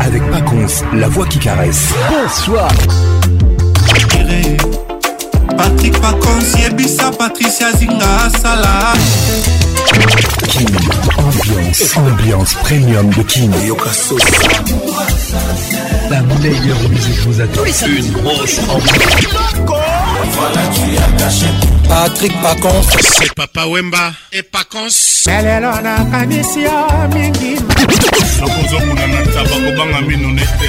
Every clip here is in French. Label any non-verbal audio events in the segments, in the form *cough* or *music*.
Avec Paconce, la voix qui caresse. Bonsoir. Patrick Paconce, Yebisa, Patricia Zinga, Salah. Kin, ambiance, ambiance premium de Kin. La meilleure musique vous attend. Une grosse ambiance. Patrick Paconce. C'est Papa Wemba et Paconce. lelo nakanisi yo mingi nakozokuna na taba kobanga mino nete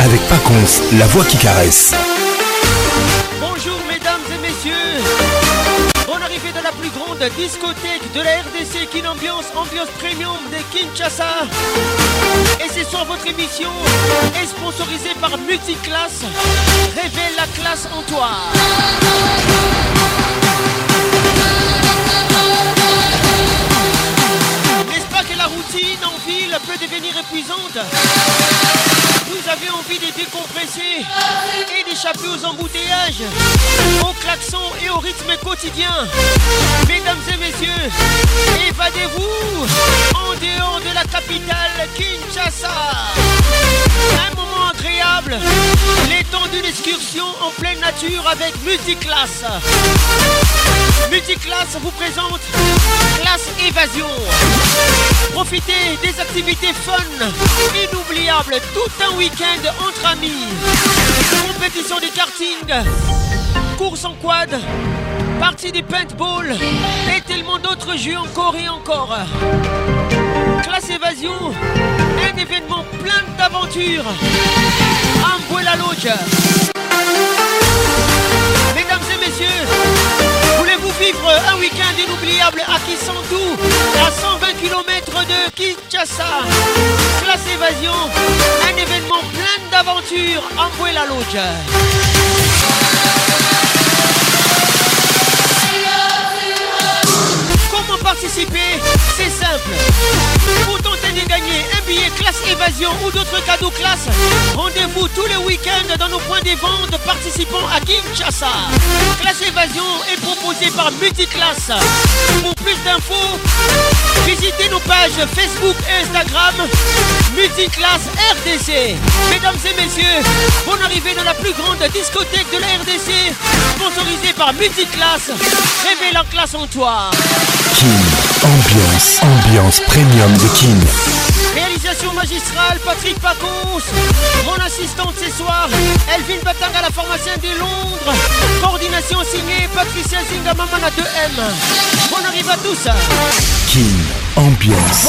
Avec Paconce, la voix qui caresse. Bonjour mesdames et messieurs. Bonne arrivée dans la plus grande discothèque de la RDC Kin Ambiance, ambiance premium de Kinshasa. Et ce soir votre émission est sponsorisée par Multiclass. Révèle la classe en toi routine en ville peut devenir épuisante Vous avez envie de décompresser et d'échapper aux embouteillages, aux klaxons et au rythme quotidien. Mesdames et messieurs, évadez-vous en dehors de la capitale Kinshasa. Agréable, les temps d'une excursion en pleine nature avec Multiclass. Multiclass vous présente Classe Évasion. Profitez des activités fun, inoubliables, tout un week-end entre amis. Compétition de karting, course en quad, partie du paintball et tellement d'autres jeux encore et encore. Classe Évasion, événement plein d'aventures. La Lodge. Mesdames et messieurs, voulez-vous vivre un week-end inoubliable à Kissantou, à 120 km de Kinshasa? Classe Évasion, un événement plein d'aventures. Amboue la Lodge. Comment participer? C'est simple. Pour tenter de gagner un billet classe évasion ou d'autres cadeaux classe, rendez-vous tous les week-ends dans nos points de vente participant à Kinshasa. Classe évasion est proposée par Multiclass. Pour plus d'infos, visitez nos pages Facebook et Instagram Multiclass RDC. Mesdames et messieurs, bonne arrivée dans la plus grande discothèque de la RDC, sponsorisée par Multiclass. Révèle en classe en toi. Kin, ambiance, ambiance premium de Kin. Réalisation magistrale, Patrick Paconce. Mon assistante ce soir, Elvin Batanga, la pharmacienne de Londres. Coordination signée, Patricia Zinga, Mamana 2M. Bonne arrive à tous. Kin, ambiance,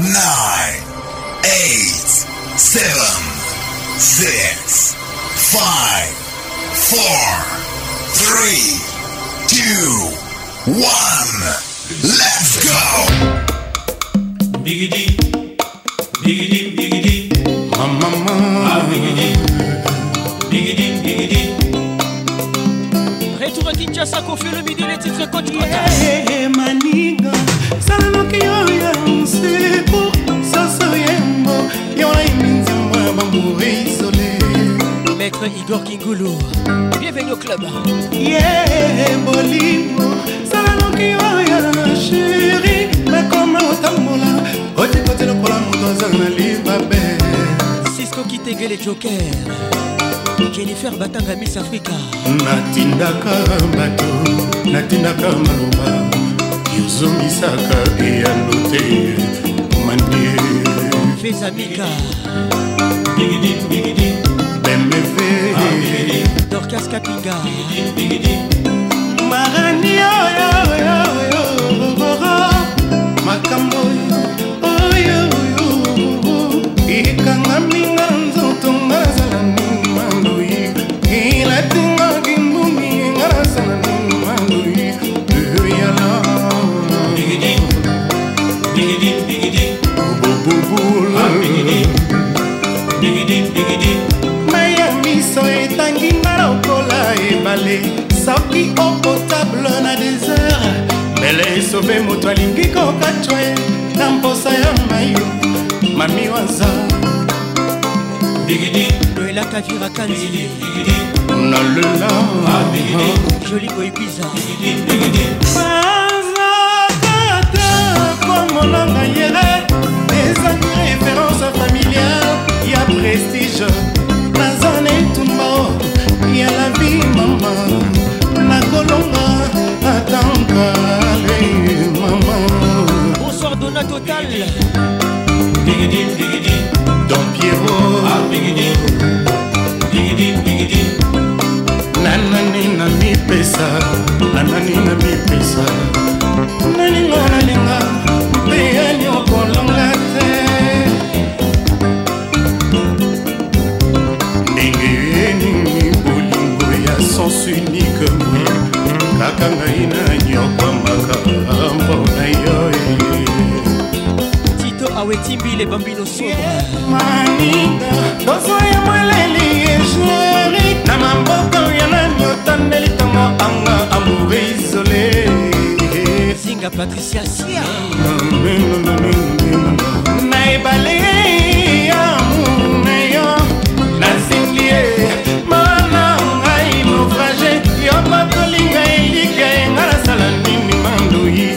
nine, eight, seven, six, five, four, three, two, one. Let's go! Diggity, diggity, diggity, ma ma ma, ah, diggity, diggity. Retour à Kinshasa, Kofi le midi, les titres coach Kota. Hey, maniga, salamoki yo. Maître Igor Kingulu, bienvenue au club. ye bolingo salanoki oyo sheri nakoma otambola otikote lokola moto aza na libabe. Cisco Kite, ndengele joker. Jennifer batanga miss afrika natindaka bato natindaka maloba yozongisaka eyano te manie Feza Mika. Dorcas Kapinga. Marani makambo oyo ekanga minga esobe moto alingi kokacwa ye na mposa ya mayo. Mami waza. Noela kavira kanzili nalela joli boyebiza bazakata komonanga yere ezangi référence familiale ya prestige Donna Total Bigidim, bigidim Don Pierrot Ah, bigidim Bigidim, bigidim nanani na mipesa nanani na mipesa nalinga nalinga. Peyali okolonga te. Ndenge yenini bolingo ya sens unique kaka ngai na nyoko tito awetimbile bambino sobre maninga doso ya mweleli ejeri na maboko ya nani otandeli ntongo anga amour isole zinga patricia sia na ebale ya muna yo. Nasimbi ye mana ngai naufrage yo bakolinga elika yenga nasala nini mandoi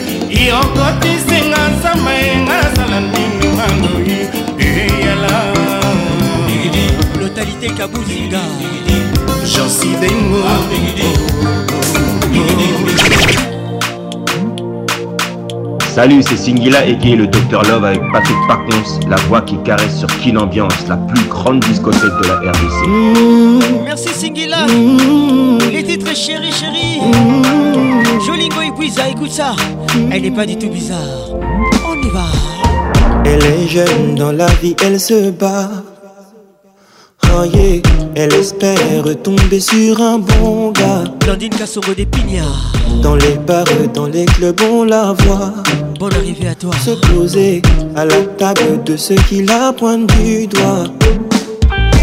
yokotisinga kabuzinga Salut, c'est Singila et le Dr Love avec Patrick Pacons, la voix qui caresse sur Kin Ambiance, la plus grande discothèque de la RDC. merci singila. Les titres chéri chéri jolingo Ibiza écoute ça. Elle n'est pas du tout bizarre. On y va. Elle est jeune dans la vie, elle se bat. Elle espère tomber sur un bon gars. Blandine Kassongo des Pignards. Dans les bars, dans les clubs, on la voit. Bonne arrivée à toi. Se poser à la table de ceux qui la pointent du doigt.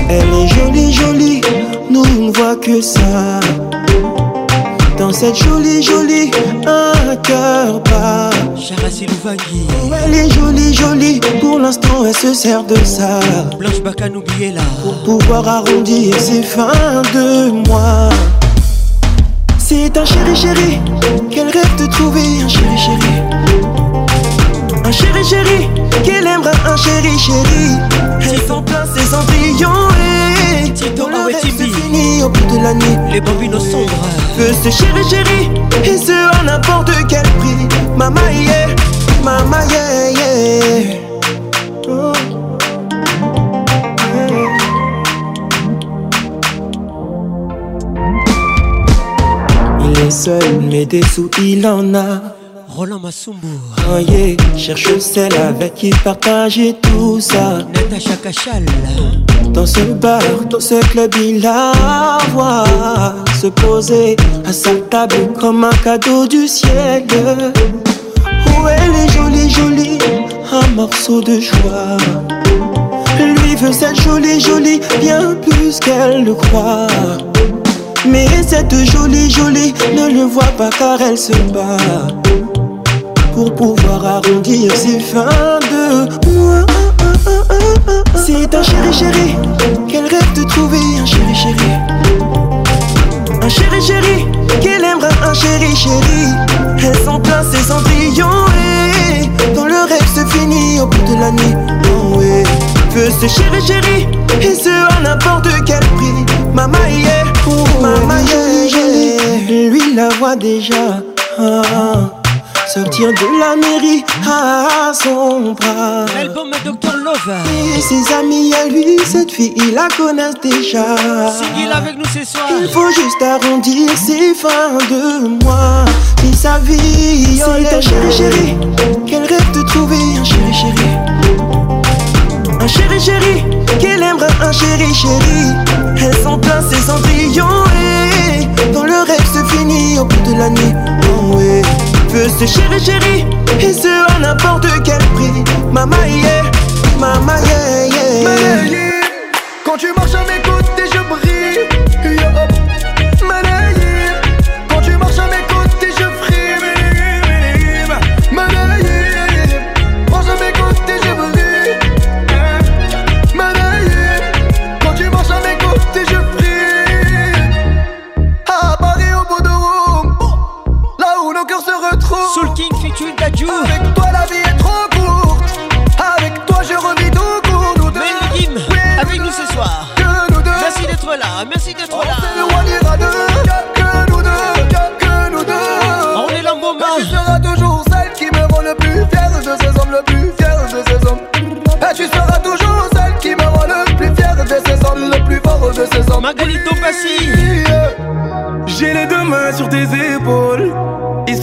Elle est jolie, jolie, nous on ne voit que ça. Dans cette jolie, jolie, un cœur bat. Charassi Louvagui. Oh, elle est jolie, jolie, pour l'instant elle se sert de ça. Blanche Baka n'oubliez là. Pour pouvoir arrondir ses fins de mois. C'est un chéri, chéri, qu'elle rêve de trouver un chéri, chéri. Un chéri, chéri, qu'elle aimerait un chéri, chéri. Elle s'en plein ses cendrillons et Tito le rêve Awetibi. se finit au bout de la nuit. Les bambinos sombres. Veux ce chéri, chéri, et ce à n'importe quel prix. Mama, yeah, mama, yeah, yeah. Oh. Il est seul, mais des sous il en a. Roland Massumbu. Oh yeah, cherche celle avec qui partager tout ça. Natacha. Dans ce bar, dans ce club, il la voit se poser à sa table comme un cadeau du ciel. Oh, elle est jolie, jolie, un morceau de joie? Lui veut cette jolie, jolie, bien plus qu'elle le croit. Mais cette jolie, jolie ne le voit pas car elle se bat pour pouvoir arrondir ses fins de mois. C'est un chéri chéri qu'elle rêve de trouver un chéri chéri. Un chéri chéri qu'elle aimerait un chéri chéri. Elle s'en plein ses cendrillons et dans le rêve se finit au bout de la nuit. Oh ouais. ce chéri chéri et ce à n'importe quel prix. Maman yeah, maman yeah, lui la voit déjà. Ah. Sortir de la mairie à son bras. L'album Dr Love. Et ses amis à lui, cette fille, il la connaissent déjà. Avec nous ce soir. Il faut juste arrondir ses fins de mois. Et sa vie, c'est un chéri chéri. Qu'elle rêve de trouver un chéri chéri. Un chéri chéri, qu'elle aimerait un chéri chéri. Elles sont plein ses cendrillons et dans le rêve se finit au bout de la nuit. Oh ouais veux ce chéri chéri. Et ce à n'importe quel prix. Maman yeah, maman yeah yeah, yeah. Quand tu marches à you.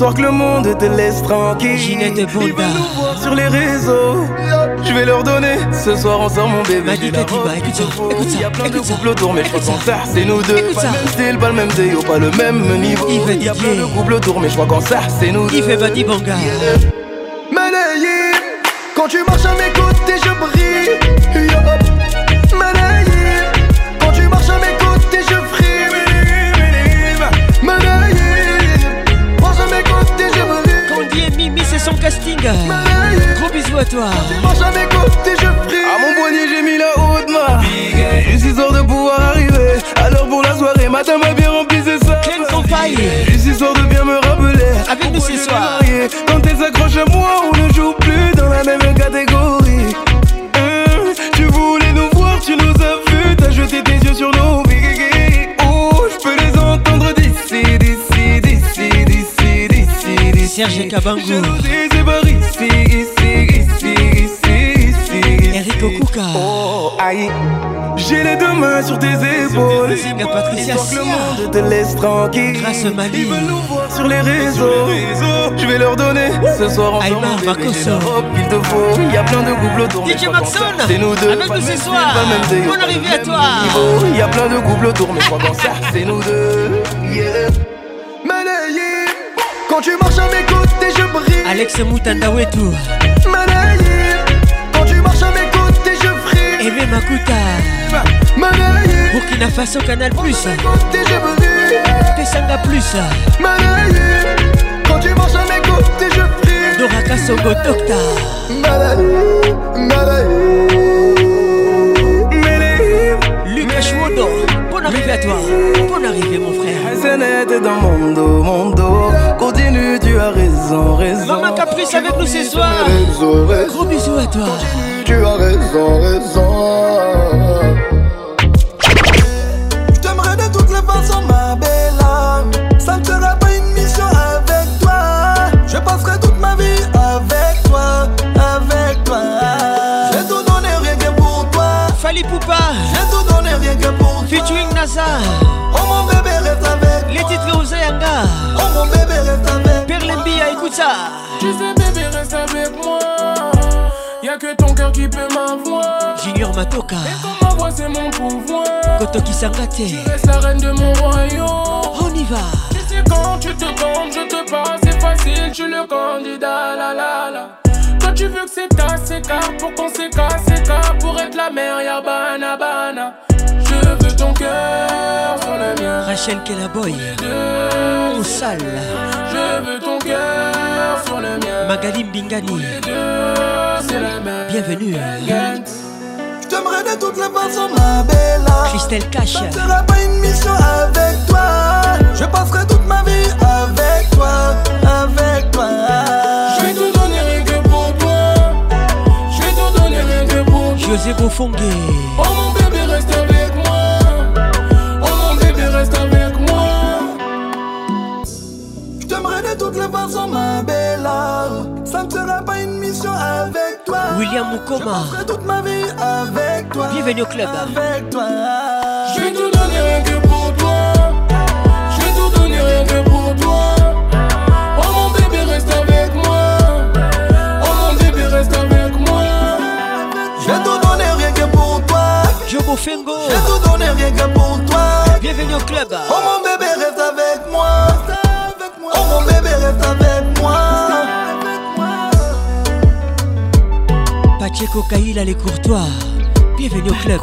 Histoire que le monde te laisse tranquille. Ginette Ils veulent nous voir sur les réseaux. Je vais leur donner Ce soir sort mon bébé Madi Kadiba, écoute ça, écoute ça Y'a plein de couples autour mais je crois qu'en ça. c'est nous deux. Écoute Pas ça. le même style, pas le même déo, pas le même niveau. Yves Y'a plein Didier. de couples autour mais je crois qu'en ça c'est nous deux Il fait Badi Banga Malayé ici Eric Okuka Oh, aïe. J'ai les deux mains sur tes épaules. Zinga Patricia que le Sia. monde te laisse tranquille. Grâce Mali. Ils veulent nous voir sur les réseaux. Je vais leur donner ce soir ensemble. Aymar la robe qu'il te faut. Il y a plein de couples autour. DJ Maxon. C'est nous deux. Avec Pas nous ce soir. pas Bonne pas arrivée à toi. Il y a plein de couples autour, mais crois qu'en ça, c'est nous deux. Yeah. Alex Moutanda Wetou Malayé Quand tu marches à mes côtés je frime Aimé Makuta. Malayé Burkina Faso Canal Plus. Tesanga Plus. Malayé Quand tu marches à mes côtés je frime Doraka Songo Docta Malayé Malayé Lucas Chwodo Bonne arrivée à toi. Bonne arrivée mon frère SNET dans mon dos, mon dos. Continue, tu as raison, raison. Maman Caprice avec nous ce soir. Raison, raison. Gros bisous à toi. Tu as raison, raison. Je t'aimerais de toutes les façons ma belle âme. Ça ne sera pas une mission avec toi. Je passerai toute ma vie avec toi Avec toi. Je vais tout donner rien que pour toi. Fali Poupa. Je vais tout donner rien que pour toi. Featuring NASA Oh mon Oh mon bébé reste avec Perlembia écoute ça. Tu sais bébé reste avec moi Y'a que ton cœur qui peut m'avoir. Junior Matoka. Comme ma voix c'est mon pouvoir. Koto Kisangate Tu restes la reine de mon royaume. On y va. Tu sais quand tu te comptes, je te passe, c'est facile, tu le candidat, la la la. Toi tu veux que c'est ta CK pour qu'on s'écasse, CK pour être la mère, y'a bana bana. Je veux ton cœur sur le mien. Rachel Kelaboy Au sale Je veux ton cœur sur le mien. Magali même. Bienvenue Je t'aimerais de toutes les façons ma belle âme Christelle Cash Ça ne sera pas une mission avec toi Je passerai toute ma vie avec toi Avec toi Je vais tout donner rien que pour toi. Je vais tout donner rien que pour toi. José Beaufort Fongue. Oh William Mukoma. Je toute ma vie avec toi. Bienvenue au club. Avec toi. Je vais tout donner rien que pour toi. Je vais tout donner rien que pour toi. Oh mon bébé, reste avec moi. Oh mon bébé, reste avec moi. Je vais tout donner rien que pour toi. Jobo Fengo. Je vais tout donner rien que pour toi. Bienvenue au club. Oh mon bébé, reste avec moi. Oh mon bébé, Pacheco Kaila les courtois. Bienvenue au club.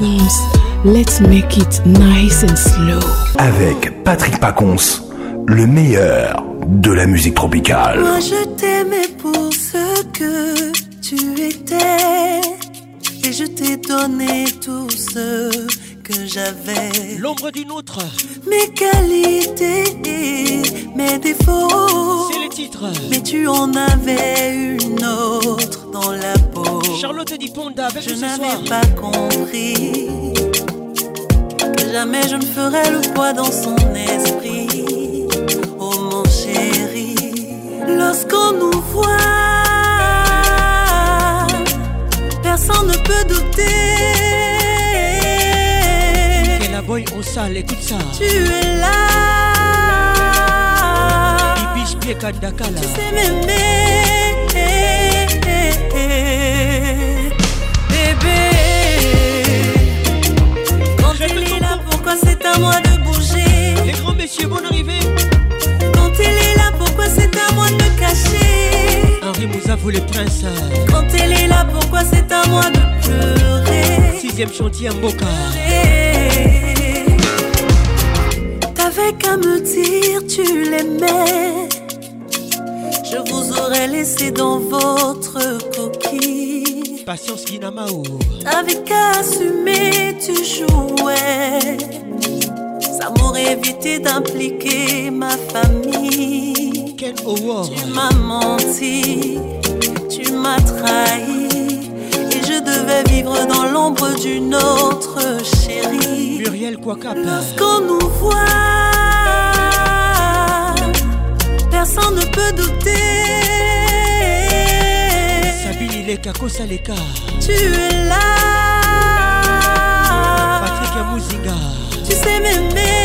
Let's make it nice and slow. Avec Patrick Pacons, le meilleur de la musique tropicale. Moi je t'aimais pour ce que tu étais et je t'ai donné tout ce que j'avais. L'ombre d'une autre. Mes qualités et mes défauts. C'est le titre. Mais tu en avais Avec Je nous ce soir. n'avais pas compris que jamais je ne ferais le poids dans son esprit. Oh mon chéri, lorsqu'on nous voit, personne ne peut douter. Et la boy au sale, écoute ça. Tu es là, Ibish tu sais m'aimer. À moi de bouger Les grands messieurs, bonne arrivée. Quand il est là, pourquoi c'est à moi de me cacher? Henri Mouzavou le prince. Quand il est là, pourquoi c'est à moi de pleurer? Sixième chantier en Boca. T'avais qu'à me dire tu l'aimais Je vous aurais laissé dans votre coquille Patience Guinamao. T'avais qu'à assumer, tu jouais Évité d'impliquer ma famille Howard. Tu m'as menti, tu m'as trahi Et je devais vivre dans l'ombre d'une autre chérie Muriel Kwakap. Lorsqu'on nous voit, personne ne peut douter. Sabine Ileka Kosaleka. Tu es là, Patrick tu sais m'aimer.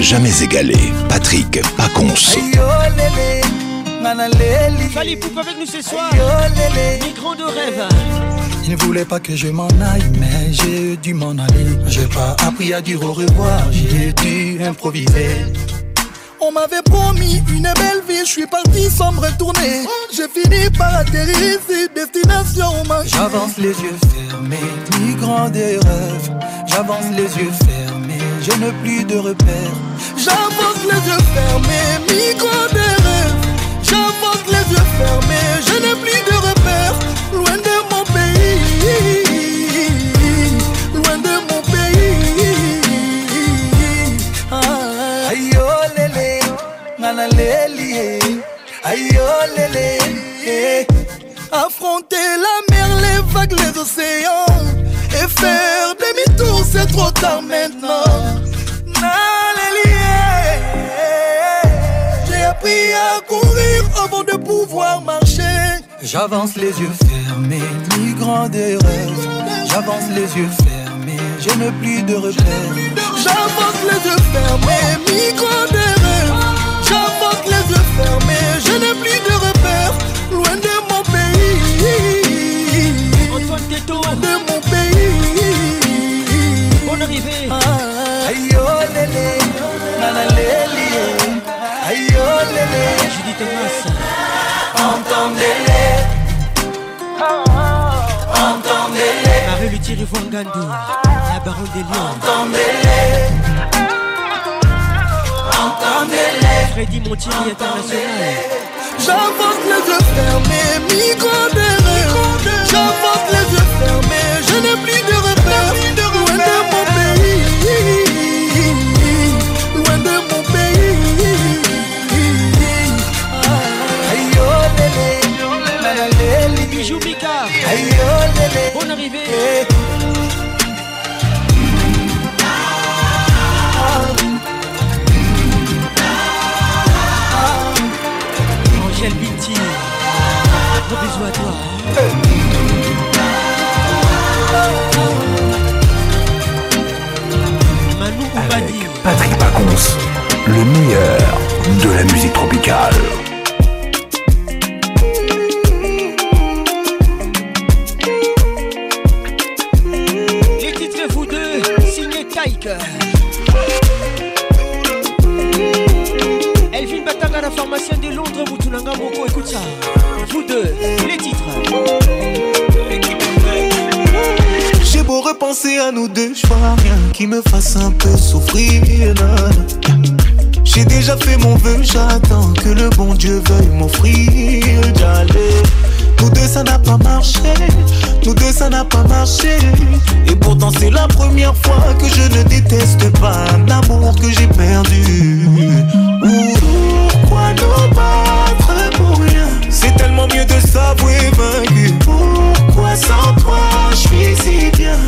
jamais égalé. Patrick Pacons. Fallait Poupe avec nous ce soir. Migrant de rêve. Il ne voulait pas que je m'en aille, mais j'ai dû m'en aller. J'ai pas appris à dire au revoir, j'ai dû improviser. On m'avait promis une belle vie, je suis parti sans me retourner. J'ai fini par atterrir ici, destination ma J'avance les yeux fermés, migrant des rêves. J'avance les yeux fermés, je n'ai plus de repères. J'avance les yeux fermés, migrant des rêves. J'avance les yeux fermés, je n'ai plus de repères. Loin de mon pays, loin de mon pays. Aïe oh lélé, nana léli, aïe oh lélé. Affronter la mer, les vagues, les océans faire demi-tour, c'est trop tard maintenant. Eh. appris à courir avant de pouvoir marcher. J'avance les yeux fermés, migrant des rêves. J'avance les yeux fermés, je n'ai plus de repères. J'avance les yeux fermés, migrant des rêves. J'avance les yeux fermés, je n'ai plus de repères. Loin de mon pays. De mon pays. Arrivée. Aïe oh lélé, nana lélé. Aïe oh lélé. Judy Thomas. Entendez-les. Entendez-les. Marie Luthier Rivouangandou. La baronne des lions. Entendez-les. Entendez-les. Freddy Montieri international. J'avance les yeux fermés, rêves. J'avance les yeux fermés, je n'ai plus de repères. Bonne arrivée. Angèle Binti. Gros bisous à toi. Patrick Pacons, le meilleur de la musique tropicale. Les titres vous deux, signé Taïk. Elvin Batanga, la pharmacienne de Londres, Moutoulanga Moko, écoute ça. Vous deux, les titres. J'ai beau repenser à nous deux, je vois rien qui me fasse un peu souffrir. J'ai déjà fait mon vœu, j'attends que le bon Dieu veuille m'offrir d'aller. Nous deux ça n'a pas marché, nous deux ça n'a pas marché. Et pourtant c'est la première fois que je ne déteste pas un amour que j'ai perdu. Pourquoi nous battre pour rien? C'est tellement mieux de s'avouer vaincu. Pourquoi sans toi je suis si bien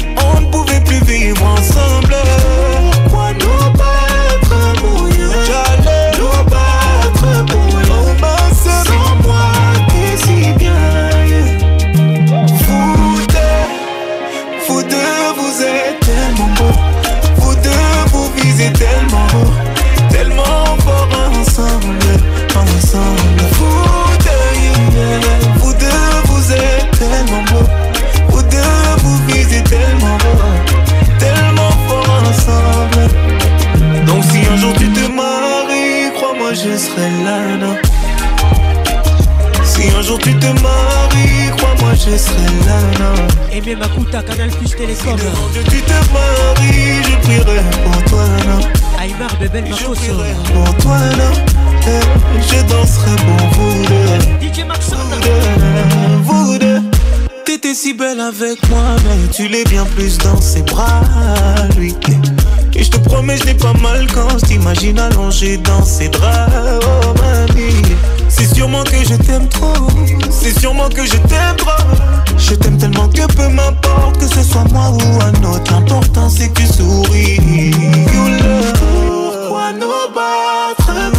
pas mal quand je t'imagine allongé dans ses draps, oh mamie. C'est sûrement que je t'aime trop, c'est sûrement que je t'aime trop. Je t'aime tellement que peu m'importe que ce soit moi ou un autre. L'important c'est que tu souris. Pourquoi nous battre?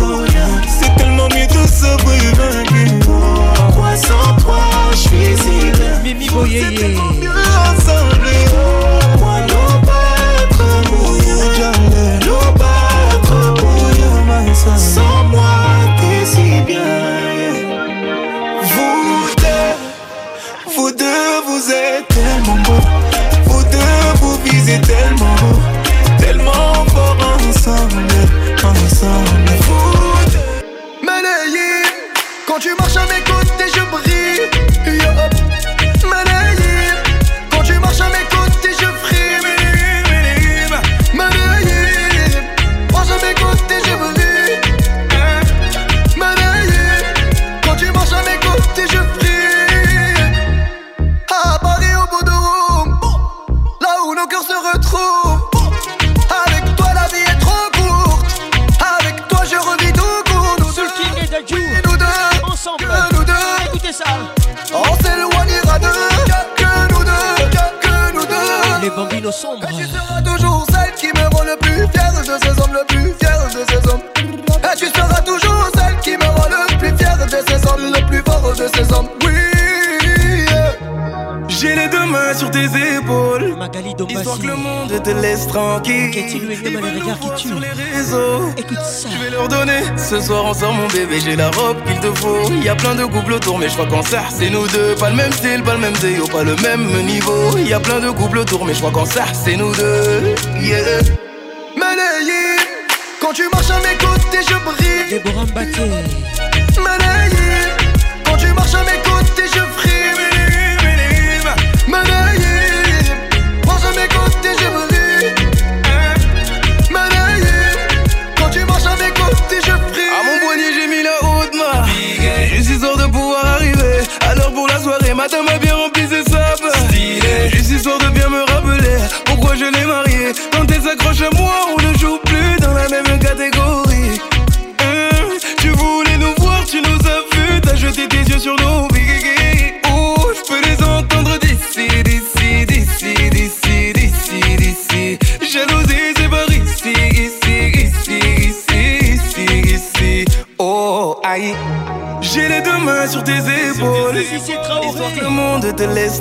Mais je crois qu'en ça, c'est nous deux. Pas le même style, pas le même déo, pas le même niveau. Y a plein de couples autour, mais je crois qu'en ça, c'est nous deux. Yeah. Malayé, quand tu marches à mes côtés, je brille. Déborah.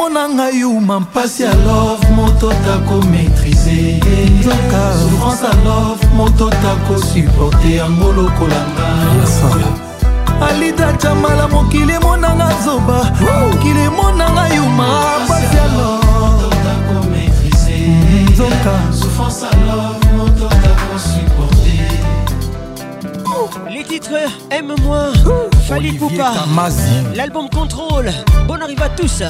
omona ngai uma mpasi ya love moto tako maîtrise. Souffrance ya love moto tako suporte yango lokolanga. Alida jamala mokili emonanga zoba. Mokili emonanga yuma pasi ya lonzoka Les titres aime-moi Fali Poupa, l'album Contrôle, bonne arrive à tous.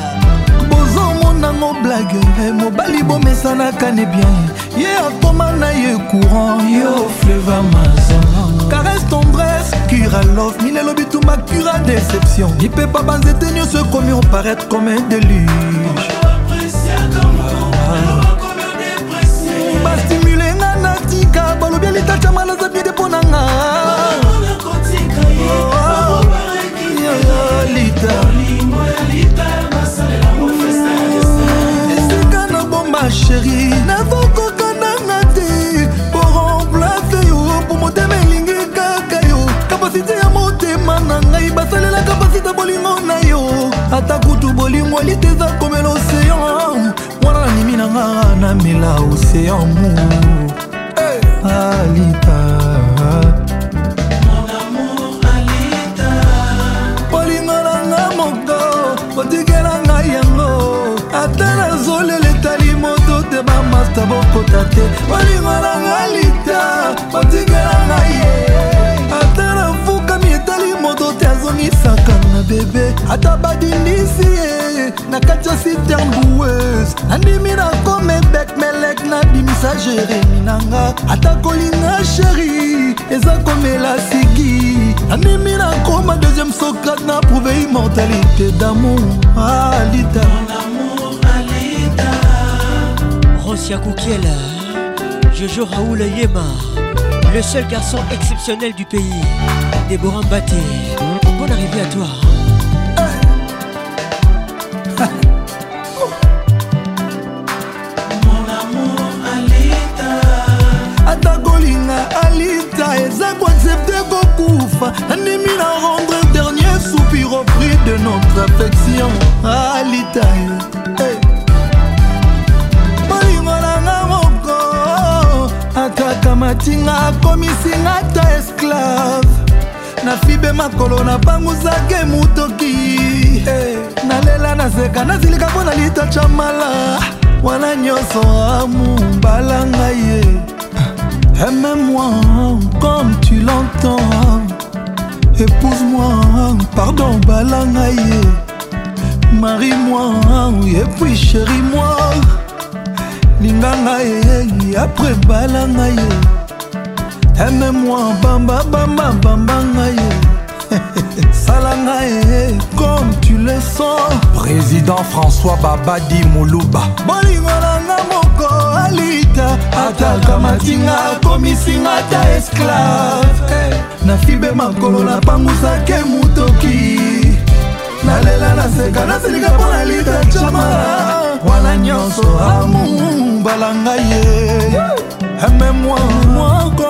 bozomonango blage mobali bomesanaka ne bien. Ye akoma na ye courant. Yo fleva mazon caresse tendresse cura love. Mine elobi tumba cura déception lipepa banzete nyonso ekomi oparaître comme un déluge. Bastimule nga natika balobi alitacama naza bide mpo na nga sheri nazokoka nanga te. Po remplace yo po motema elingi kaka yo. Kapasite ya motema na ngai basalela kapasite bolingo na yo. Ata kutu bolingo elite eza komela osean wana nanimi na nga namela osean mu alita. Nga moko otikela bokota te. Bolingo na nga lita otikela ngai ye. Ata nafukami etali moto te azongisaka na bebe. Ata badindisi ye na kati ya siternbues nandimi nakome bek melek nabimisa jeremi nanga. Ata kolinga sheri eza komela siki nandimi nakoma deuxième socrate na prouve immortalité d'amour. Alita Rosia Koukiel, Jojo Raoul Yema, le seul garçon exceptionnel du pays, Déborah Mbaté. Bonne arrivée à toi. ata kolinga alita eza koaccepte kokufa nandimi na rendre dernier soupir au prix de notre affection alita matinga akomisinga ta esclave. Nafibe makolo napanguzake mutoki. Hey, nalela naseka nazilika mpo na litacha mala. Wana nyonso amu mbala ngai ye. Aime-moi comme tu l'entends. Épouse-moi pardon bala ngai ye. Marie-moi et puis chéri-moi linga ngai après bala ngai ye aime-moi bamba bamba bamba ngai *laughs* sala ngai comme tu le sens. Président françois babadi moluba bolingo nanga moko alita ataka matinga komisinga ta esclave. Nafibe makolo napangusake mutoki. Nalela naseka nasilika mpo na lita chama. Wana nyonso amu mbala ngai ye aime-moi moi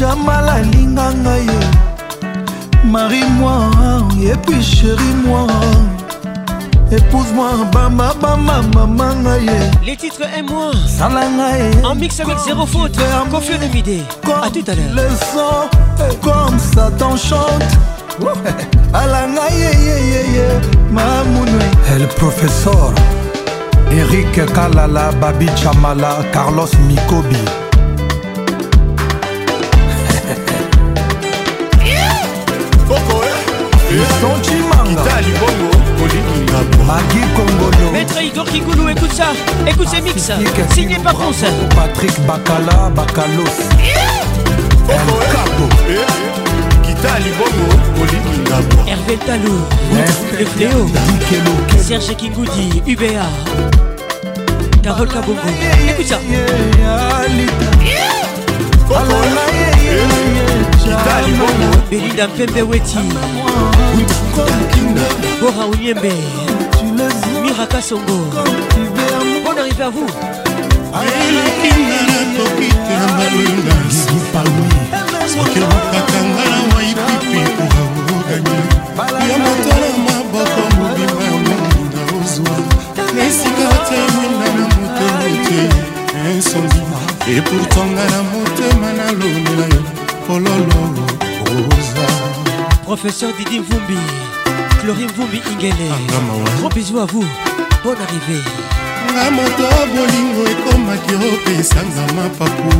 balanga ye jamala linganga ye marie-moi et puis chéri-moi Épouse-moi, bamba, bamba, maman, Les titres et moi. Salanga, En mix avec zéro faute Confie le midi. À tout à l'heure. Le son, comme ça t'enchante. *laughs* Alanga yeyeyeye mamunwe el professeur eric kalala babi chamala carlos mikobi magi kongolo maître igor kingulu écoute ça. Écoute ces mix. Signé par Ponce patrick bakala bakalos el capo. Kitali bongo olingingabo hervé talo le fléau. Serge kingoudi uba carole kabongo. écoute ça kitali bongo belinda mpembe weti. Bora onyembe. Miraka songo bon arrivé à vous. Elekinga nakoki te na balinga soki olukaka nga na waipipi oagani yo moto na maboko mobima ya moninga ozwa na esika te mwinda na motema te nsongi epourtanga na motema nalonela yo pololo oza professeur didi mvumbi Chlorine Vumbi Ingele. Gros bisous à vous. Bonne arrivée. Nga moto bolingo ekomaki opesanga mapapu.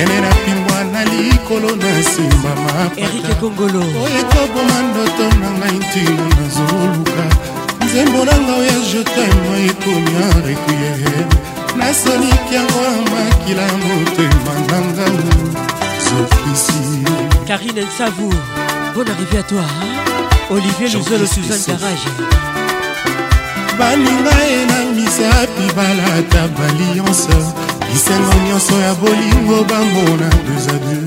Ene napimbwa na likolo na nsima erike kongolo oyo ekoboma ndoto na ngai ntino nazoluka. Nzembo na nga oya jetemo ekomi arequiem nasoliki yango ya makila motema na zofisi karine nsavou bonne arrivée à toi olivier luzolo suzanne garage. Baninga ye na misapi balata baliance lisengo nyonso ya bolingo bamona deux a deux.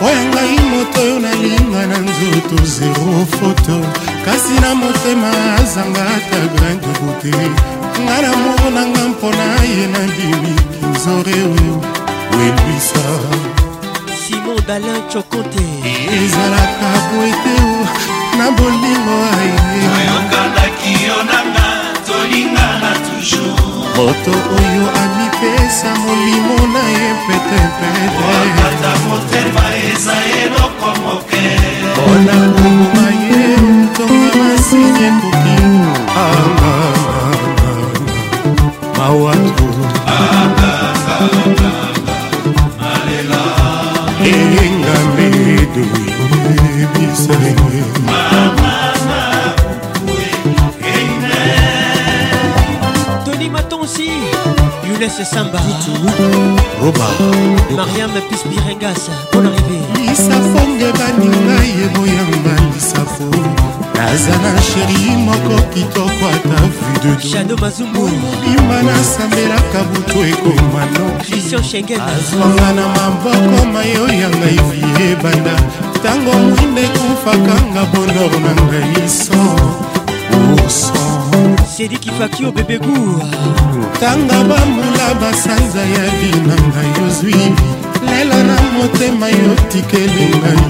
Oyo ngai moto oyo nalinga na nzoto zero foto kasi na motema azanga ata grain de beauté. Nga na moko na nga mpona ye na bimikinzore oyo welwisa simon dalin chokote ezalaka boete na bolingo ayeyokanaki yo nanga tolingana toujours. Moto oyo amipesa molimo na ye petepete motema eza eloko moke. Mpona koboma ye ntonga masini ekoki mawatu eyenga mbedo yebisa tony matonsi yules samba roba. Mariam pispirengas bon arrivé lisafonge baninga yeboyanga lisafo naza na sheri moko kitoko ata videmobimba nasambelaka butu ekoma nokiazwanga na maboko mayo ya ngai vi ebanda. Ntango mwinde ekufakanga bonor na ngai son sedikifaki o bebe gour tanga bamula basanza ya vi na ngai ozwi. Lelo na motema yo tikeli ngai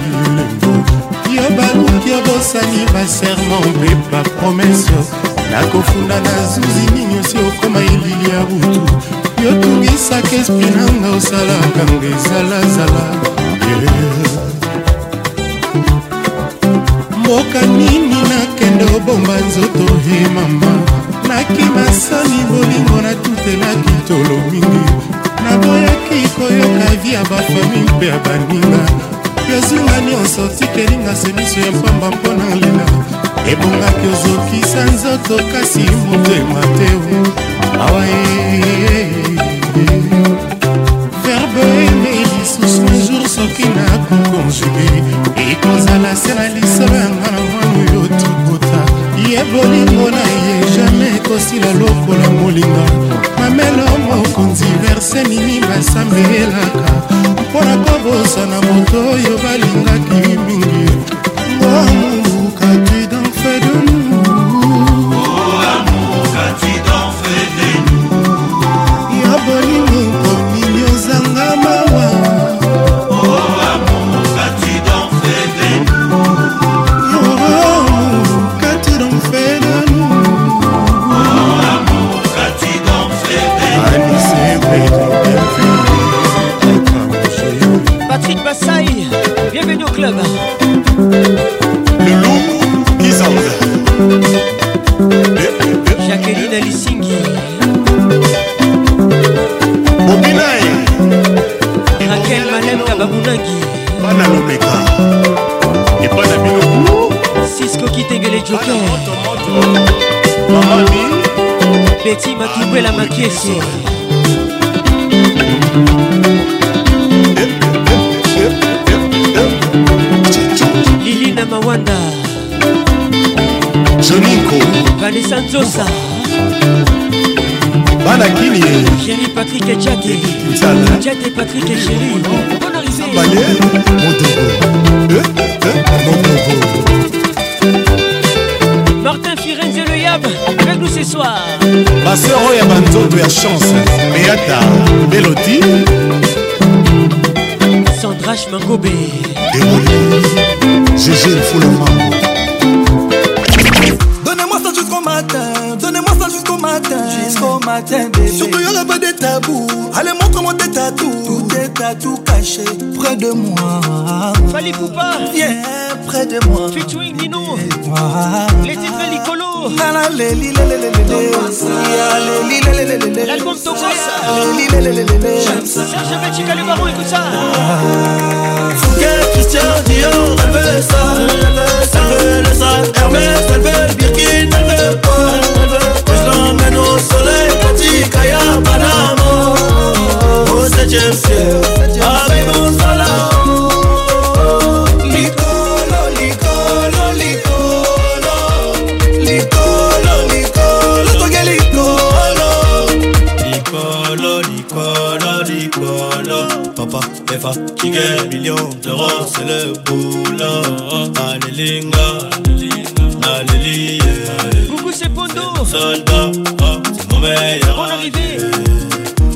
yo baluki obosani baserment mpe bapromese nakofunda na zuzi nini osi okoma elili ya butu. Yotungisaka espri nanga osalaka nga ezalazala mboka nini nakende obomba nzoto he mama. Nakimasani bolingo natutelaki tolo mingi. Naboyaki koyoka vi ya bafami mpe ya baninga yozinga nyonso tikelinga semiso ya mpamba mpo na lela. Ebongaki ozokisa nzoto kasi motema te. Awa verbe eme lisusu jour soki nakokonjuge ekozala se na lisolo yanga na mwana oyo trikota ye bolingo na ye jamai ekosila lokola molinga. Mamelo mokonzi verse nini basambelaka mpo na kobosana moto oyo balingaki mingi. D'en fait de nous. Ya bolingo club. Le loup Isande. Jacqueline Alissingi. Bobinae. Raquel Malem Kababunangi. Bana Lomeka. Et bana Bino. Cisco Kitengele Joker. Mamami. Betty Makibwela Makiesi. Lilina Mawanda. Joninko. Vanessa Nzosa. Bana Kini. Chéri Patrick Djadé. Djadé Patrick et Chéri. Bonne arrivée. Balé. Modogo. Martin Firenze Le Yab avec nous ce soir. baseur oyo ya banzoto ya chance beata beloti Sandrache Mangobe. gg fulofambo Donnez-moi ça jusqu'au matin, donnez-moi ça jusqu'au matin. Jusqu'au matin, bébé. Surtout, y'aura pas de tabou. Allez, montre-moi tes tatous. Tous tes tatous cachés près de moi. Fali Poupa. Viens près de moi. Featuring Nino. Les titres. L'album Tokos. Serge Belchica le baron, écoute ça. Fouquet, Christian Dior, elle veut ça, elle veut le sac Hermès, elle veut le Birkin, elle veut quoi, elle veut que je l'emmène au soleil, Kati, Kaya, Panama, au septième ciel, avec gagne millions d'euros, c'est le boulot. Allélinga, alléluia. Coucou, c'est Pondo. Soldat, oh, c'est mon meilleur. Bonne arrivée.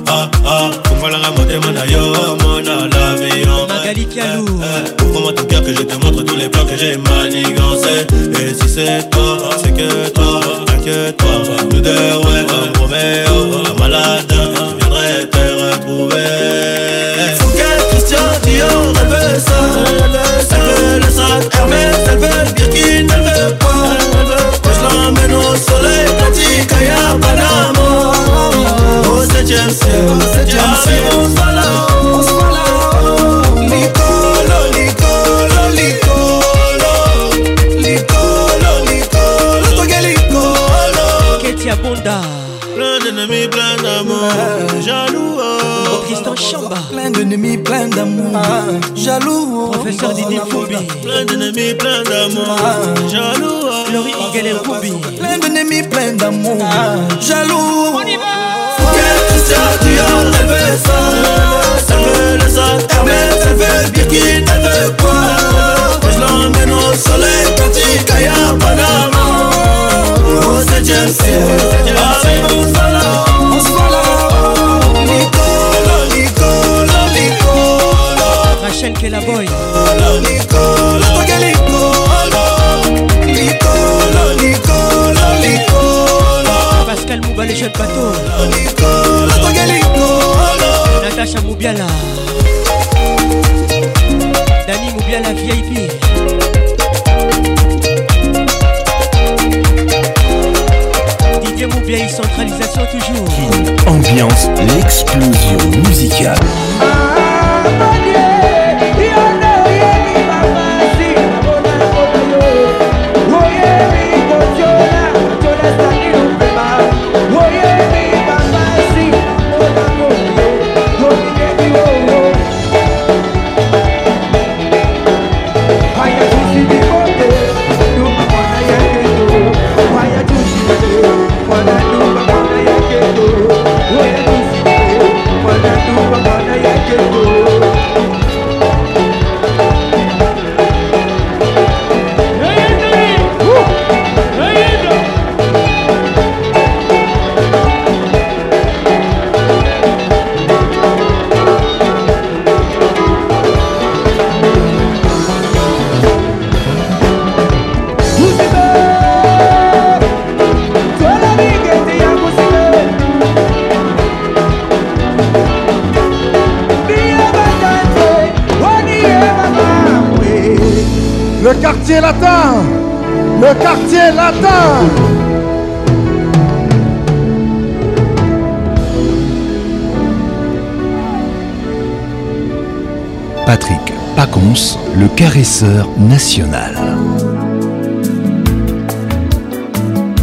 Ah ah, fungolanga motema na yo, mona l'avion. Magali Kialou. Ouvre-moi ton cœur que je te montre tous les plans que j'ai manigancés. Et si c'est toi, c'est que toi, inquiète-toi. Nous deux, ouais, Africa ya Panama Ose James, Chamba. Plein d'ennemis, plein d'amour, jaloux. Professeur Didi Foubi. Plein d'ennemis, plein d'amour. Jaloux. Laurie Igelel Foubi. Plein d'ennemis, plein d'amour. Jaloux. On y va. Christian Dior, elle veut ça? Elle veut le sac Hermès, elle veut Birkin, elle veut quoi Je l'emmène au soleil, petit Kaya Panama. Au septième ciel, avec on se va Kelaboy. Pascal Mouba, les jeunes bateaux. Natacha Moubiala. Dani Moubiala VIP. Didier Moubiala, centralisation toujours. Ambiance, l'explosion musicale. Le Le quartier latin Patrick Pacons, le caresseur national.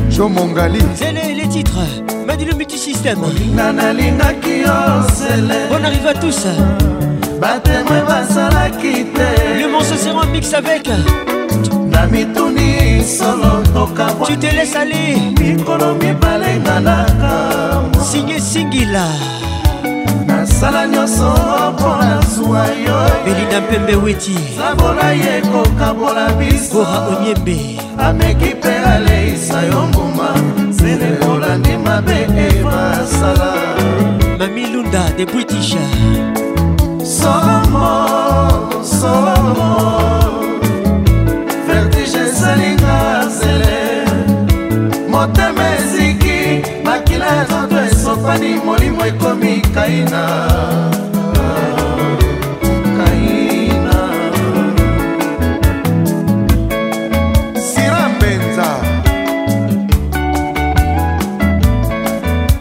Joe Mongali C'est les, les titres. Madi le multisystème. On arrive à tous. Le morceau sera mix avec. Na mituni solo tokabwa Tu te laisses aller. mikolo mibale nganaka Signé Singila. nasala nyonso mpo nazwa yo Belinda Mpembe Weti. sabola ye kokabola biso Bora Onyembe. ameki mpe aleisa yo mbuma sele olandi mabe ebasala Mami Lunda de British. solomo solomo nzoto esopani molimo ekomi kaina? Kaina. Sira Mbenza.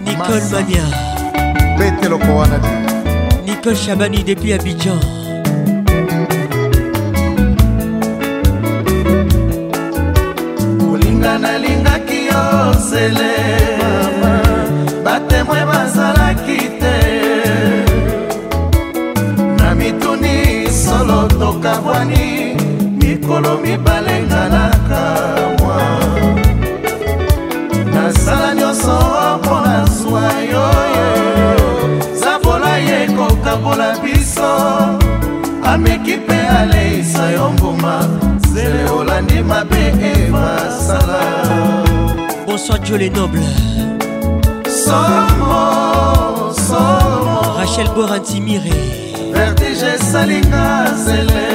Nicole Mania. Bete loko wana di Nicole Chabani depuis Abidjan. kolinga nalingaki yo zele mikolo mibale nganaka mwa. Nasala nyonso mpo nazwa yo zabola ye kokabola biso. Ameki mpe aleisa yo mbuma zele olandi mabe ebasala Bonsoir Joe les nobles. somo somo. Rachel Borantimire. vertige esalinga zele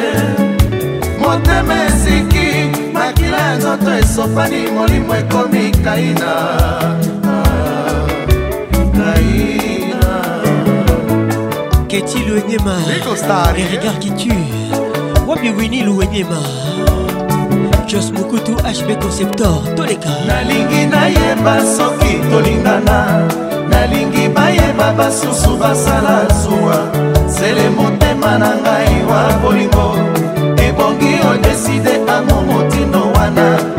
motema eziki makila ya nzoto esopani molimo ekomi kaina Ah, kaina Keti Louenyema. Les regards qui tuent. Wabi Winnie Louenyema. Jos Mukutu HB Conceptor. Toleka. nalingi nayeba soki tolingana nalingi bayeba basusu basala zuwa zele motema na ngai wa bolingo soki odeside ango motino wana.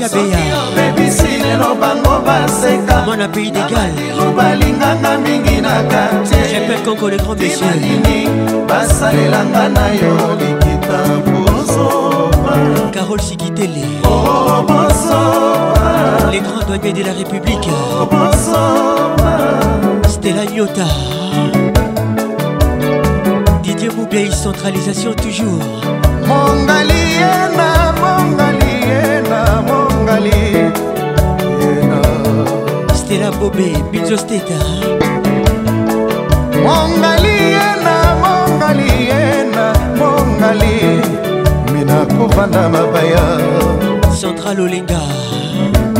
Yo patrik abeya obebisi lelo bango baseka mwana pays d'égal. balinganga mingi na kartier répète conco le grand monsieur. Nini basalelanga na yo likita bozoba carole sikitele. Oh, bozoba les grands douaniers de la république. Oh, bozoba stella nyota didier moubei centralisation toujours. Mongali yena mongali yena mongali yena stella bobe binzo steta. Mongali yena mongali yena mongali. Mina kovanda mabaya. Central olenga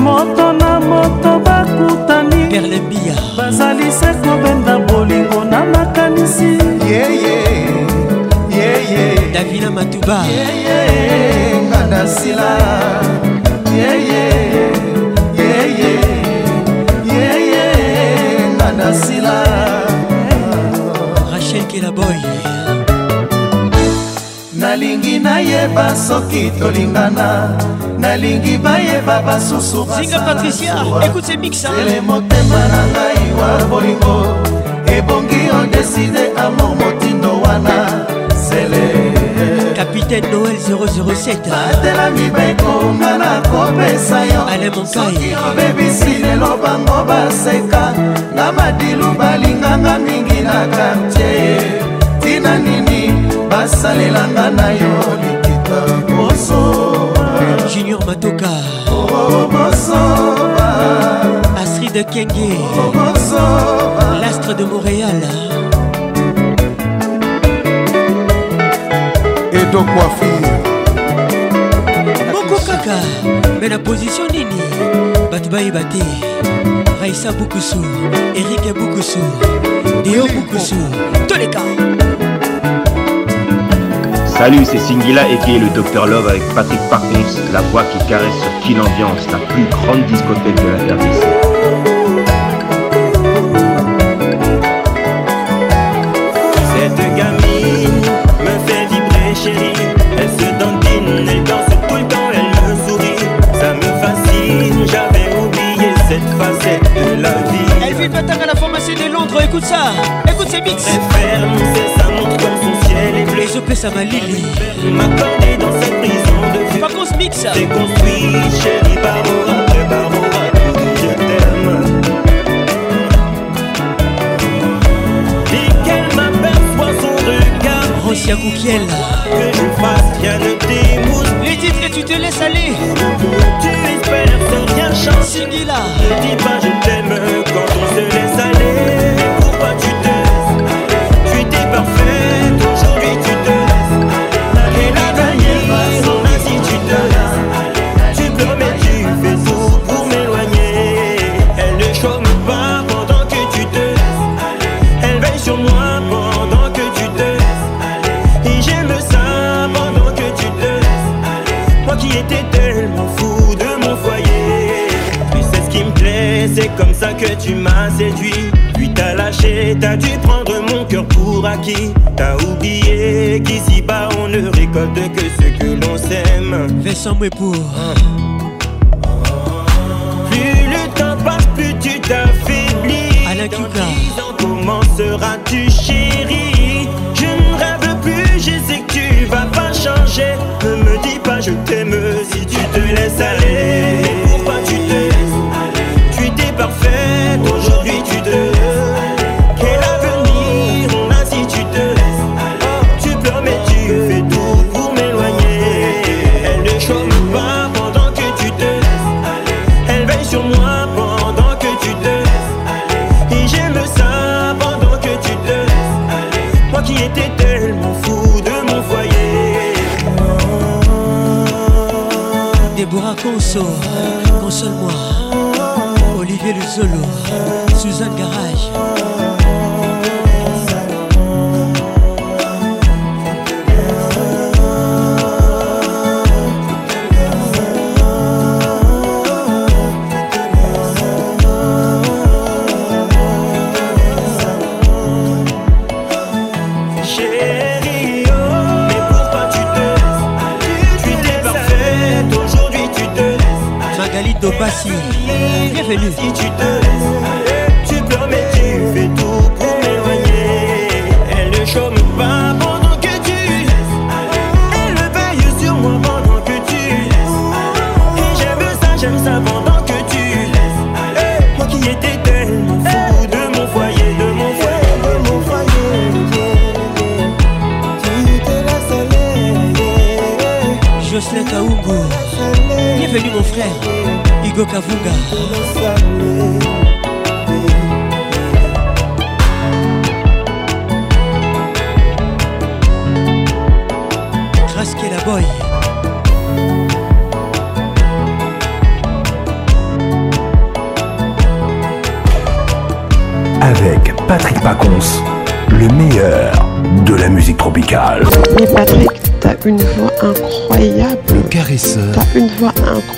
moto na moto bakutani. Perlembia bazali se kobenda bolingo na makanisi. Yeye yeye davina matuba. Yeye nganda sila yeye yeye yeye nganda sila rachel kelaboy. Nalingi nayeba soki tolingana nalingi bayeba basusu zinga patricia écoute ces mixa ele motema na ngai wa bolingo ebongi odeside amour motindo wana sele capitaine noel 007 batela mibeko nga na kopesa yo. Ale monkai obebisi lelo bango baseka nga madilu balinganga mingi na kartier tina nini basalelanga na yo likita bosoba junior matoka. Bosoba astrid kenge. Bosoba l'astre de montréal edo coiffure moko kaka me na position nini? Bato bayeba te raisa bukusu erike bukusu deo bukusu toleka. Salut, c'est Singila et qui est le Dr Love avec Patrick Parcons, la voix qui caresse sur Kin Ambiance, la plus grande discothèque de la RDC. Écoute ça Écoute ces mix ferme, c'est sa montre comme son ciel est bleu. Les OP ça m'a Lily. M'accorder dans cette prison de vue. Par contre mix C'est construit, chérie, après barreau Je t'aime. Et qu'elle m'aperçoit son regard Rosia Koukiel Que je fasse rien ne t'émouse Les titres et tu te laisses aller. Tu espères sans rien changer. Singila. Ne dis pas je t'aime quand c'est comme ça que tu m'as séduit t'as lâché, t'as dû prendre mon cœur pour acquis. T'as oublié qu'ici bas on ne récolte que ce que l'on sème. Vincent Mouepour Plus le temps passe, plus tu t'affaiblis Alain Kika. Comment seras-tu chérie? Je ne rêve plus, je sais que tu vas pas changer. Ne me dis pas je t'aime si tu te laisses aller Conso, console-moi. Olivier Luzolo, Suzanne Garage. Bienvenue. Si tu te laisses, tu pleures mais tu fais tout pour m'éloigner. Elle ne chôme pas pendant que tu laisses. Elle veille sur moi pendant que tu laisses. Et j'aime ça, j'aime ça pendant que tu laisses. Moi qui étais tellement fou de mon foyer, de mon foyer, de mon foyer. Tu te laisses aller Jocelyn Kaungu, bienvenue mon frère. Hugo Kavunga. Grâce la boy. Avec Patrick Pacons, le meilleur de la musique tropicale. Mais Patrick, t'as une voix incroyable. Le caresseur. T'as une voix incroyable.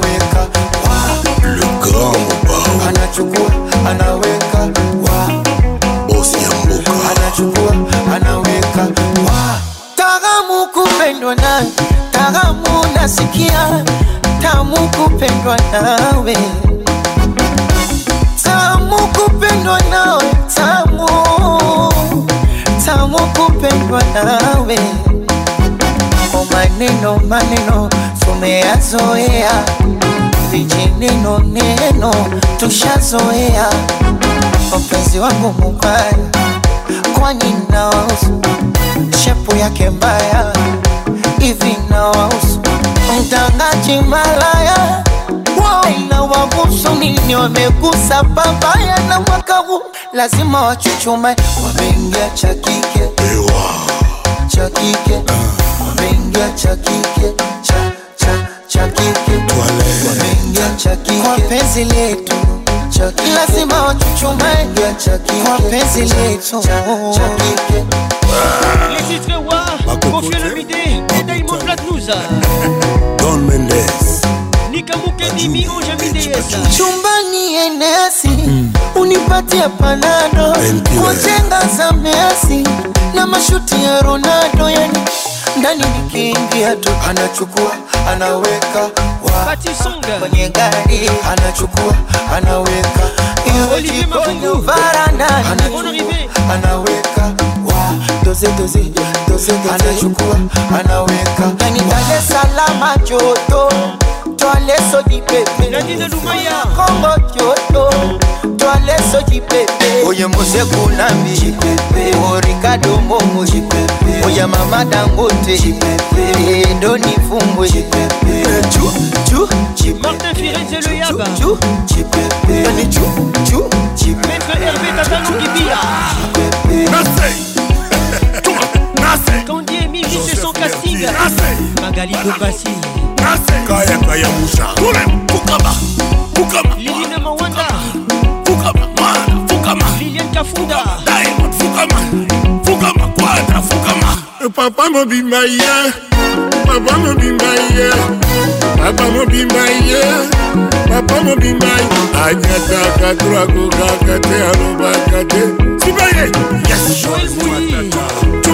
Kupendwa nawe, tamu kupendwa nawe, tamu. Tamu kupendwa nawe. O maneno maneno tumeyazoea, vijineno neno tushazoea. Mpenzi wangu mubaya, kwani nawahusu? Shepu yake mbaya hivi nawahusu? Mtangaji malaya inawahusu nini wamegusa pabaya na mwaka huu lazima wachuchume wameingia cha kike. Cha kike. Wameingia cha kike. Cha cha cha kike. Wameingia cha kike. Kwa penzi letu. Cha kike. Lazima wachuchume. Cha kike. Kwa penzi letu. cha kike. Les titres Wa, Kofi Olomide et Diamond Platnumz. Don Mendes. Nikamuke chumbani enesi unipatia panado. Wajenga za mesi na mashuti ya Ronaldo, yani ndani nikiingia tu. Anachukua anaweka wa kwenye gari. Anachukua anaweka. Varandani anachukua anaweka wa doze doze doze anachukua anaweka ndani Dar es Salaam joto so di pepe. Kongo joto Toile so di pepe. Oye Mose Kunambi Jipepe O Ricardo Momo. Oye Mama Dangote. Jipepe Endo ni fumbwe Jipepe Chu Chu Jipepe Martin Firenze Le Yaba. Yani Maître Hervé Tatano Kibia. Candy et Mimi, c'est son casting. Magali Dobassi. kaya kaya musha. Kule kukama kukama Lilian Mawanda kukama mana kukama Lilian Kafuda. Diamond kukama kukama kwata kukama Papa mo be my yeah Papa mo bi my Papa mo be my yeah Papa mo be my Anyata katura kukakate arubakate Sibaye Yes. Joyce Mwatata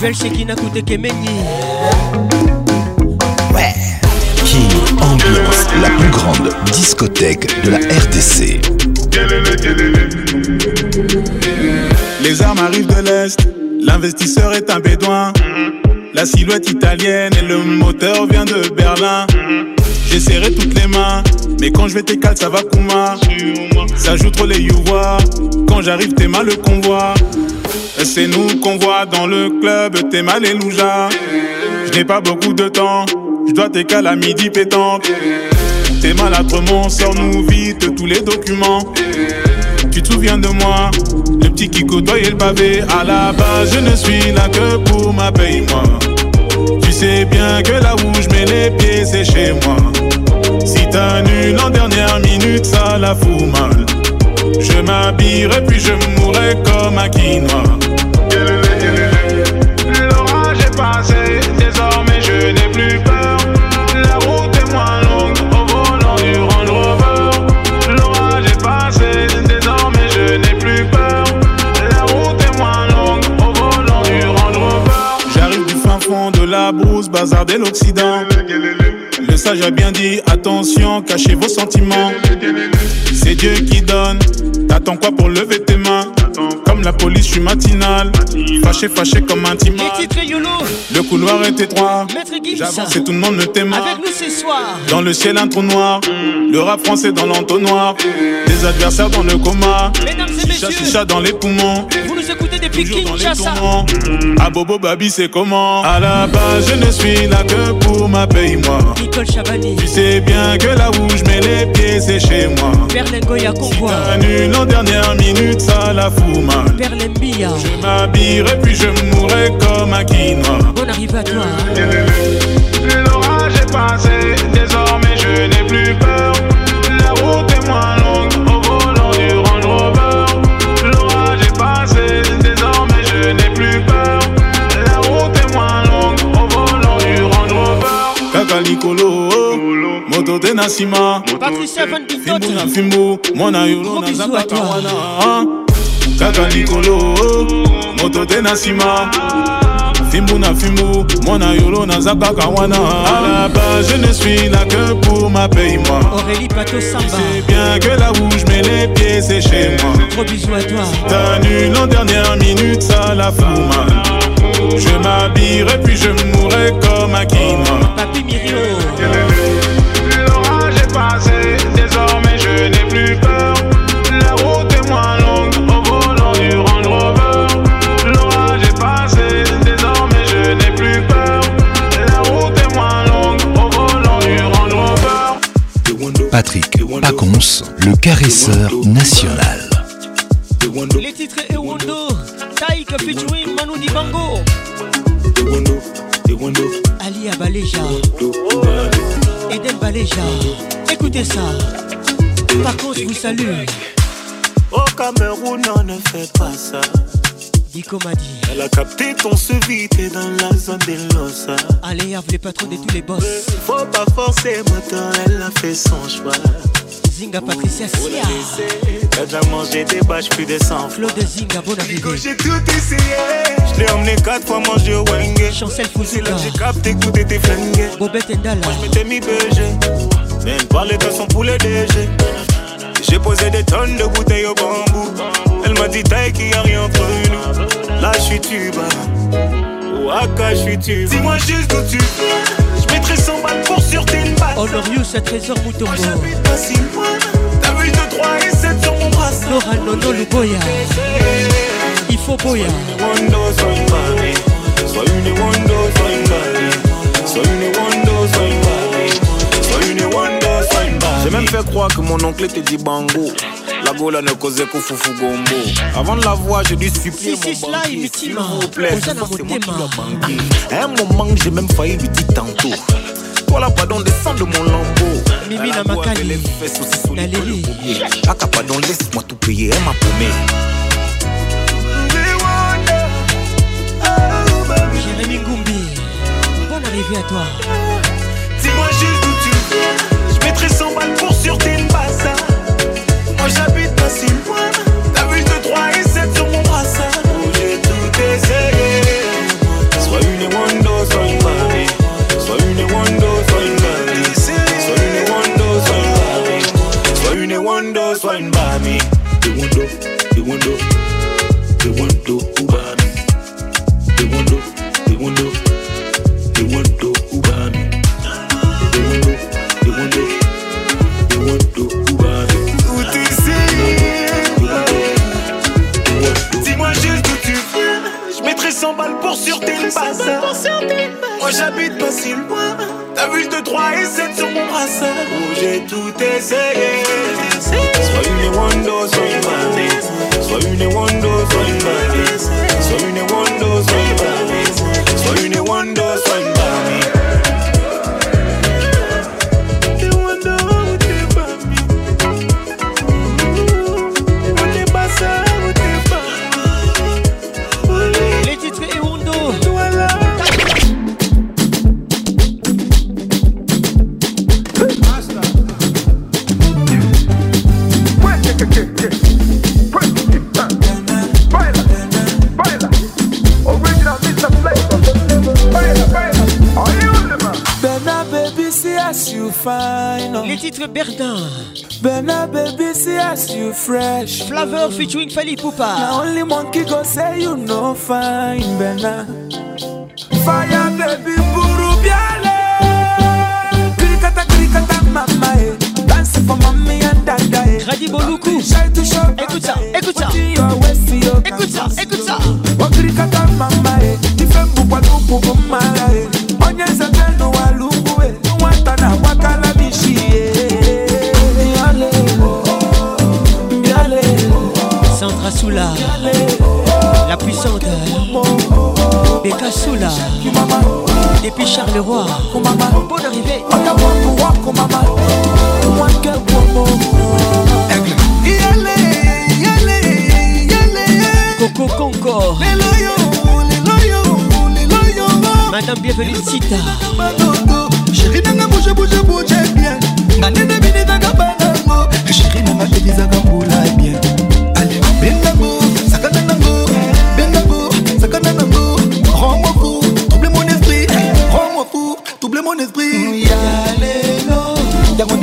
dora kasongo Joël Shekina Koutekemenyi King Ambiance, la plus grande discothèque de la RDC. Les armes arrivent de l'Est, l'investisseur est un bédouin. La silhouette italienne et le moteur vient de Berlin. J'ai serré toutes les mains, mais quand je vais t'écaler, ça va Kuma. Ça joue trop les youvois, quand j'arrive, t'es mal le convoi. C'est nous qu'on voit dans le club, t'es mal les loujas. Je n'ai pas beaucoup de temps, je dois t'écaler à midi pétante. T'es maladrement, sors-nous vite tous les documents. Tu te souviens de moi, le petit qui côtoyait le pavé. À la base, je ne suis là que pour ma paye, moi. Tu sais bien que là où je mets les pieds, c'est chez moi. Si t'annules en dernière minute, ça la fout mal. Je m'habillerai puis je mourrai comme un quinoa. L'orage est passé, désormais je n'ai plus peur. Bazar de l'Occident. Le sage a bien dit, attention, cachez vos sentiments. C'est Dieu qui donne, t'attends quoi pour lever tes mains? Comme la police, je suis matinal. Fâché, fâché comme un timon. Les titres YOLO Le couloir est étroit. Maître J'avance et tout le monde me témoin. Avec nous ce soir Dans le ciel, un trou noir. Le rap français dans l'entonnoir. Des adversaires dans le coma. Mesdames et Chicha, messieurs chicha dans les poumons. Vous nous écoutez depuis Kinshasa À Bobo Babi, c'est comment? À la base, je ne suis là que pour ma paye, moi. Nicole Chabani Tu sais bien que là où je mets les pieds, c'est chez moi. Berlin Goya en dernière minute, ça la fout mal. Bia Je m'habillerai puis je mourrai comme un quinoa. Bonne arrivée à toi L'orage est passé, désormais je n'ai plus peur. La route est moins longue au volant du Range Rover. L'orage est passé, désormais je n'ai plus peur. La route est moins longue au volant du Range Rover. Kaka Nicolo, moto de Nassima. Patricia Van Bintot Fimbu na fimbu, mwana yolo na. Kaka Nicolo, moto de Nassima. Fimbu na fimbu, mwana yolo na zaka kawana. À la base, je ne suis là que pour ma paye, moi. Aurélie Pato Samba C'est bien que là où je mets les pieds, c'est chez moi. Gros bisous à toi T'annules en dernière minute, ça la fout mal. Je m'habillerai puis je mourrai comme un quinoa. Patrick Pacons, le caresseur national. Les titres Ewondo Taïk featuring Manu Dibango Ali Abaleja Eden Baleja Écoutez ça je vous salue Au Cameroun, on ne fait pas ça. M'a dit Elle a capté ton suivi, t'es dans la zone des Losa. Allez Herve les patrons de tous les boss Faut pas forcer, moteur, elle a fait son choix. Zinga Patricia Sia t'as déjà mangé des bâches plus de 100 Claude Zinga bonne arrivée J'ai tout essayé, je l'ai emmené quatre fois manger au Wenge. Chancel C'est là Fouzuka j'ai capté que tout était flingué. Bobette Ndala Moi je m'étais mis BG, elle parlait de son poulet DG. J'ai posé des tonnes de bouteilles au bambou. Elle m'a dit taille qu'il y a rien entre nous. Là je suis tuba, Waka je suis tuba. Dis-moi juste d'où tu viens. Je mettrai 100 balles pour sur tes balles. Honorius Trésor Moutombo Moi j'habite pas si loin. T'as vu de 3 et 7 sur mon brassard. Laura Nono Luboya Il faut Boya Wando, soy une Wando, soy une Barbie. Soy une Wando, soy une Barbie. Soy une Wando, soy une Barbie. J'ai même fait croire que mon oncle était dit bango. La gola ne causait qu'au foufou gombo. Avant de la voir, j'ai dû supplier Si, si, mon banquier. S'il vous plaît, c'est moi qui dois. À un moment, j'ai même failli lui dire tantôt. Toi là, pardon, descends de mon lambeau. Mimi Elle a na beau Makali. le pommier. Aka, pardon, laisse-moi tout payer, elle m'a paumé. Jérémy Ngumbi arrivée à toi. Dis-moi juste d'où tu viens. Je mettrai 100 balles pour sur tes bassa. Moi j'habite pas si loin. Vu de 3 et 7 sur mon brassard. J'ai tout essayé. Soit une Wando, soit une Barbie. Soit une Wando, soit une Barbie. Soit une Wando, une Barbie. Soit une Wando, soit une Barbie. The Wando, Wando, sur tes bazar. Moi j'habite pas si loin. T'as vu de 3 et 7 sur mon brassard. Oh, j'ai tout essayé. Soit une Wando, soit une Barbie. Soit une Wando, soit une Barbie. Soit une Wando, soit une Barbie. Soit une Wando, soit une Barbie. You fine. Les titres Berdin. Bernard, baby, see as you fresh. Flavor featuring Fali Poupa. Now only monkey go say you no fine, Bernard. Fire, baby, buru biale. Krikata, krikata, mama, eh. Dance for mommy and dada, eh. Radi Boluku. Show, Écoute ça, écoute ça. Écoute ça, écoute ça. Wakrikata, mama, eh. Ifembu kwa lupu kumara, eh. Eh. Nwata na wakala mishi, eh. Biale, biale, Sandra Soula. La puissante. Beka Soula. Depuis Charleroi. Bonne arrivée. Coco Conco. Madame Bienvenue Sita. Chérie nanga bouge bouge bouge bien. Banango nanga mbula bien. Sakana nango sakana nango Rends-moi fou trouble mon esprit. Rends-moi fou trouble mon esprit. Yango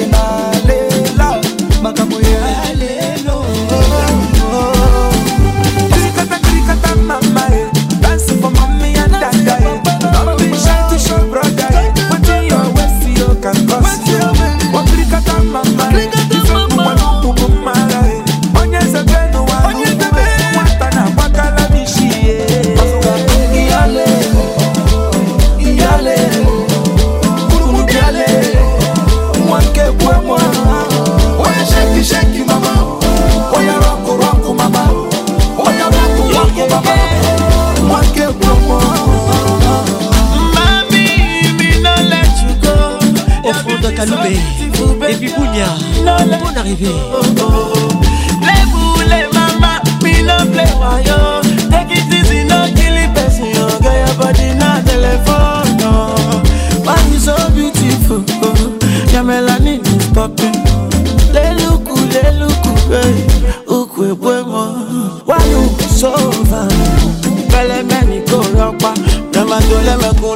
Bonne arrivée. Les boules, mama, me no play wayo Take it easy, no kill it person. Yo Get your body na telephone, no. Why so beautiful, oh Your melanin is popping Leluku, leluku, hey. Ukwe bwemo Why you so fine? Pẹ̀lẹ́ mẹ́ni kò rọpa. Lẹ́mẹ̀ tó lẹ́mẹ̀ kún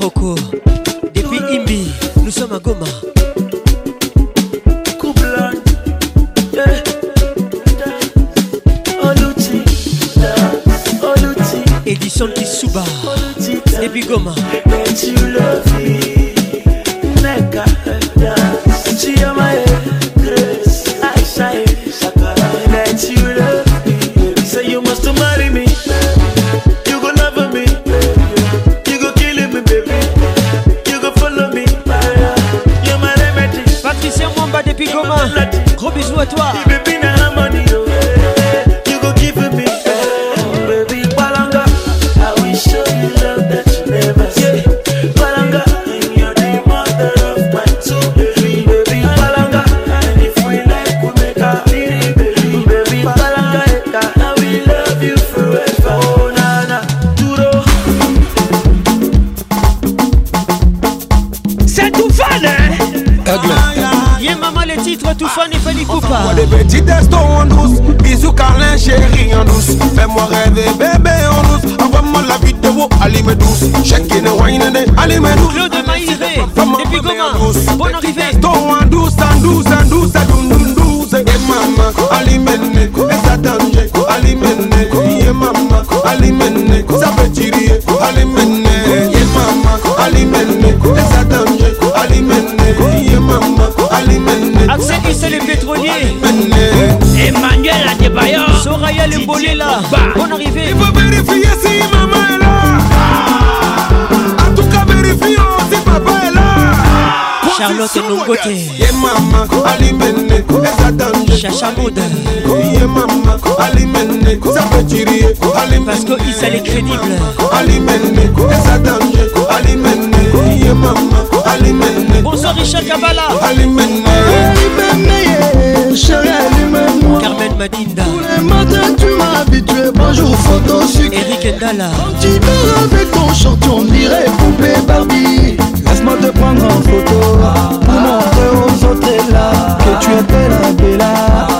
Rocco. Depuis Imbi, nous sommes à Goma. Édition Kisuba. Depuis Goma. Liberté Parce que s'allait crédible. Bonsoir Richard Kabala Madinda. Les bonjour photo sucre Eric Ndala. Quand tu me avec ton short on dirait poupée Barbie. Laisse-moi te prendre en photo. que tu es bella, bella.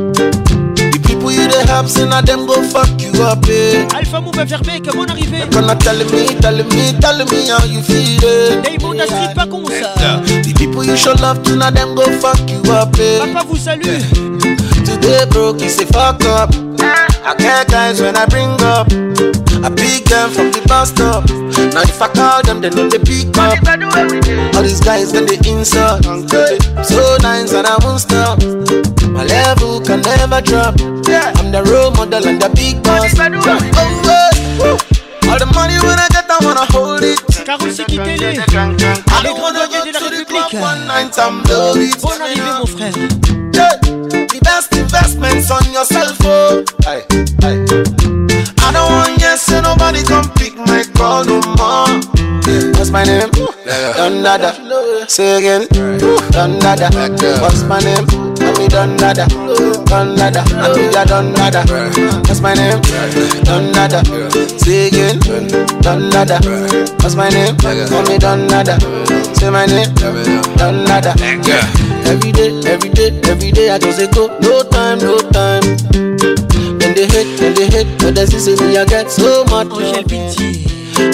Na them go fuck you up, eh. Alpha Move Verbeek, bonne arrivée. Gonna tell me, tell me, tell me how you feel it. Diamond Street Pacons. The people you show love to, na them go fuck you up, eh. Papa vous salue. Today broke, is a fuck up. I get guys when I bring up. I pick them from the bus stop. Now if I call them, they know they pick up. All these guys then they insult. So nice and I won't stop. My level can never drop. I'm the role model and the big boss. Oh, yeah. All the money when I get, I wanna hold it. I Carole Sekitele, les grands douaniers de la République. Bonne arrivée mon frère. Yeah. The best investments on yourself, oh. Aye, aye. I don't want yes, so nobody come pick my call no more. What's my name? Don Dada. Say again. Don Dada. What's my name? done nada, done nada. I think I done nada. That's my name, done nada. Say again, done nada. That's my name, call me done nada. Say my name, done nada. Every day, every day, every day I just say go. No time, no time. When they hate, when they hate, but they see me, I get so much. Angèle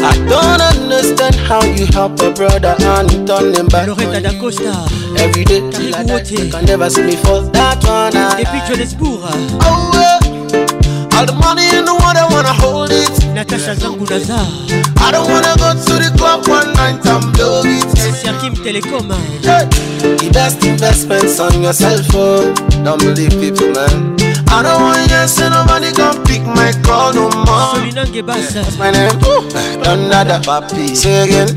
I don't understand how you help a brother and you turn him back. Loretta da Costa. Every day, like that, you can never see me fall. That one. I, puis Johannesburg. Oh, yeah. All the money in the world, I wanna hold it. Natasha Zangunaza. I don't wanna go to the club one night and blow it. Serkim Telecom. Yeah. The best investments on yourself, oh. Don't believe people, man. I don't want yes, so nobody can pick my call no more. Solinange Bassa. What's my name? Don Nada. Papi. Say again.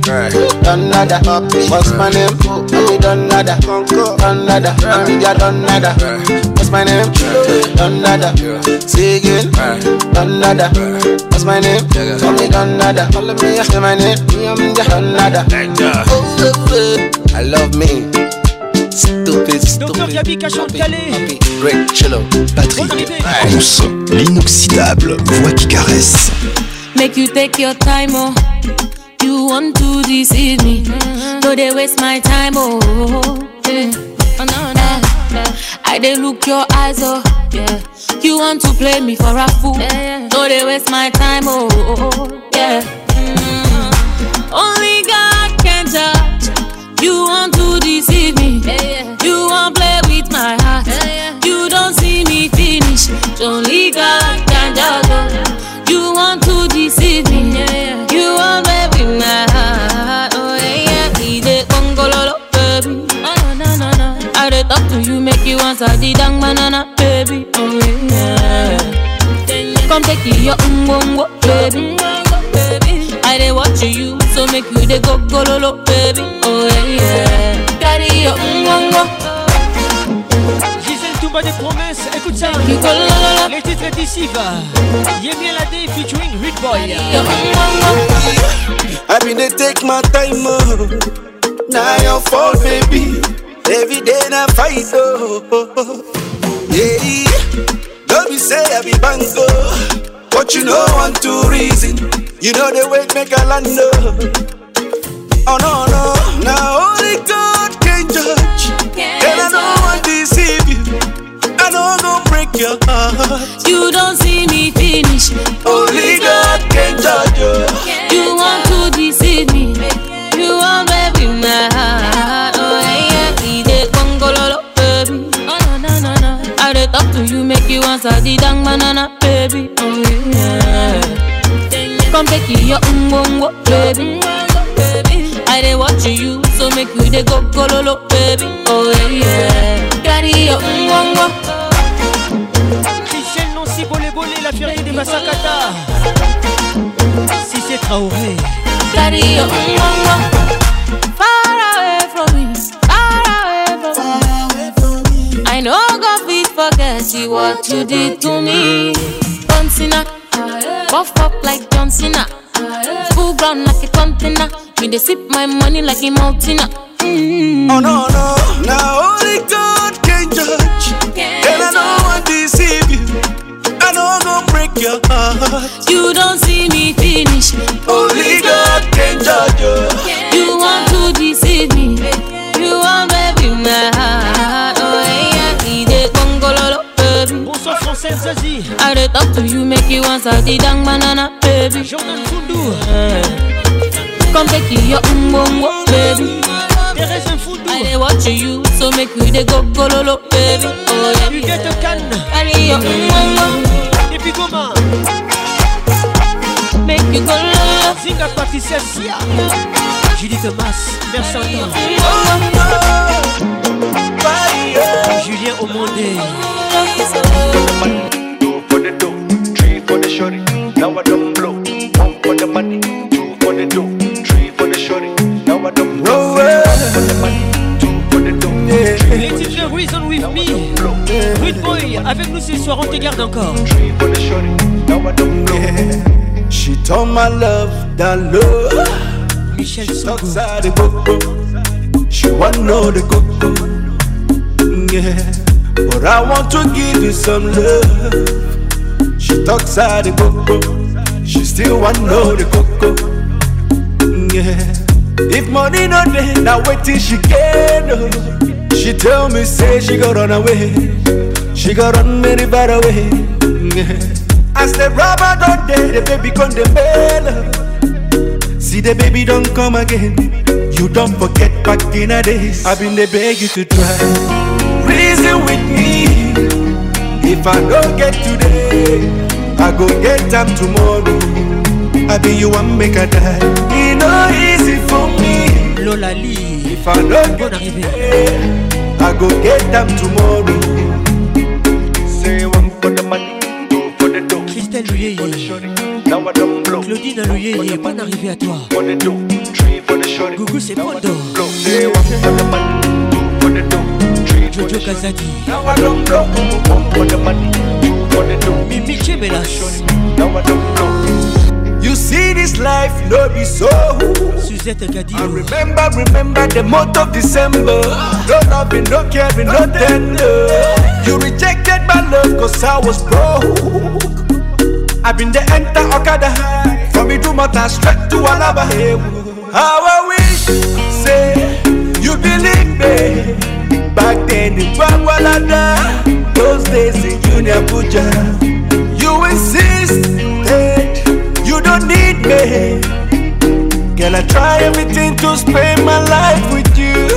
Don Nada. Papi. What's my name? Mommy Don Nada. Don Nada. Mommy ya Don Nada. What's my name? Don Nada. Say again. Don Nada. What's my name? Mommy Don Nada. Follow me. Say my name. I'm Don Nada. Oh, I love me. Stupid, Docteur Gabi Cachon Calais. Great, chillo. Bonne arrivée. Pacons, l'inoxydable voix qui caresse. Make you take your time, oh. You want to deceive me. No, they waste my time, oh. Yeah. Oh, no. I they look your eyes, oh. Yeah. You want to play me for a fool. No, they waste my time, oh. Yeah. Mm. Only God can judge. You want to deceive me. You want play to you, make you answer the dang banana, baby. Oh yeah. Come take your ungongo, baby. I dey watch you, so make you dey go gololo, baby. Oh yeah, yeah. Carry your ungongo. Gisèle Toumba des promesses, écoute ça. Les titres d'ici va. Yemi Alade featuring Rude Boy. I been dey take my time, oh. Now your fault, baby. Every day na fight, oh. oh, oh, oh. Yeah, don't be say I be bango, but you know one two reason. You know the way make a land, oh. Oh no no, now only God can judge, and I don't want to deceive you. I don't go break your heart. You don't see me finish. Only God can judge you. You want you, answer the dang banana, baby. Oh yeah. Come take your ungongo, baby. I dey watch you, so make you dey go gololo, baby. Oh yeah, yeah. Carry your ungongo. Michel Nancy Bolé Bolé, la fierté des Massakata. Si c'est Traoré. Carry your ungongo. Far away from me, ah. You what you did to me. John Cena, buff up like John Cena, full ground like a container. Me they sip my money like a mountain. Mm. Oh no no, now only God can judge, and I know I deceive you. I know I'm gonna break your heart. You don't see me finish. Only God can judge you. Zazie. I dey talk to you, make you answer the dang banana, baby. Jordan Fundu. Come take your umbongo, baby. Thérèse Fundu. I dey watch you, so make you dey go gololo, baby. Oh yeah. You get a can. Carry your umbongo. Et puis comment? Make you go lolo. Zinga Patricia Sia. Thomas. Julien Omondé. For the dough, three for the shorty. Now I don't blow. One for the money, two for the dough, three for the shorty. Now I don't blow. One for the money, two for the dough. Les titres Reason With Me? Rude Boy, avec nous ce soir, on te garde encore. Three for the shorty. Now I don't blow. She told my love that love. Michel Sougou. the coco. She want know the coco. Yeah, but I want to give you some love. She talks out the coco. She still want know the coco. Yeah, if money no dey, now wait till she get no. She tell me say she got run away. She got run very far away. Yeah. As the rubber don't dey, the baby come the mail. See the baby don't come again. You don't forget back in the days. I've been the beg you to try. Reason with me. If I don't get today, I go get them tomorrow. I be you one make a die. It no easy for me. Lola Lee. If I don't get today, I go get them tomorrow. Say one for the money, two for the dough. Christelle Luyeye. Now I don't blow. Claudine Luyeye, bonne arrivée à toi. For the dough, three for the shorty. Gougou c'est Pondo. Blow. Say one for the money, two for the dough, Jojo. Now I don't for the money, for the dough. Mimi. Now I don't blow. You see this life, no be so. Suzette I remember, remember the month of December. No loving, no caring, no tender. You rejected my love cause I was broke. I've been the enter Okada high. From Idumota straight to Alaba. How I wish, say, you believe me. Back then in Bagwalada, those days in Junior Puja. You insisted, you don't need me. Girl, I try everything to spend my life with you.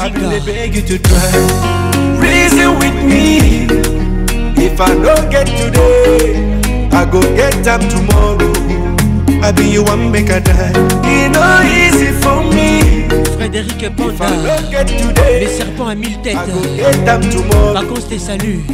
I really beg you to try. Reason with me. If I don't get today, I go get them tomorrow. I be you one make a die. It no easy for me. Frédéric Panda. Today, serpents à mille têtes. Vacances tes saluts.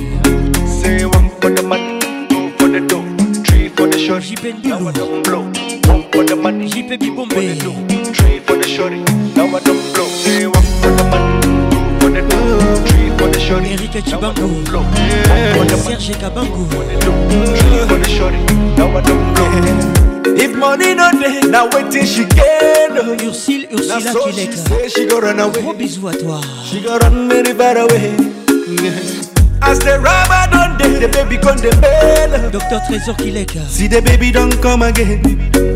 Say one for the money, two for the dough, three for the shorty. JP Now I don't blow. One for the money, JP for the dough, three for the shorty. Now I don't blow. Say one for the money, two for the dough, three for the shorty. Eric Now I don't blow. One for the money, Serge Kabango. three for the shorty. Now I don't blow. If money no dey, now wait till she get no. Ursule, Ursula so she Kilek. say she go run Gros away. bisous à toi. She go run very far away. As the rubber don't dey, the baby come the mail. Docteur Trésor Kilek. See the baby don't come again.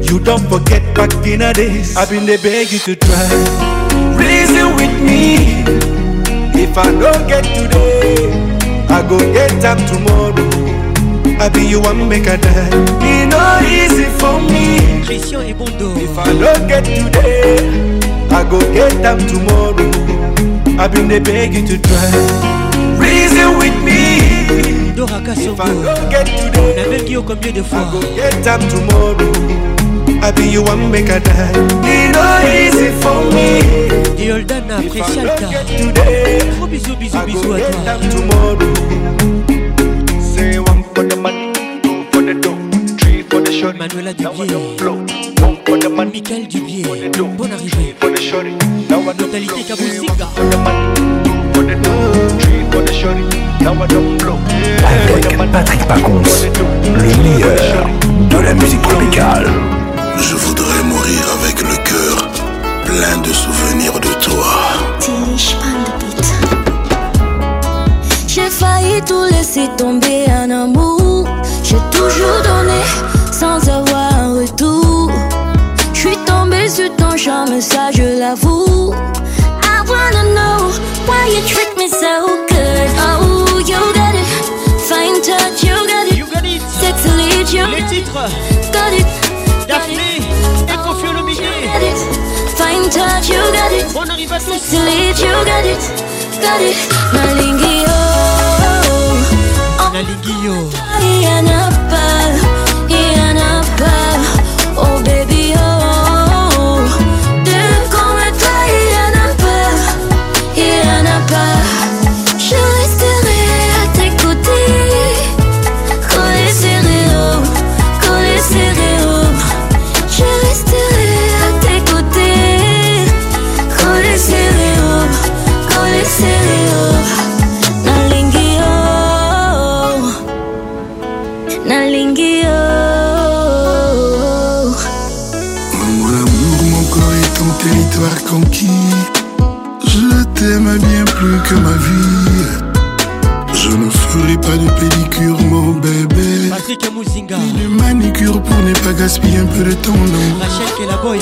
You don't forget back in the days. I've been the beg you to try. Reason with me. If I don't get today, I go get them tomorrow. I be you one make a die. It no easy for me. Christian et Bondo. If I don't get today, I go get them tomorrow. I've been the beg you to try. Reason with me. Dora If. I don't get today, Guillaume combien de I fois go get them tomorrow. I be you one make a die. It no easy for me. I get today, Gros bisous, bisous, I bisous go à get toi. them tomorrow. Say one for the money, two for the dough, three for the shorty. Manuela Now I Dubier. don't blow. One for the money, Michael Dubier. for the dough, Bonne three arrivée. for the shorty. Now I don't Totalité blow. Kabouzinga. for the money, two for the dough, three for the shorty. Now I don't blow. Avec Patrick Pacons, le meilleur de la musique tropicale. Je voudrais mourir avec le cœur de souvenirs de toi. Failli tout laisser tomber en amour. J'ai toujours donné sans avoir un retour. Je suis tombée sur ton charme, ça je l'avoue. I wanna know why you treat me so good. Oh, you got it. Fine touch, you got it. You got it. Sexy lead, you Les titres. got it. Daphné et Kofi Olomide. Fine touch, you got it. On arrive à tous. Sexy lead, you got it. Got it. Nalingi, oh. nalingi yo. Oh baby. Que ma vie. Je ne ferai pas de pédicure, mon bébé. Patrick Mouzinga. De manicure pour ne pas gaspiller un peu de ton nom. Rachel Kelaboy.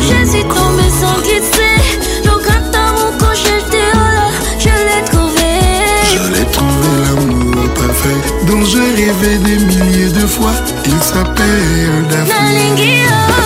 Je suis tombée sans glisser. Donc attends mon quand j'étais là, je l'ai trouvé. Je l'ai trouvé l'amour parfait dont je rêvais des milliers de fois. Il s'appelle Daphné.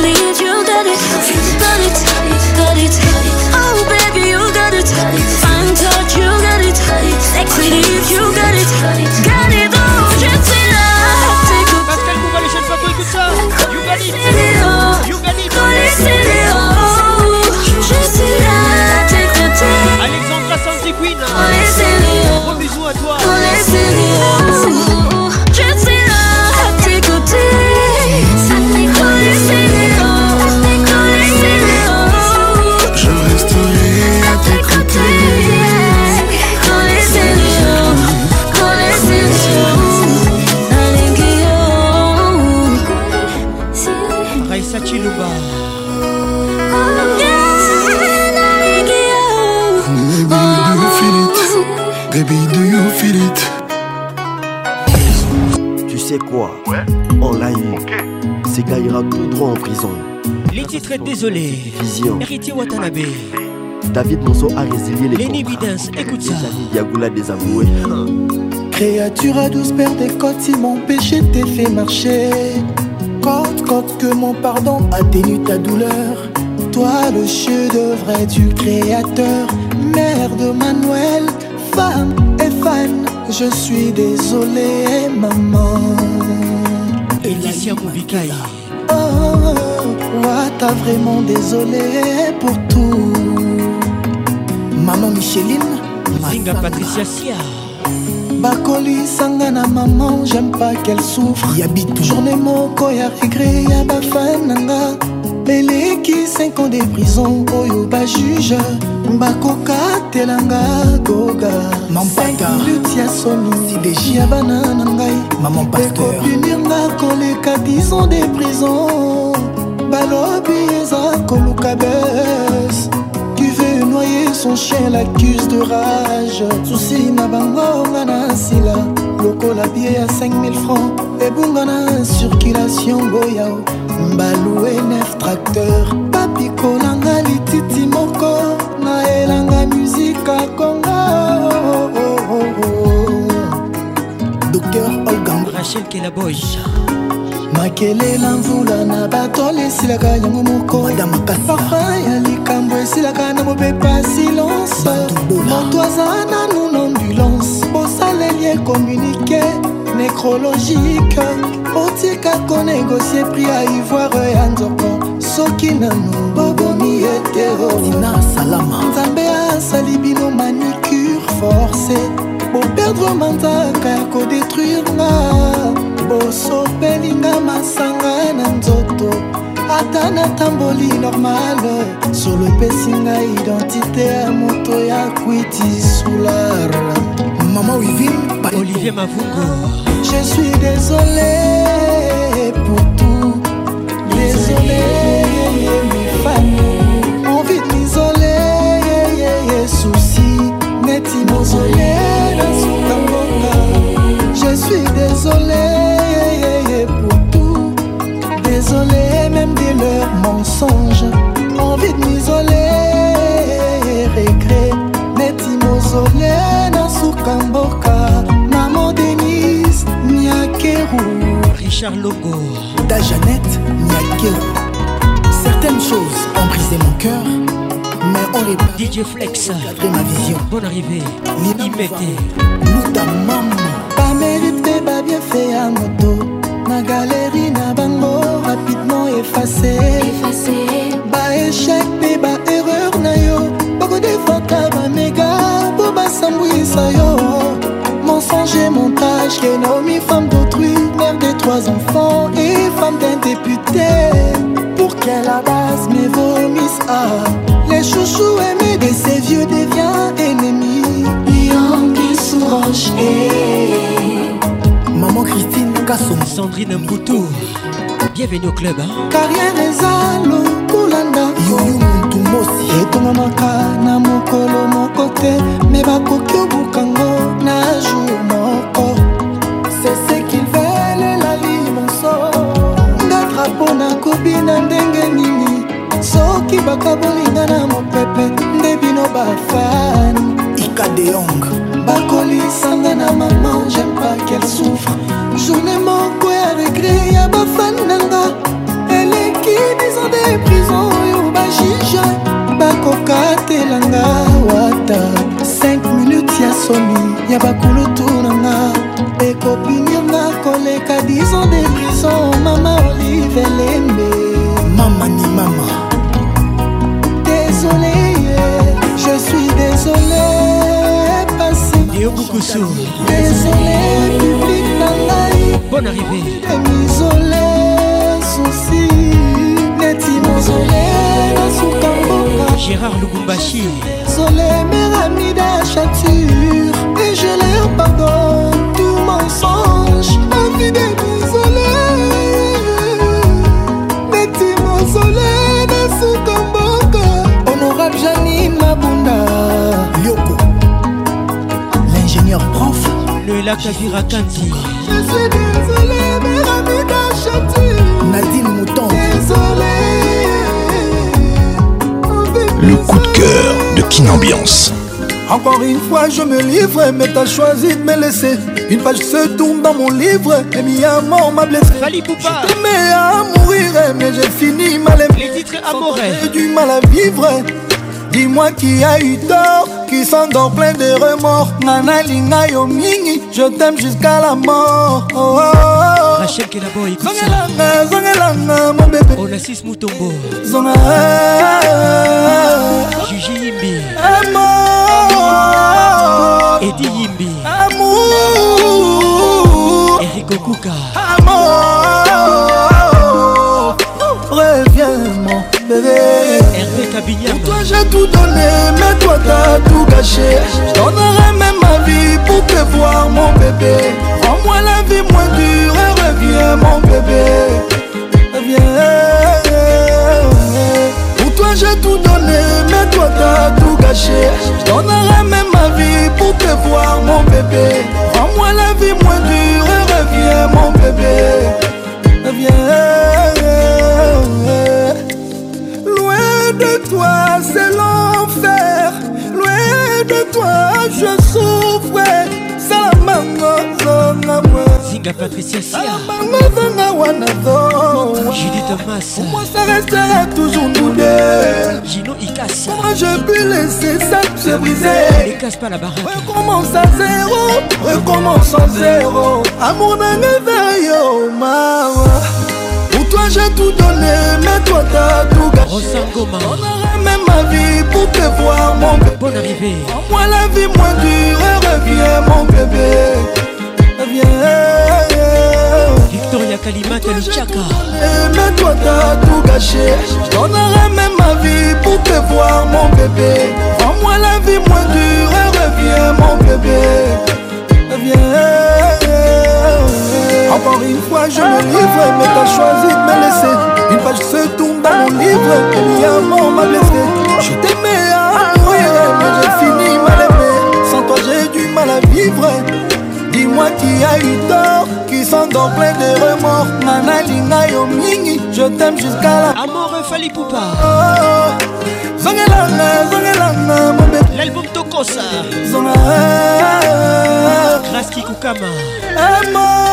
leave droit en prison. Les titres désolé. Vision. Héritier Watanabe. David Monso a résilié les Lenny contrats. Videns, écoute ça. Diagoula désavoué. Créature à douce père des côtes, si mon péché t'ait fait marcher. Côte, côte, que mon pardon atténue ta douleur. Toi, le chef-d'œuvre du créateur? Mère de Manuel, femme et fan. Je suis désolé, maman. Laetitia Moubikaï. Ouais, t'as vraiment désolé pour tout. Maman Micheline, Zinga Patricia Sia. bakolisanga na maman j'aime pas qu'elle souffre journée moko ya regret ya bafan nanga eleki 5 ans de prison oyo bajuge bakokatelanga goga minute ya soni ya bana na ngai ekopunirnga koleka 10 ans de prison balobi eza koluka bes Tu veux noyer son chien, l'accuse de rage. Souci na bango nga na sila. Lokola billet à 5000 francs. Ebunga na circulation boyao. Mbalou nef tracteur. Papi kolanga lititi moko. Na elanga musique à Congo. Docteur Olgango. la boy makelela mvula na batole esilaka yango moko parfum ya likambo esilaka na mopepa silence moto aza nanu na ambulance bosaleli ekommunike nécrologique otika konegocie pri ya ivoire ya nzoko. Soki nanu bobomi eterorina salama. Nzambe asali bino manicure forcé. Boperdre manzaka ya kodétruire nga. Bosopelinga masanga na nzoto. Ata natamboli normal. Solo epesi ngai identité ya moto ya kwiti sular mama wivin olivier mavungo je suis désolé richard logo da janette niakeru certaines choses ont brisé mon cœur mais on répare DJ Flex. ma vision. Bonne arrivée. Imete. luta mama bamérite mpe babiefe ya moto na galeri na bango rapidement efase baéchec mpe baerreur na yo bakodefaka bamega mpo basambwisa yo. Mensonge et montage que femme de trois enfants et femme d'un député. Pour qu'elle la base me vomisse ah les chouchous aimés de ces vieux devient ennemis. Yangi Souroche Maman Christine Kassom Sandrine Mboutou. Bienvenue au club hein? carrière eza lokolanda yoyo muntu mosi etongamaka na mokolo moko te me bakoki obukango na jour soki bakabolinga na mopepe nde bino bafani. Ikadeong. Bakolisanga na mama j'aime pas qu'elle souffre. Journée moko ya regret ya bafani nanga. Eleki biso de prison oyo bajuge bakokatelanga wata. 5 minutes ya soni ya bakulutu nanga. Ekopinirnga koleka 10 ans de prison mama olive lembe mama ni mama désolé je suis désolé passé désolé public na ngai bonne arrivée. Emisole susi neti mozole na suka mboka gérard lubumbashi. désolé meramida chature et je leur pardonne tout mensonge. Envie honorable janine mabunda lioko l'ingénieur prof Noëlla Kavira Kanti Je suis désolé, mes amis d'Achature. Nadine Mouton. Désolé. Le coup de cœur de Kin Ambiance. Encore une fois, je me livre, mais t'as choisi de me laisser. Une page se tourne dans mon livre, et mi amour m'a blessé. Fali Poupa. À mourir, mais j'ai fini mal aimé. Les titres amoureux. J'ai du mal à vivre. Dis-moi qui a eu tort, qui s'endort plein de remords. Nana linga yo mingi, je t'aime jusqu'à la mort. Oh, oh, oh. Rachel Kelaboy, écoute ça. Zongelanga, zongelanga, mon bébé. Onassis Mutombo. Zonga. Juji Yimbi. Amour. Eddie Yimbi. Amour. Eric Okuka. Amour. Reviens, mon bébé. Pour toi j'ai tout donné, mais toi t'as tout gâché. Je donnerai même ma vie pour te voir, mon bébé. Rends-moi la vie moins dure et reviens, mon bébé. Reviens. Pour toi j'ai tout donné, mais toi t'as tout gâché. Je donnerai même ma vie pour te voir, mon bébé. Rends-moi la vie moins dure et reviens, mon bébé. Reviens. Toi, c'est l'enfer. Loin de toi, je souffre. salamango zonga mwe zinga patricia sia. Bango zonga wana zowa judith mas moi ça restera toujours nous deux. Gino ikasi moi je peux laisser ça se briser. Ne casse pas la baraque. Recommence à zéro recommence à zéro. Amour nanga veyo mawa pour toi j'ai tout donné mais toi t'as tout gâché. Rosangoma même ma vie pour te voir mon bébé. Bonne arrivée. Moi la vie moins dure reviens mon bébé. Reviens. Victoria Kalimata le Tchaka Mais toi t'as tout gâché. Je donnerai même ma vie pour te voir mon bébé. Rends-moi la vie moins dure reviens mon bébé. Reviens. Encore une fois je me livre Mais t'as choisi de me laisser Une page se tourne dans mon livre amour m'a blessé Je t'aimais à Mais j'ai fini mal aimé. Sans toi j'ai du mal à vivre. Dis-moi qui a eu tort Qui s'endort plein de remords. Nana linga yo mingi Je t'aime jusqu'à la Amour Fali Poupa. Oh, Zongelanga, zongelanga bébé. L'album Tokosa. Zonga. Graski Kukama. Amour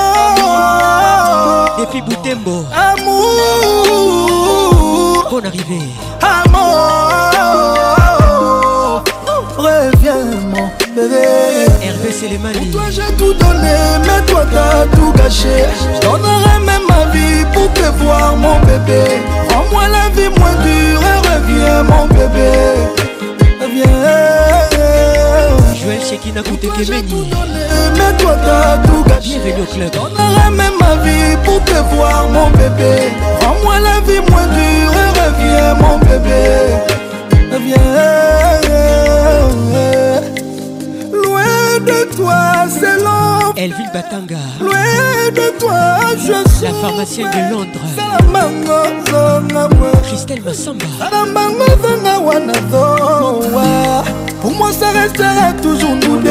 Depuis Boutembo Amour. Bonne arrivée Amour. Reviens mon bébé. Hervé Selemani. Toi j'ai tout donné mais toi t'as tout gâché. Je donnerai même ma vie pour te voir mon bébé. Rends-moi la vie moins dure et reviens mon bébé Joël Shekina Koutekemeni Mais toi t'as tout gâché Bienvenue au club. Je donnerai même ma vie pour te voir mon bébé. Rends-moi la vie moins dure et reviens mon bébé. Reviens. Loin de toi c'est long Elville Batanga. Loin de toi je suis La pharmacienne de Londres. Salamango zonga mwe Christelle Massamba Salamango zonga wana zowa Pour moi ça restera toujours nous deux.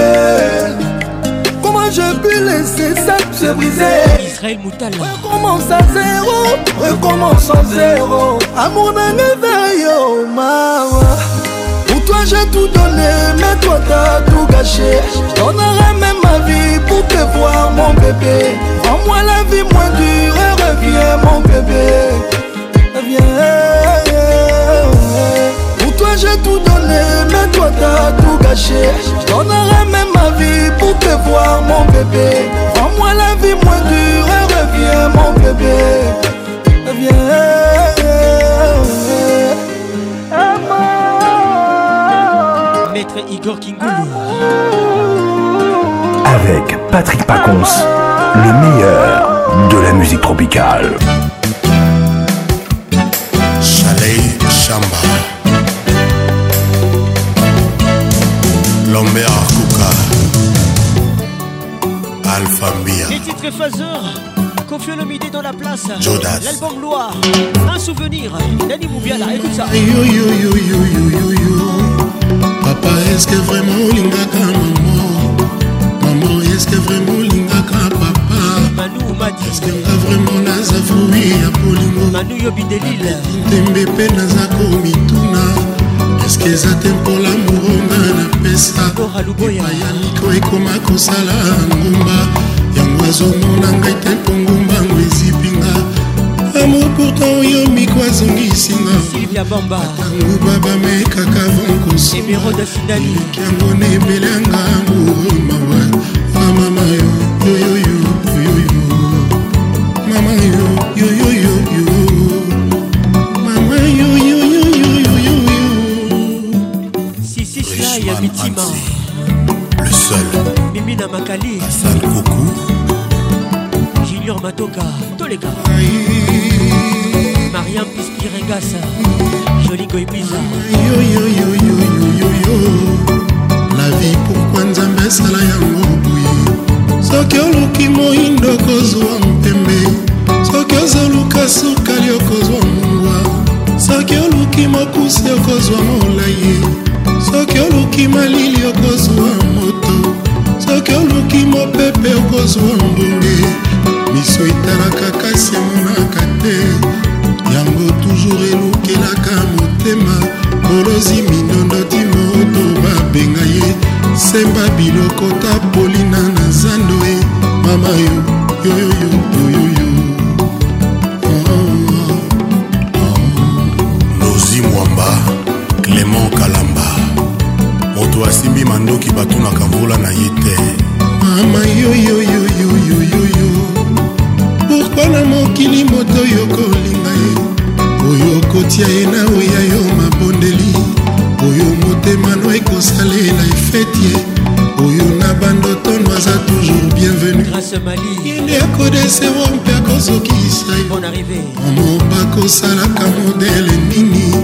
Comment je peux laisser ça se briser. Israël Moutala Recommence à zéro Recommence à zéro. Amour nanga veyo mawa Pour toi j'ai tout donné Mais toi t'as tout gâché. Je donnerai même ma vie pour te voir mon bébé. Rends-moi la vie moins dure et reviens mon bébé. Reviens j'ai tout donné Mais toi t'as tout gâché. Je donnerai même ma vie pour te voir mon bébé. Rends-moi la vie moins dure et reviens mon bébé. Reviens. Maître Igor Kingoulou Avec Patrick Pacons, le meilleur de la musique tropicale. Mbia Les titres phaseurs Kofi Olomide dans la place. Jodas. L'album Loire Un souvenir. Dani Moubiala Écoute ça. Yo yo yo yo yo yo yo Papa est-ce que vraiment olingaka maman? Maman est-ce que vraiment olingaka papa? Manu Madi. Est-ce que nga vraiment naza fruit ya bolingo Manu Yobi Delil. Ntembe mpe naza komituna. Eske eza te mpola moronga napesa Laura Luboya. Ya miko ekoma kosala ngumba yango azomona ngai te mpongo mbango ezipinga. Amour pourtant oyo miko azongisinga atango babamekaka vankoselekango na ebele yanga ngorima Matoka Toleka Mariam Pispirengasa Jolie Goibiza la miso etalaka kasi emonaka te yango toujours elukelaka motema kolozi mindondo ti moto babenga ye semba bilokota polina na zando e mama yo yoyoyoyoyoyo lozi mwamba clément kalamba moto asimbi mandoki batunaka mvula na ye te mama yoyoyoyoyoyoyo pourkui na mokili moto oyo kolinga ye. Oyo kotia ye na oya yo mabondeli. Oyo motema no ekosalela efeti ye. Oyo na bandotono aza toujours bienvenu. Yende akodesero mpe akozokisa omo bakosalaka modele nini.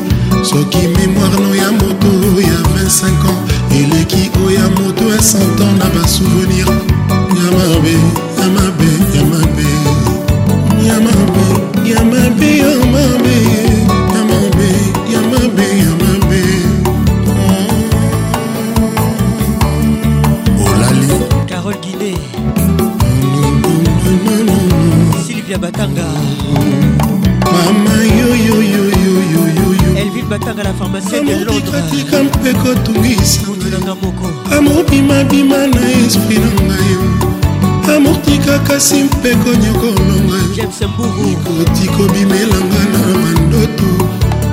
Soki mémoire no ya moto ya 25 ans. Eleki oyo ya moto ya 100 ans na basouvenir ya mabe mpe kotungisa Mutulanga moko. Amour bimabima na esprit na ngai amour tika kasi mpe konyokolonga ikoti kobimelanga na mandoto.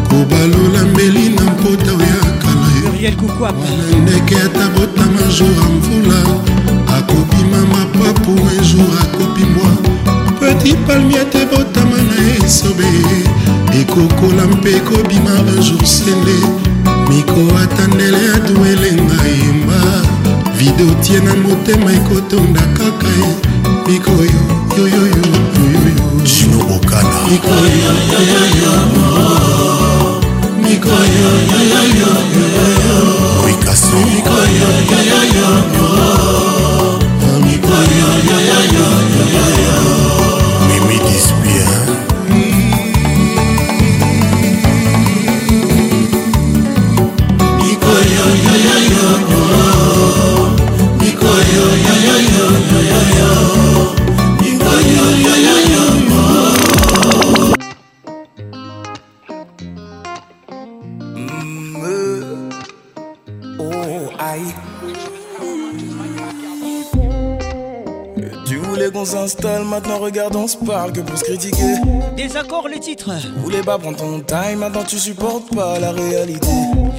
Kobalola mbeli na mpota oya kala ndeke ata botama jour ya mvula. Akobima mapapu un jour akobimbwa petit palmier te botama na esobe. Ekokola mpe ekobima un jour sende. Miko ye na motema ekotonga que pour se critiquer. Désaccord les titres Tu voulais pas prendre ton time, maintenant tu supportes pas la réalité.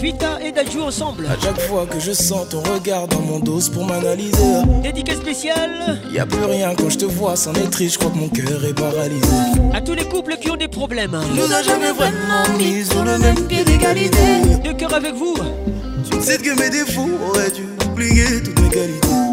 Vita et Dajou ensemble À chaque fois que je sens ton regard dans mon dos pour m'analyser. Dédicace spéciale Y a plus rien quand je te vois, c'en est triste, je crois que mon cœur est paralysé. à tous les couples qui ont des problèmes. Nous a jamais vraiment mis sur le même pied d'égalité. De cœur avec vous. Tu sais que mes défauts auraient dû oublier toutes mes qualités?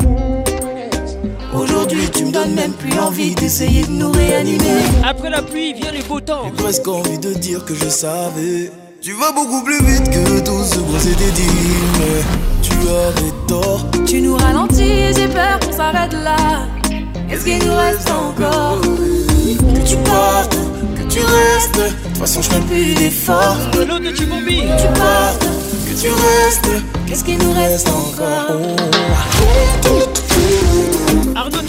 Aujourd'hui, tu me donnes même plus envie d'essayer de nous réanimer. Après la pluie vient le beau temps. J'ai presque envie de dire que je savais. Tu vas beaucoup plus vite que tout ce qu'on s'était dit, mais tu avais tort. Tu nous ralentis, j'ai peur qu'on s'arrête là. Qu'est-ce qu'il nous reste encore? Que tu partes, que tu restes. De toute façon, je ferai plus d'efforts. L'autre de Chibombi. Que tu partes, que tu restes. Qu'est-ce qu'il nous reste encore?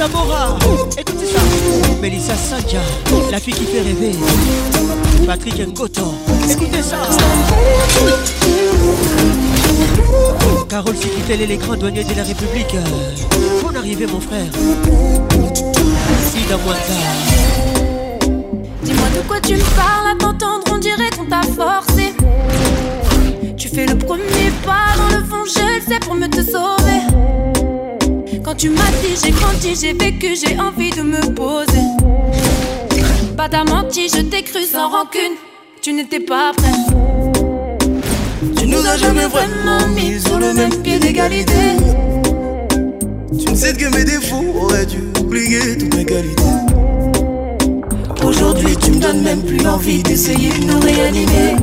Tamora. Écoutez ça. Mélissa Sancha, la fille qui fait rêver. Patrick Ngoto. Écoutez ça. Carole Sikitel et les grands douaniers de la République. Bonne arrivée, mon frère. Sida. Dis-moi de quoi tu me parles, à t'entendre, on dirait qu'on t'a forcé. Tu fais le premier pas, dans le fond, je le sais pour me te sauver. Quand tu m'as dit, j'ai grandi, j'ai vécu, j'ai envie de me poser. Pas menti, je t'ai cru sans rancune. Tu n'étais pas prêt. Tu nous as jamais vraiment mis sur le même pied d'égalité. Tu ne sais que mes défauts auraient dû oublier toutes mes qualités. Aujourd'hui, tu me donnes même plus envie d'essayer de nous réanimer.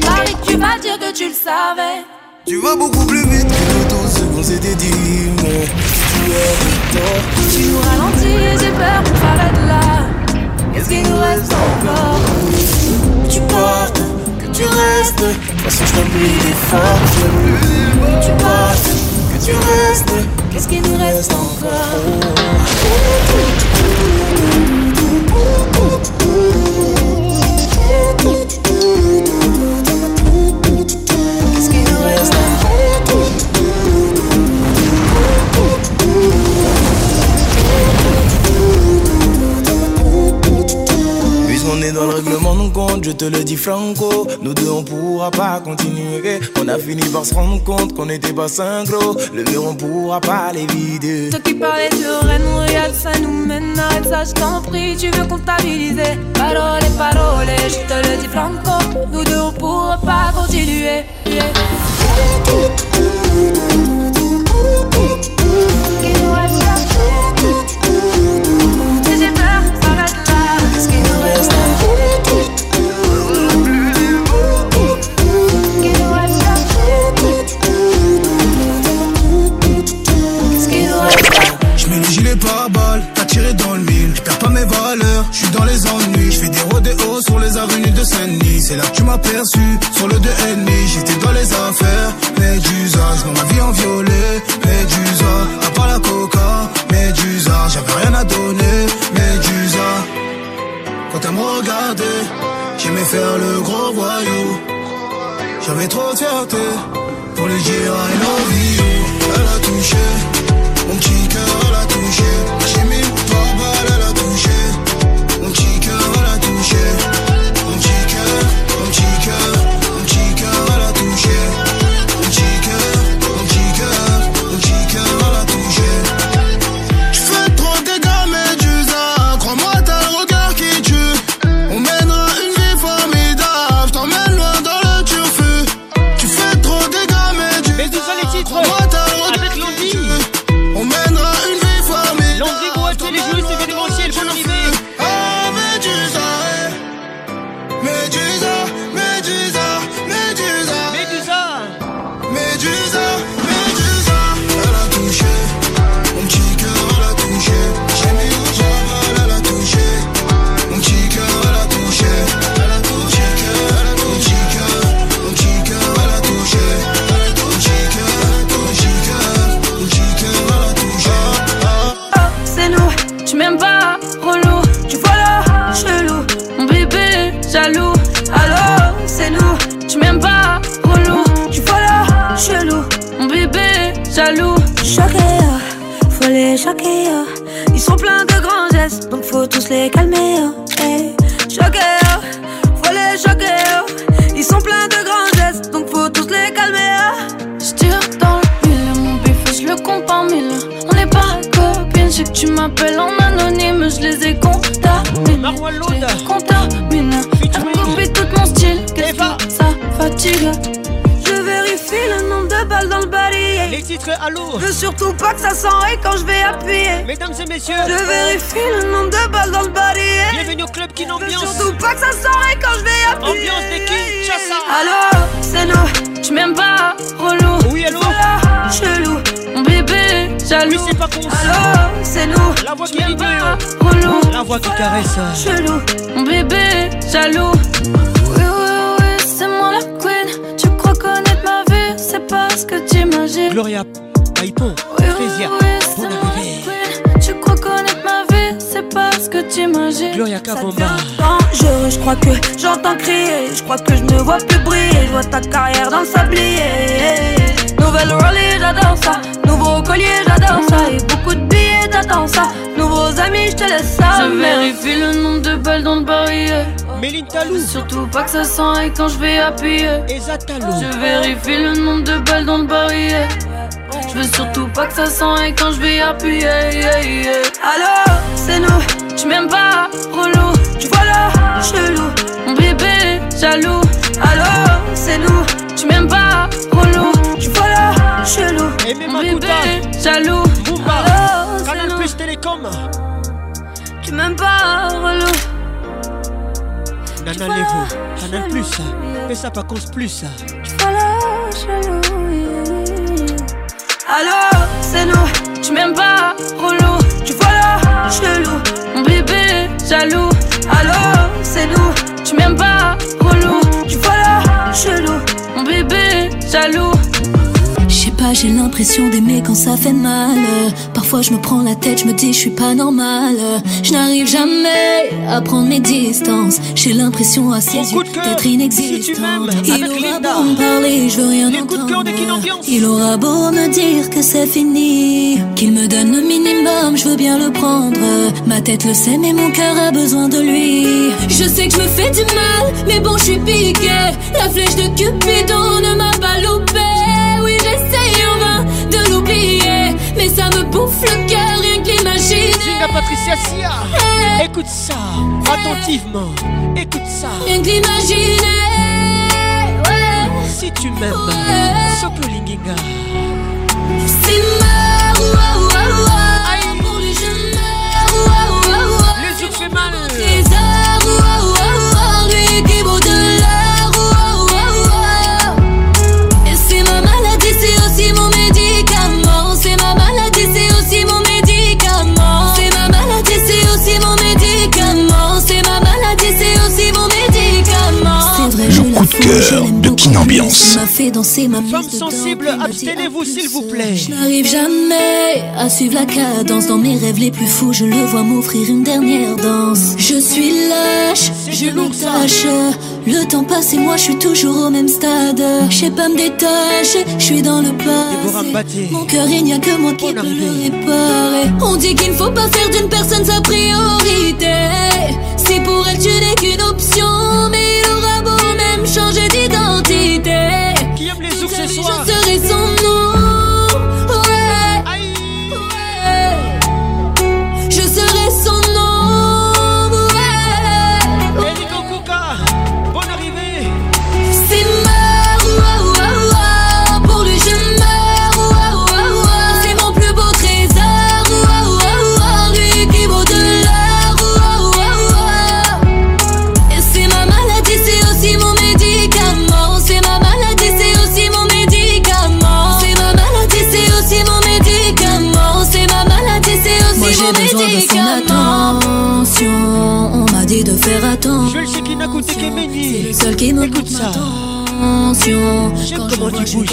Paris, tu vas dire que tu le savais. Tu vas beaucoup plus qu'on s'était dit, mais tu avais tort. Tu nous ralentis et j'ai peur qu'on s'arrête là. Qu'est-ce qu'il nous reste encore? Que tu partes, que tu restes. De toute façon, je plus d'efforts. Que tu partes, que tu restes. Qu'est-ce qu'il nous reste encore? Te le dis franco, nous deux on pourra pas continuer. On a fini par se rendre compte qu'on n'était pas synchro. Le mur on pourra pas les vider. Toi qui parlais de Rennes, regarde ça nous mène. Arrête ça, je t'en prie, tu veux comptabiliser? Parole, parole, je te le dis franco. Nous deux on pourra pas continuer. Sur le 2 ennemi. J'étais dans les affaires, Médusa. Je ma vie en violet, Médusa. À part la coca, Médusa. J'avais rien à donner, Médusa. Quand elle me regardait, j'aimais faire le gros voyou. J'avais trop de fierté pour lui dire I love you. Messieurs. Je vérifie le nombre de balles dans le barillet. Bienvenue au club Kin Je veux Ambiance. surtout pas que ça s'enraye quand je vais appuyer. Ambiance des Kinshasa. Allô, c'est nous, tu m'aimes pas, relou. Oui, allô. Voilà, chelou, mon bébé, jaloux. Oui, c'est pas con. Allô, c'est nous, La voix qui pas, relou. La voix qui caresse. Chelou, mon bébé, jaloux. Oui, oui, oui, c'est moi la queen. Tu crois connaître ma vie, c'est pas ce que t'imagines. Gloria Paipon. Oui, oui, Frésia. oui, Gloria dangereux, je crois que j'entends crier. Je crois que je me vois plus briller. Je vois ta carrière dans le sablier. Nouvelle Rollie, j'adore ça. Nouveau collier, j'adore ça. Et beaucoup de billets, t'attends ça. Nouveaux amis, je te laisse ça. Je vérifie le nombre de balles dans le barillet. Méline Talou. Surtout pas que ça s'enraye quand je vais appuyer. Talou. Je vérifie le nombre de balles dans le barillet. Je veux surtout pas que ça s'enraye quand je vais appuyer. yeah, yeah. Allô, c'est nous, tu m'aimes pas, chelou, mon bébé, jaloux. Allô, c'est nous, tu m'aimes pas, relou. Tu vois là, chelou, Aimé mon Makuta. bébé, jaloux. C'est Canal Plus Télécom. tu m'aimes pas, relou. Nana Levo. Canal Plus. Fais ça pas cause plus. Voilà, chelou, yeah. Allô, c'est nous, tu m'aimes pas, relou. Tu vois là, chelou, mon bébé, jaloux. Allô, c'est nous, tu m'aimes pas, relou. Tu vois là, chelou, mon bébé, jaloux. Je sais pas, j'ai l'impression d'aimer quand ça fait mal. Parfois je me prends la tête, je me dis je suis pas normal. Je n'arrive jamais à prendre mes distances. J'ai l'impression à ses yeux d'être inexistante. Il aura beau me parler, je veux rien entendre. Il aura beau me dire que c'est fini, qu'il me donne le minimum, je veux bien le prendre. Ma tête le sait, mais mon cœur a besoin de lui. Je sais que je me fais du mal, mais bon, je suis piqué. La flèche de Cupidon ne m'a pas loupé. Bouffe le cœur, rien qu'imaginer. Zinga Patricia Sia, écoute ça attentivement, écoute ça. Rien qu'imaginer. Si tu m'aimes, Linginga. Si cœur de King Ambiance. m'a fait danser ma Femme sensible, abstenez-vous s'il vous plaît. Je n'arrive jamais à suivre la cadence Dans mes rêves les plus fous. Je le vois m'offrir une dernière danse. Je suis lâche, je me tâche. Le temps passe et moi je suis toujours au même stade. Je sais pas me détacher, je suis dans le passé. Mon cœur il n'y a que moi qui peux le réparer. On dit qu'il ne faut pas faire d'une personne sa priorité. Si pour elle tu n'es qu'une option Mais il aura beau même changer d'identité. Qui aime les ours ce soir je serai son qui me Écoute ça. attention. J'aime comment tu bouges.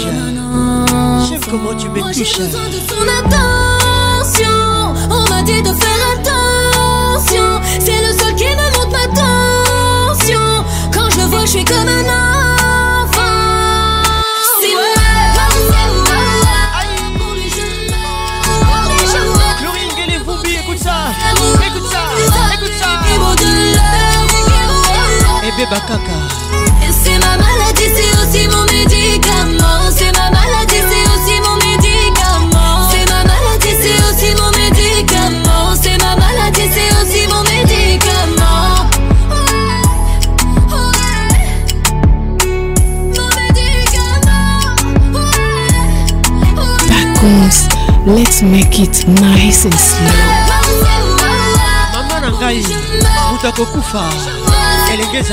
J'aime comment tu me Moi, j'ai touches. besoin de son attention. On m'a dit de faire attention. C'est le seul qui me montre ma tension. Quand je le vois, je suis comme un enfant. C'est écoute ça. Écoute ça. Écoute ça. Et Beba Kaka. Let's make it nice and slow. Mama na ngai. Elenge.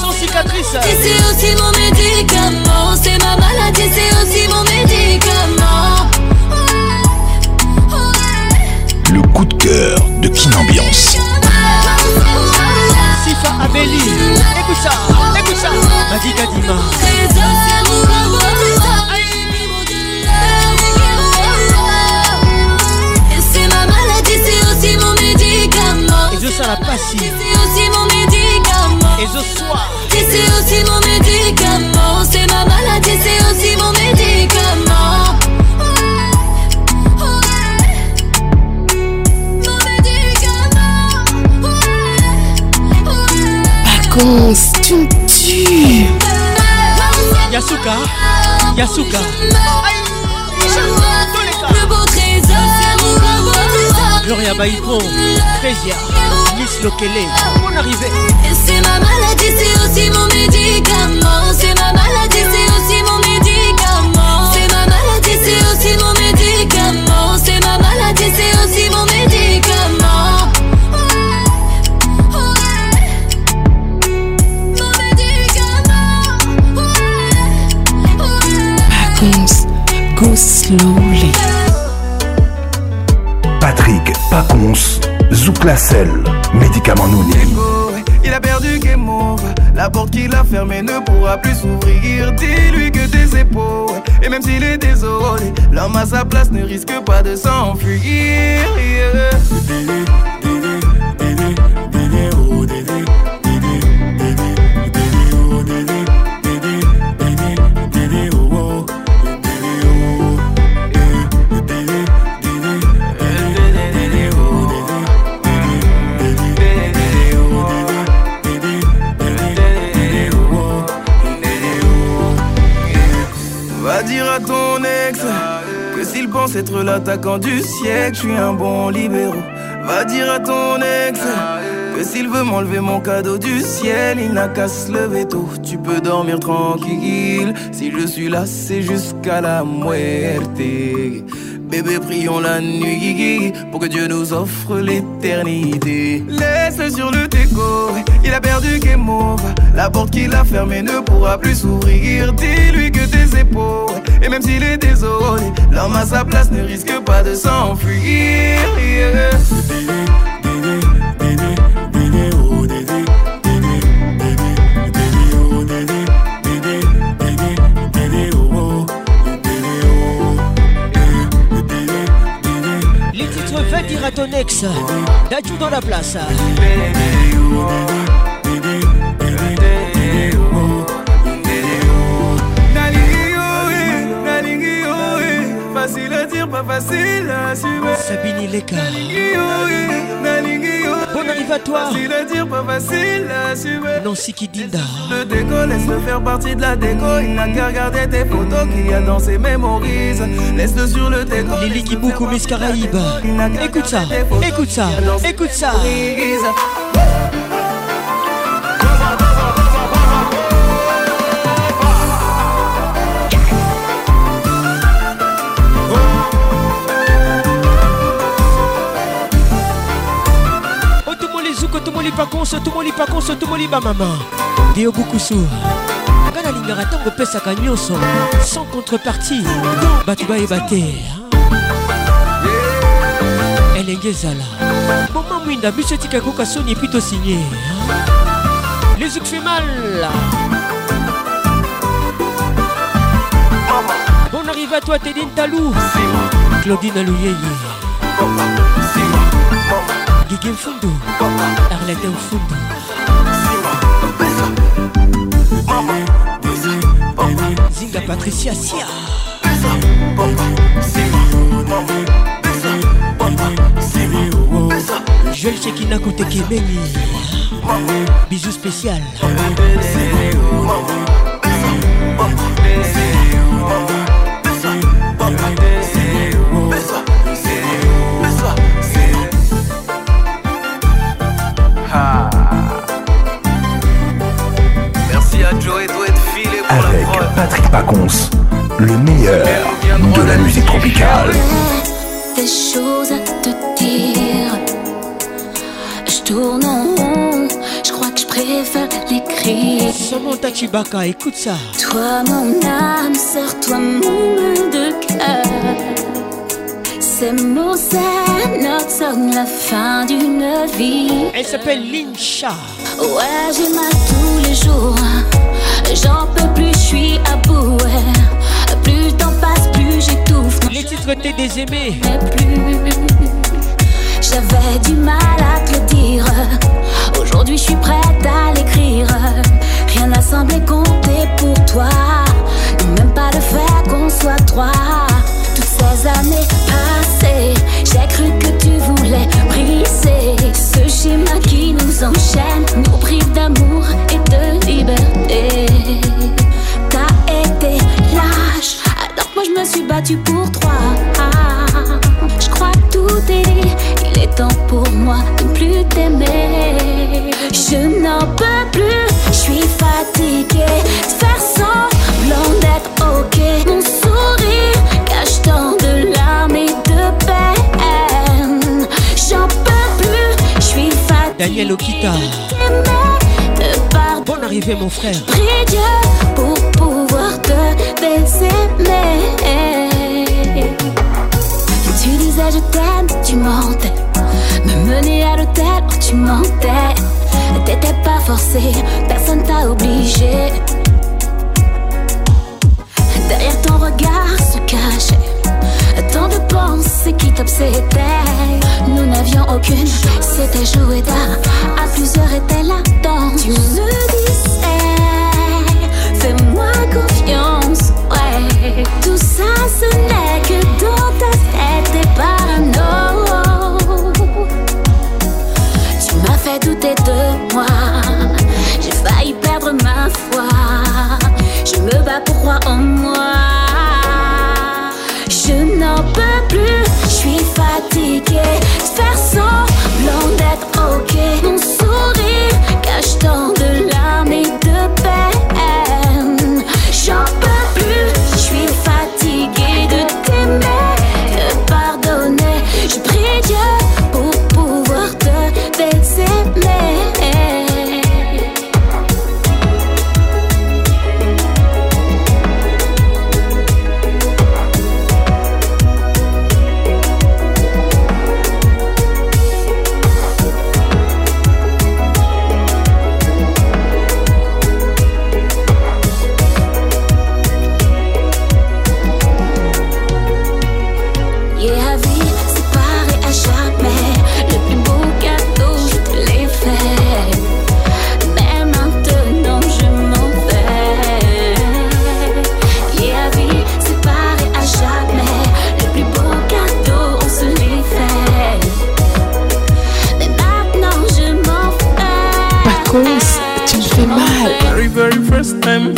Sans cicatrice. C'est aussi mon médicament, cœur de King Ambiance. Sifa Abeli. Écoute ça. Écoute ça. Madi Kadima. Et c'est ma maladie, c'est aussi mon médicament. Et je sens la passie. C'est aussi mon médicament. Et je sois. Et c'est aussi mon médicament. C'est ma maladie, c'est aussi mon médicament. Pacons, tu me tues. Yasuka. Yasuka. Le beau trésor. Gloria Baïpon. Frésia. Miss Lokele. Bonne arrivée. Et c'est ma maladie, c'est aussi mon médicament. C'est ma maladie, c'est aussi mon médicament. C'est ma maladie, c'est aussi mon Slowly. Paconce, Zouklacel, médicament Nouni. Il a perdu game over. La porte qu'il a fermée ne pourra plus s'ouvrir. Dis-lui que tes épaules, et même s'il est désolé, l'homme à sa place ne risque pas de s'enfuir. pense l'attaquant du siècle, je suis un bon libéraux. Va dire à ton ex que s'il veut m'enlever mon cadeau du ciel, il n'a qu'à se lever tôt. Tu peux dormir tranquille, si je suis là, c'est jusqu'à la muerte. Bébé, prions la nuit pour que Dieu nous offre l'éternité. Laisse-le sur le déco, il a perdu game over. La porte qu'il a fermée ne pourra plus s'ouvrir. Dis-lui que tes épaules, et même s'il est désolé, l'homme à sa place ne risque pas de s'enfuir. dire à ton ex Dadju dans la place pas facile à assumer. Sabini Leka à toi Facile à dire, pas facile à assumer. Nancy Kidinda Le déco, laisse-le faire partie de la déco. Il n'a qu'à regarder tes photos qu'il y a dans ses mémorises. Laisse-le sur le déco Lily Kiboukou Miss Caraïbes Écoute ça, écoute ça, écoute ça pakonso tomoli pakonso tomoli bamama dio bukusu. Nga nalingaka ntango opesaka nyonso sans contrepartie. Bato bayeba te elenge ezala. Moma mwinda biso etika ekoka soni epi tosinye les uk fait mal. Bon arrive à toi tedin talou claudine aluyeye Guillaume Fundu Arlette Fundu Zinga Patricia Sia. Joël Chekina Kote Kemeni Bisous spécial. Bisous Patrick Pacons, le meilleur de la musique tropicale. Des choses à te dire. Je tourne en rond, je crois que je préfère l'écrire. Seulement Tachibaka, écoute ça. Toi, mon âme, serre-toi mon de cœur. Ces mots, c'est notre song, la fin d'une vie. Elle s'appelle Lincha. Ouais, j'ai mal tous les jours. J'en peux plus, suis à bout. Plus le temps passe, plus j'étouffe. Les titres t'es des aimés. Mais plus. J'avais du mal à te le dire. Aujourd'hui, je suis prête à l'écrire. Rien n'a semblé compter pour toi. Même pas le fait qu'on soit trois. Toutes ces années passées, j'ai cru que tu voulais briser ce schéma qui nous enchaîne, nous prive d'amour et de liberté. Moi je me suis battue pour toi. Je crois que tout est dit, il est temps pour moi de ne plus t'aimer. Je n'en peux plus, je suis fatiguée de faire semblant d'être ok. Mon sourire cache tant de larmes et de peine. J'en peux plus, je suis fatiguée. Daniel Okita. Prie Dieu pour pouvoir te baiser. Tu disais je t'aime, tu mentais. tu mentais. T'étais pas forcé, personne t'a obligé. Derrière ton regard se cachait pensées qui t'obsédaient. Nous n'avions aucune, c'était joué d'art. À plusieurs était là-dedans. Tu me disais, fais-moi confiance. Ouais, tout ça ce n'est que dans ta tête des parano. Tu m'as fait douter de moi. J'ai failli perdre ma foi. Je me bats pour croire en moi.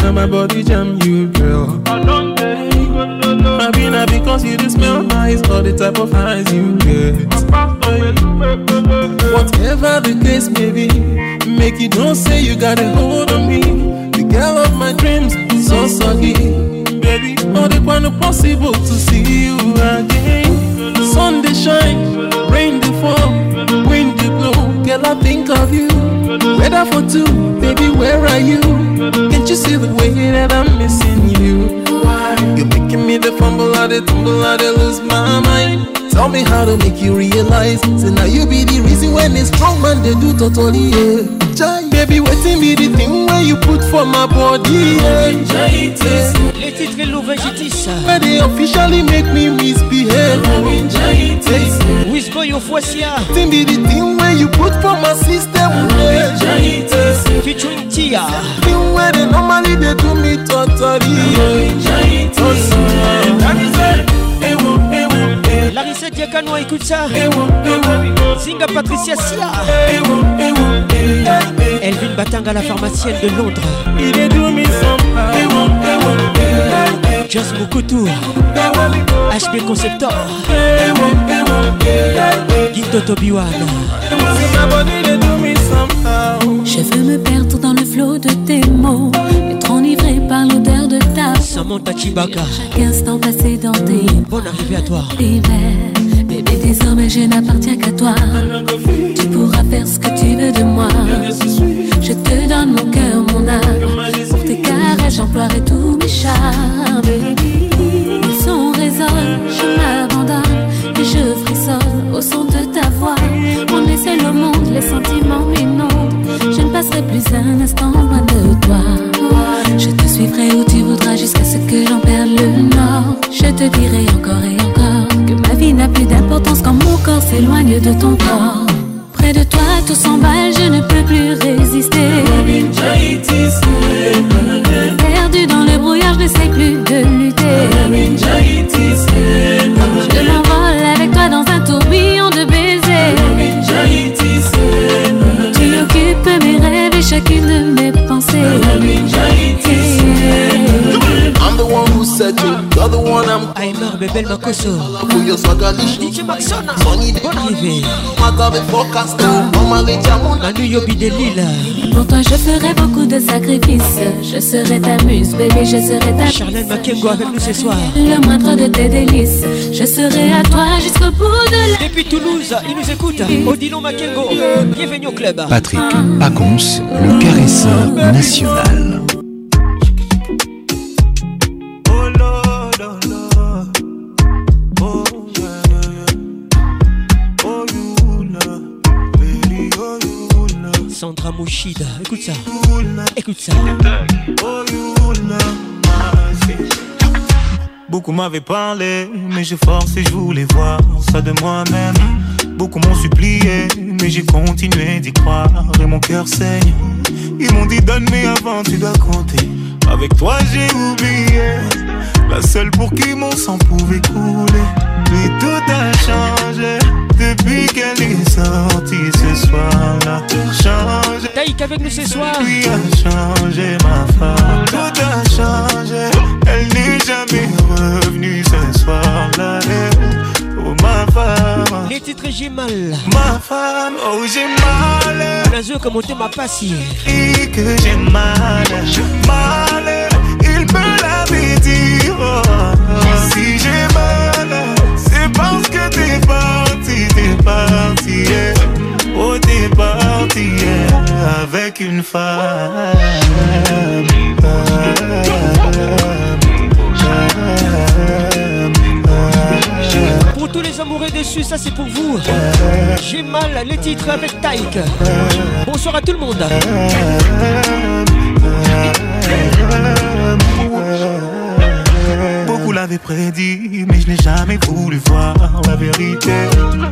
That my body jam you, girl. Maybe not because you just smell nice or the type of eyes you get. Whatever the case may be, make you don't say you got a hold on me. The girl of my dreams, so soggy. Baby, all the one possible to see you again. Sun they shine, rain they fall, wind they blow. Girl, I think of you. Weather for two, baby, where are you? Can't I the tumble, I the lose my mind. Tell me how to make you realize. Say now you be the reason when a strong man they do totally yeah. Jai, baby, waiting be the thing where you put for my body. Yeah. Les titres et l'ouvergitis. Where they officially make me misbehave. Whisboy au Foissia. Waiting be the thing where you put for my system. Yeah. Featuring Tia. Thing where they normally they do me totally. Yeah. Diakano, écoute ça. Zinga Patricia Sia. Elvin Batanga, la pharmacienne de Londres. Il est doux, mais Just Mokutu. HB Conceptor. Guido Tobiwan. Je veux me perdre dans le flot de tes mots, être enivré par l'odeur de ta Samantha Chibaka. Chaque instant passé dans tes Bonne arrivée à toi. rêves. Désormais je n'appartiens qu'à toi. Tu pourras faire ce que tu veux de moi. Je te donne mon cœur, mon âme. Pour tes caresses, j'emploierai tous mes charmes. Baby, le son résonne, je m'abandonne et je frissonne au son de ta voix. On est seul au monde, les sentiments m'inondent. Je ne passerai plus un instant loin de toi. Je te suivrai où tu voudras jusqu'à ce que j'en perde le nord. Je te dirai encore et encore ma vie n'a plus d'importance quand mon corps s'éloigne de ton corps. Près de toi, tout s'emballe, je ne peux plus résister. Perdu dans le brouillard, je ne sais plus de lutter. Je m'envole avec toi dans un tourbillon de baisers. Tu occupes mes rêves et chacune de mes pensées. I'm the one who said you, you're the one I'm Aymar Bebel Makoso. Who you swagalish DJ Maxona. Bonne arrivée. Magabe forecast. Manu Yobi de Lille. Pour toi, je ferai beaucoup de sacrifices. Je serai ta muse, bébé, je serai ta Charlène Makengo avec nous ce soir. Le moindre de tes délices. Je serai à toi jusqu'au bout de la. Depuis Toulouse, il nous écoute. Odilon Makengo. Bienvenue au club. Patrick Pacons, le caresseur national. Mouchida. Écoute ça. Écoute ça. Beaucoup m'avaient parlé, mais j'ai forcé, je voulais voir ça de moi-même. Beaucoup m'ont supplié, mais j'ai continué d'y croire et mon cœur saigne. Ils m'ont dit donne mais avant tu dois compter. Avec toi j'ai oublié, la seule pour qui mon sang pouvait couler. Puis tout a changé depuis qu'elle est sortie ce soir-là. Changé. Taïk avec nous ce soir. Lui a changé ma femme. Tout a changé. Elle n'est jamais revenue ce soir-là. Oh ma femme. Les titres j'ai mal. Ma femme, oh j'ai mal. La zone comme on m'a passé. Et que j'ai mal. Mal. Il me l'avait dit. Oh, si j'ai mal, c'est parce que t'es parti, t'es parti. yeah. Oh, t'es parti yeah, avec une femme. Pour tous les amoureux déçus, ça c'est pour vous. J'ai mal les titres avec Taïk. Bonsoir à tout le monde. Prédit, mais je n'ai jamais voulu voir la vérité.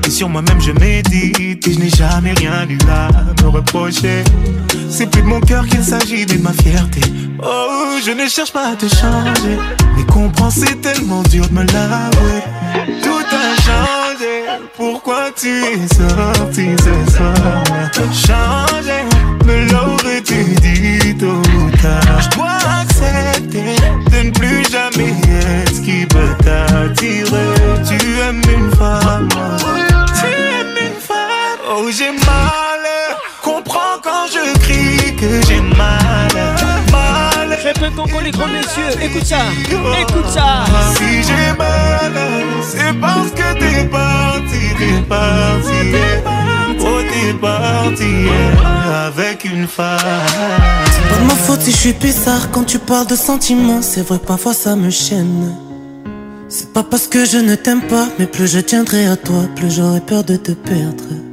Et sur moi-même je médite, et je n'ai jamais rien eu à me reprocher. C'est plus de mon cœur qu'il s'agit, mais de ma fierté. Oh, je ne cherche pas à te changer, mais comprends, c'est tellement dur de me l'avouer. Tout a changé, pourquoi tu es sorti ce soir? Changé, me l'aurais-tu dit ou tard? De ne plus jamais être ce qui peut t'attirer Tu aimes une femme, tu aimes une femme Oh j'ai mal, comprends quand je crie que j'ai mal Mal Très peu Congo les grands messieurs. Écoute ça. Écoute ça. Si j'ai mal, c'est parce que t'es parti, t'es parti. C'est pas de ma faute si je suis bizarre quand tu parles de sentiments. C'est vrai parfois ça me chaîne. C'est pas parce que je ne t'aime pas, mais plus je tiendrai à toi, plus j'aurai peur de te perdre.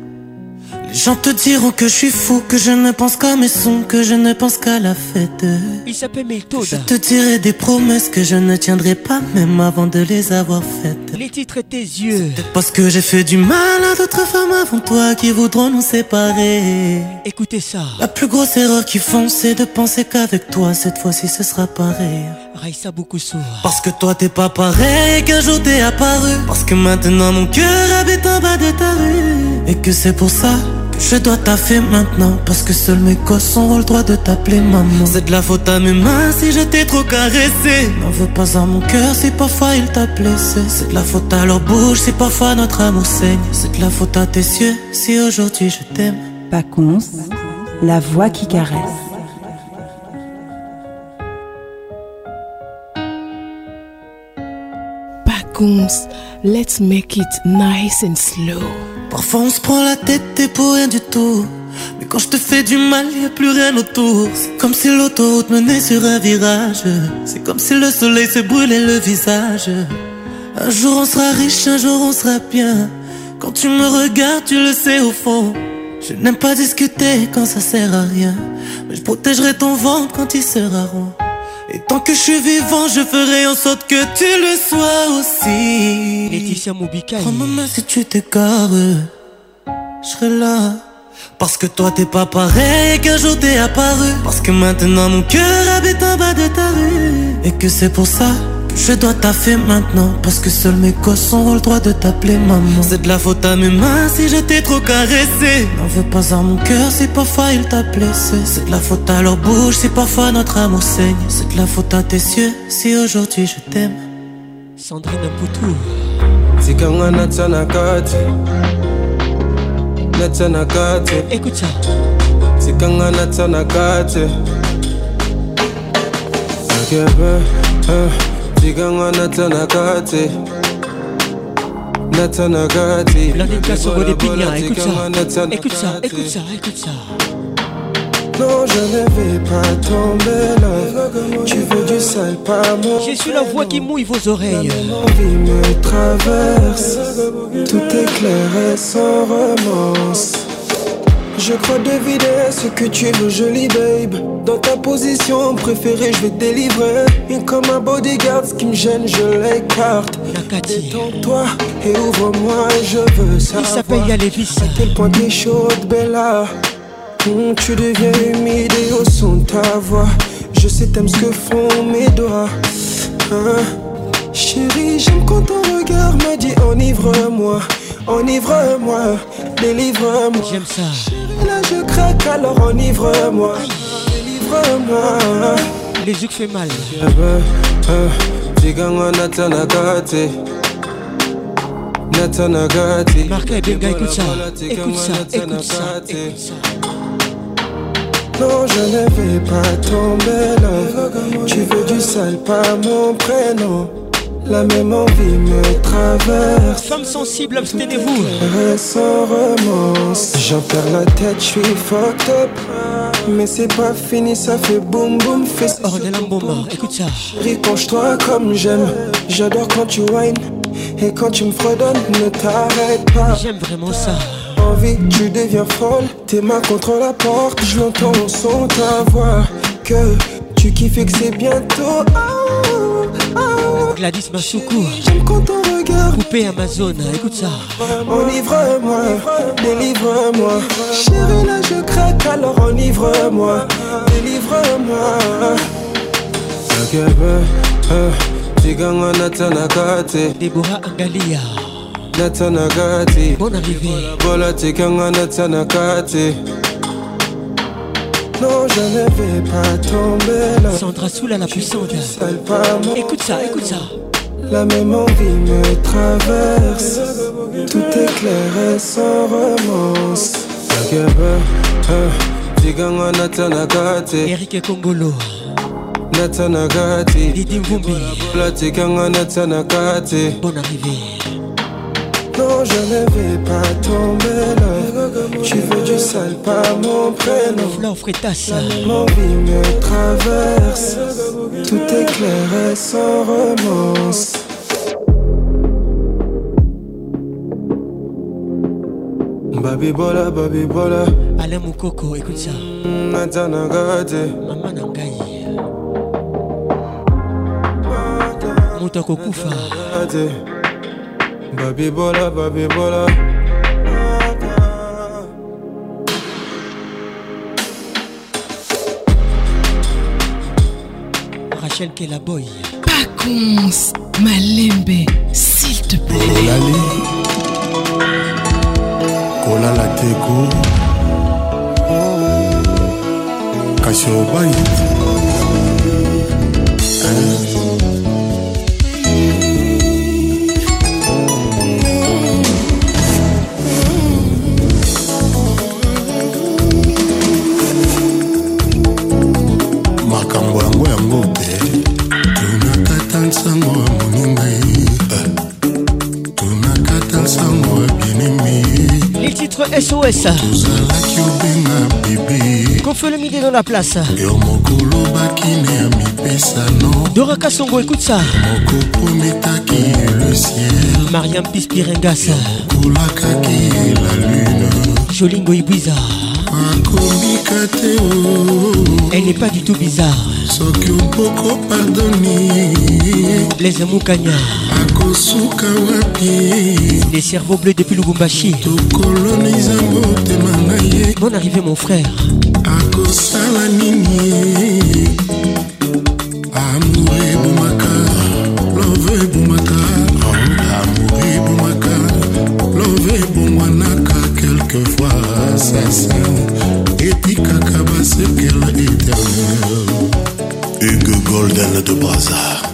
Les gens te diront que je suis fou, que je ne pense qu'à mes sons, que je ne pense qu'à la fête. Il s'appelle. Je te dirai des promesses que je ne tiendrai pas même avant de les avoir faites. Les titres tes yeux. Parce que j'ai fait du mal à d'autres femmes avant toi qui voudront nous séparer. Écoutez ça. La plus grosse erreur qu'ils font, c'est de penser qu'avec toi, cette fois-ci, ce sera pareil. Sourd. Parce que toi, t'es pas pareil qu'un jour t'es apparu. Parce que maintenant, mon cœur habite en bas de ta rue. Et que c'est pour ça je dois taffer maintenant. Parce que seuls mes gosses ont le droit de t'appeler maman. C'est de la faute à mes mains si je t'ai trop caressé. N'en veux pas à mon cœur si parfois il t'a blessé. C'est de la faute à leur bouche si parfois notre amour saigne. C'est de la faute à tes yeux si aujourd'hui je t'aime. Paconce, la voix qui caresse. Paconce, let's make it nice and slow. Parfois on se prend la tête et pour rien du tout. Mais quand je te fais du mal, y a plus rien autour. C'est comme si l'autoroute menait sur un virage. C'est comme si le soleil se brûlait le visage. Un jour on sera riche, un jour on sera bien. Quand tu me regardes, tu le sais au fond. Je n'aime pas discuter quand ça sert à rien. Mais je protégerai ton ventre quand il sera rond. Et tant que je suis vivant, je ferai en sorte que tu le sois aussi. Laetitia Mobika. Prends ma main si tu t'égares. Je serai là. Parce que toi t'es pas pareil qu'un jour t'es apparu. Parce que maintenant mon cœur habite en bas de ta rue. Et que c'est pour ça je dois taffer maintenant. Parce que seuls mes gosses auront le droit de t'appeler maman. C'est de la faute à mes mains si je t'ai trop caressé. N'en veux pas à mon cœur si parfois il t'a blessé. C'est de la faute à leur bouche si parfois notre amour saigne. C'est de la faute à tes yeux si aujourd'hui je t'aime. Sandrine Poutou. Écoute ça Pignats, écoute ça Écoute ça, écoute ça, écoute ça Non, je ne vais pas tomber là. Tu veux du sale, pas moi. Je suis la voix qui mouille vos oreilles. L'envie me traverse. Tout est clair et sans romance. Je crois deviner ce que tu veux, jolie babe. Dans ta position préférée, je vais te délivrer. Et comme un bodyguard, ce qui me gêne, je l'écarte. Détends-toi et ouvre-moi, je veux savoir. Il s'appelle Yalévis. À quel point t'es chaude, Bella. Hum, tu deviens humide et au son de ta voix. Je sais, t'aimes ce que font mes doigts. Hein? Chérie, j'aime quand ton regard me dit enivre-moi, enivre-moi, délivre-moi. J'aime ça. Là je craque, alors enivre-moi, délivre-moi. Les yeux fait mal. Ziganga natanagate Natanagate Marc et Benga, écoute ça. Écoute ça, écoute ça, écoute ça. Non, je ne vais pas tomber là. Tu veux du sale, pas mon prénom. La même envie me traverse. Femme sensible, abstenez-vous. Sans romance. J'en perds la tête, je suis fucked up. Mais c'est pas fini, ça fait boum boum. Fais ça. Écoute ça. Riponche-toi comme j'aime. J'adore quand tu whines. Et quand tu me fredonnes, ne t'arrête pas. J'aime vraiment ça. Envie, tu deviens folle. Tes mains contre la porte, je l'entends au son ta voix. Que tu kiffes et que c'est bientôt. Oh. Gladys Massoukou. J'aime quand ton regard. Coupé Amazon, écoute ça. Enivre-moi, délivre-moi. Chérie, là je craque, alors enivre-moi, délivre-moi. Tiganga natanagate Deborah Angalia Natanagate Bonne arrivée Bola tiganga natanagate Non je ne vais pas tomber là. Sandra Soula la puissante. Écoute ça, écoute ça. La même envie me traverse. Tout est clair et sans romance Eric Kongolo. Natanagati Didi Mvumbi. Bonne arrivée Non je ne vais pas tomber là. Tu veux du sale pas mon prénom. Flore Frétas Mon vie me traverse. Tout est clair et sans romance Baby bola, baby bola. Alain Moukoko, écoute ça. Natanagati Maman Nangai moto akokufa babibola babibola. Rachel kelaboy Pacons, Malembe, s'il te plaît. kolali. Kolala teko. Kasi obai titre SOS Confolemi dans la place. Dora Kassongo écoute ça. Mariam Pispirengas Jolingo Ibiza. Akomika te o Elle n'est pas du tout bizarre. Soki opoko pardoni. Les Amoukanya akosuka wapi. Les cerveaux bleus depuis Lubumbashi. Tokoloniza motema na ye. Bonne arrivée mon frère. Akosala nini? Amour ebomaka love ebomaka. Amour ebomaka. Love ebongwanaka quelquefois sasa etikaka basekela éternel hugue golden de brazar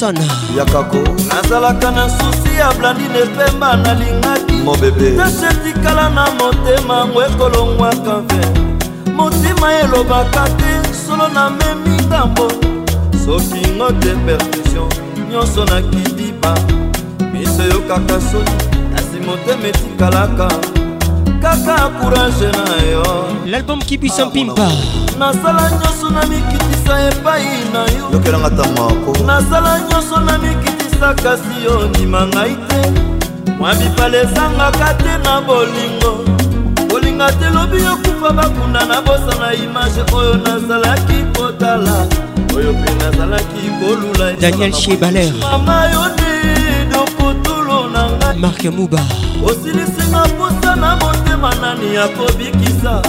johnson yakako nazalaka na susi ya blandine pemba nalingaki. Mobebe. Tese etikala na motema ngo ekolongwaka ve motima elobaka te solo namemi ngambo. Soki ngo te percussion nyonso nakidiba miso eyokaka soni kasi motema etikalaka kaka courage na yo. L'album kibisa mpimpa ah, nasala nyonso na mikitisa epai na yoyokelanga ntango nasala nyonso na mikitisa kasi ondima ngai te. Mwa mibale ezangaka te na bolingo. Kolinga te lobi yokufa bakunda na bosana image oyo nazalaki kotala. Oyo mpe nazalaki kolula daniel chebaler mama yo nde dokotolo na ngai. Mark muba osilisinga mposa na motema nani ya kobikisa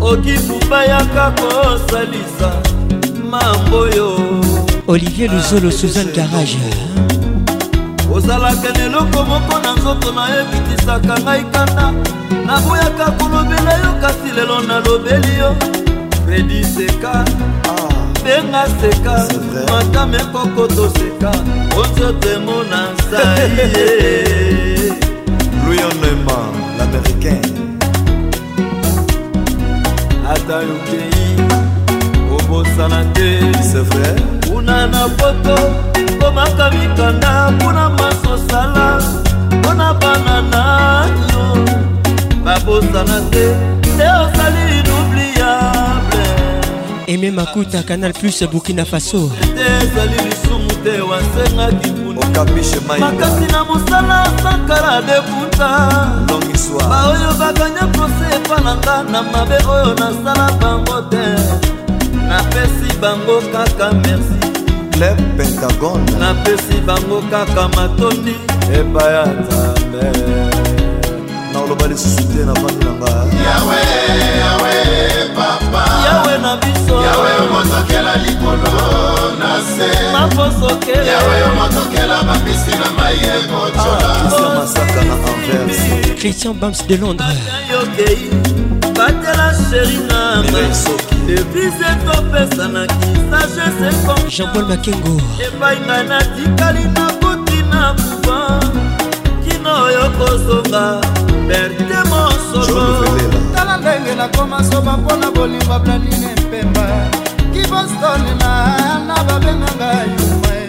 okipubayaka kosalisa mamboyo olivier luzolo ah, suzan garage. Ozalaka na eloko moko na nzoto nayebitisaka ngai kanda. Naboyaka kolobela yo kasi lelo nalobeli yo. Fredi seka. Ah. Benga seka. Matame koko toseka onzoto emona nsai ye luyonema *laughs* l'américain. Ata yokei obosana te vrai. Kuna na poto komaka mikanda mpona masosala mpona bana na yo. Babosana te te ozali inoubliable. Eme makuta canal plus burkina faso. Ezali te wasengaki makasi na mosala sankara deputa baoyo baganya prose epa na nga na mabe oyo nasala bango te. Napesi bango kaka merci. Club pentagone. Napesi bango kaka matondi. Epai ya nzambe. Na oloba lisusu te na vandi na nga yawe yawe yawe omotokela likolo na se. Yawe omotokela bambisi na mai ekocola masaka na anvers. Christian bams de londres. Batela sheri nanga devise topesanaki sagese jean-paul makengo. Epai ngai natikali nakuti na kuba kino oyo kozonga berte mosolo. Tala ndenge nakoma soba mpona bolimba blandine mpemba apostolina na babenga ngai umae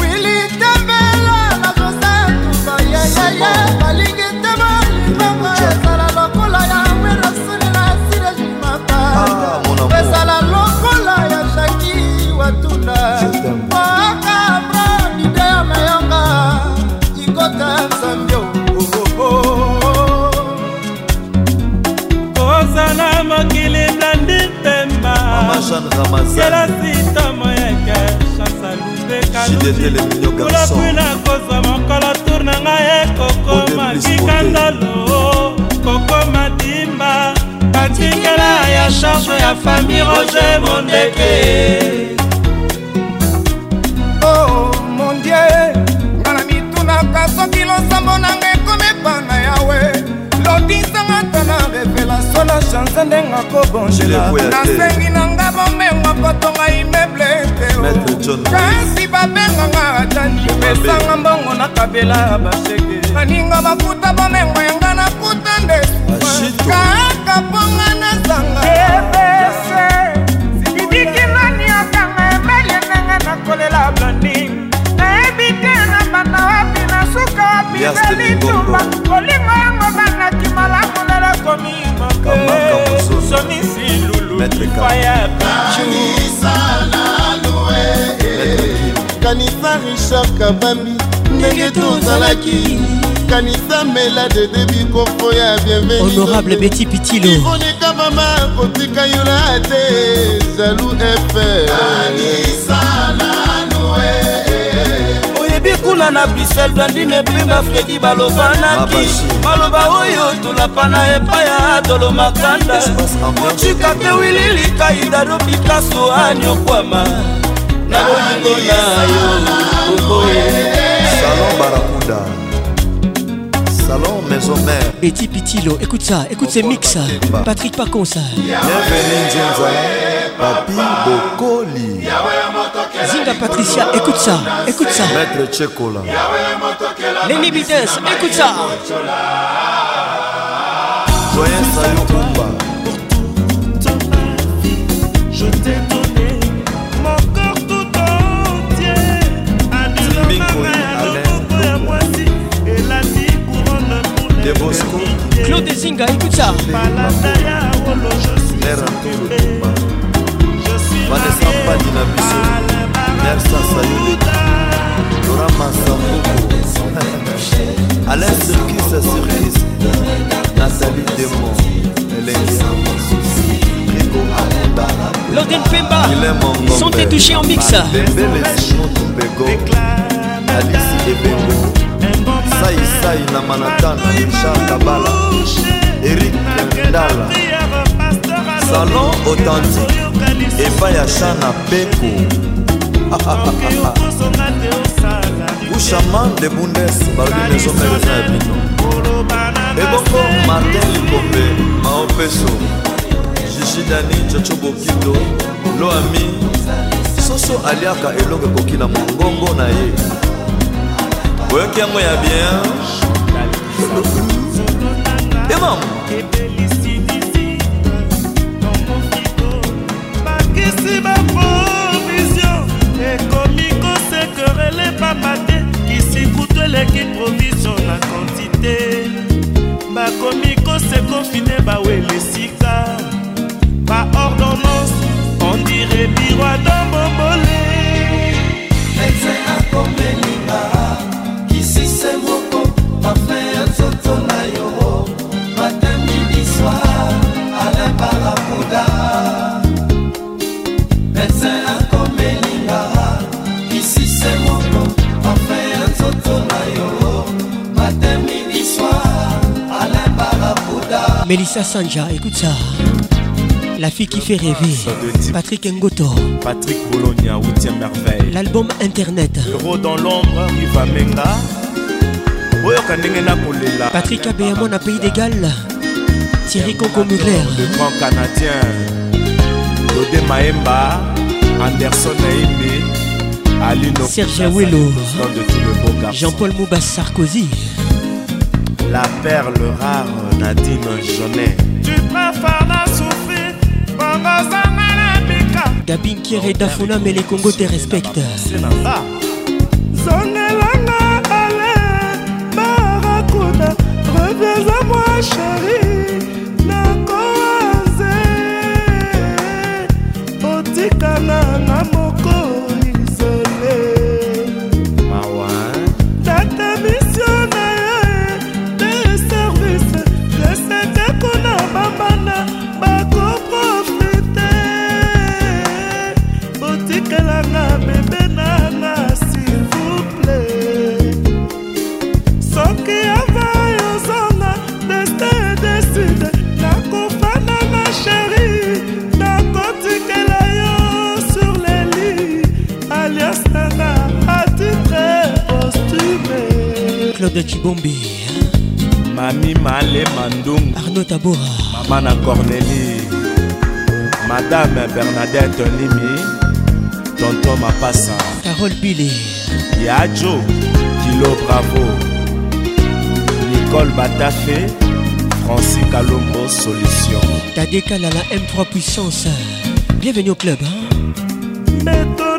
wili tembela na josetusa yeyeye balingi te balimango ezala lokola ya werasuni na sirejimata ah, ezala lokola ya shaki watunda kela sita moyeke chansa lubekakulapwina kozwa mokolo tour na ngai ekokoma kikandalo kokoma dimba batikela ya charge ya fami roger mondeke lotisanga ta na revelation na chanse ndenga kobongela. Nasengi na nga bomengo kotonga imeble kasi babenganga atani pesanga mbongo nakabela basheke. Baninga bakuta bomengo yanga nakuta nde kaka mponga nazanga ebese sididikingani akanga emeli ndenge nakolela blandi elias temingombo kolingo yango banaki malamu nalokomi mokesonisi lulufaya kanisa richard kabambi ndenge tozalaki. kanisa melade debikofo ya bienvenihonorable beti pitilo. Ivonika mama kotika yola te jalu fr kuna na brisel blandine pemba fredi balobanaki maloba oyo tolapana epai ya dolo makanda. Motika te wililikaidado pikaso anyokwama na bolingo na yo okoye. Salon barakuda. Salon maison mère. Betty Pitilo, écoute ça, écoute ces mix. Patrick Paconsa. bienvenue nzenza papi bokoli Zinga Patricia, écoute ça, écoute ça. maître chekola Lenny Bides, écoute ça. kumba Je t'ai donné mon corps tout entier. Couronne de bosco. Claude Zinga, écoute ça. wolo je suis mère antolo kumba mère sasayole lora masamboko alain sirkis sirkis nathalie demo elengi rigo amonda Loden Pemba. Ils sont touchés en mix. bembele motumbego alisi ebengo saisai na manatana richard kabala. Erik ndala. Salon authentique. Epai ya chana peko ushaman de bundes balobi maison mele eza ya bino ebongo martin likombe maopeso jishidani chocho bokito loami soso aliaka eloko ekoki na mongongo na ye. Oyoki yango ya bien. Emam pamba te kisi kutu eleki provision na quantité. Bakomi kosekofine bawele esika baordonnance ondire birwa Mélissa Sanja, écoute ça. La fille qui fait rêver. Patrick Ngoto. Patrick Bologna, 8ème merveille. L'album Internet. Euro dans l'ombre, Riva Menga. Patrick Abeyamon à Pays d'égal. Thierry Conco Mugler. le grand canadien lode maemba anderson naimbe alino Serge Awelo. Jean-Paul Moubas Sarkozy. la perle rare nadine jonet. Tu préfères na souffrir bongozanga na bika Gabin Kieré Dafuna, mais les Congos te respectent. zongelanga ale barakuda reviens à moi chéri nakoaze otikanga nga moko Claude Chibombi. mami male mandungu Arnaud Tabora. mama na cornélie madame bernadette limi tonton mapasa Carole Billy. yajo kilo bravo nicole batafe francis kalombo solution Tadeka Lala M3 Puissance. Bienvenue au club. Hein?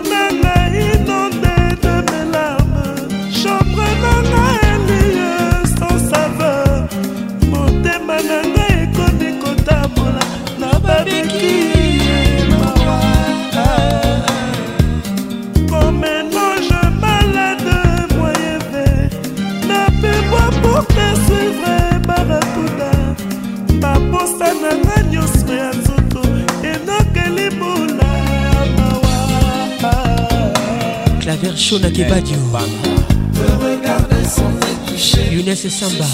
Claver Shona Kebadio. te regarder sans te toucher Younes Samba.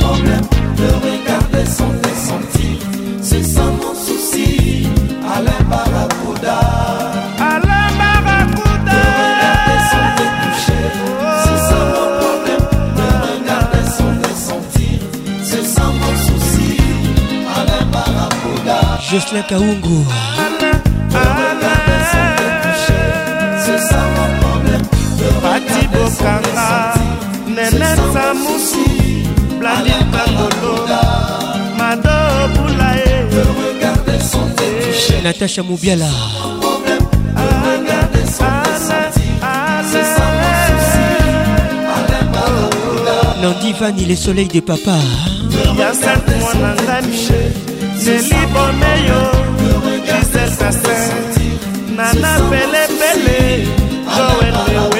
problème te regarder sans te sentir c'est ça mon souci Alain Barracuda Alain Barracuda te regarder sans te toucher c'est ça mon problème te regarder sans te sentir c'est ça mon souci Alain Barracuda Jocelyn Kaungu. Mon souci Alain Barracuda Nandi Vani, les soleils des papas. ya sante mwana ngani neli bomeyo gisel kasin nana pelepele joel lewembo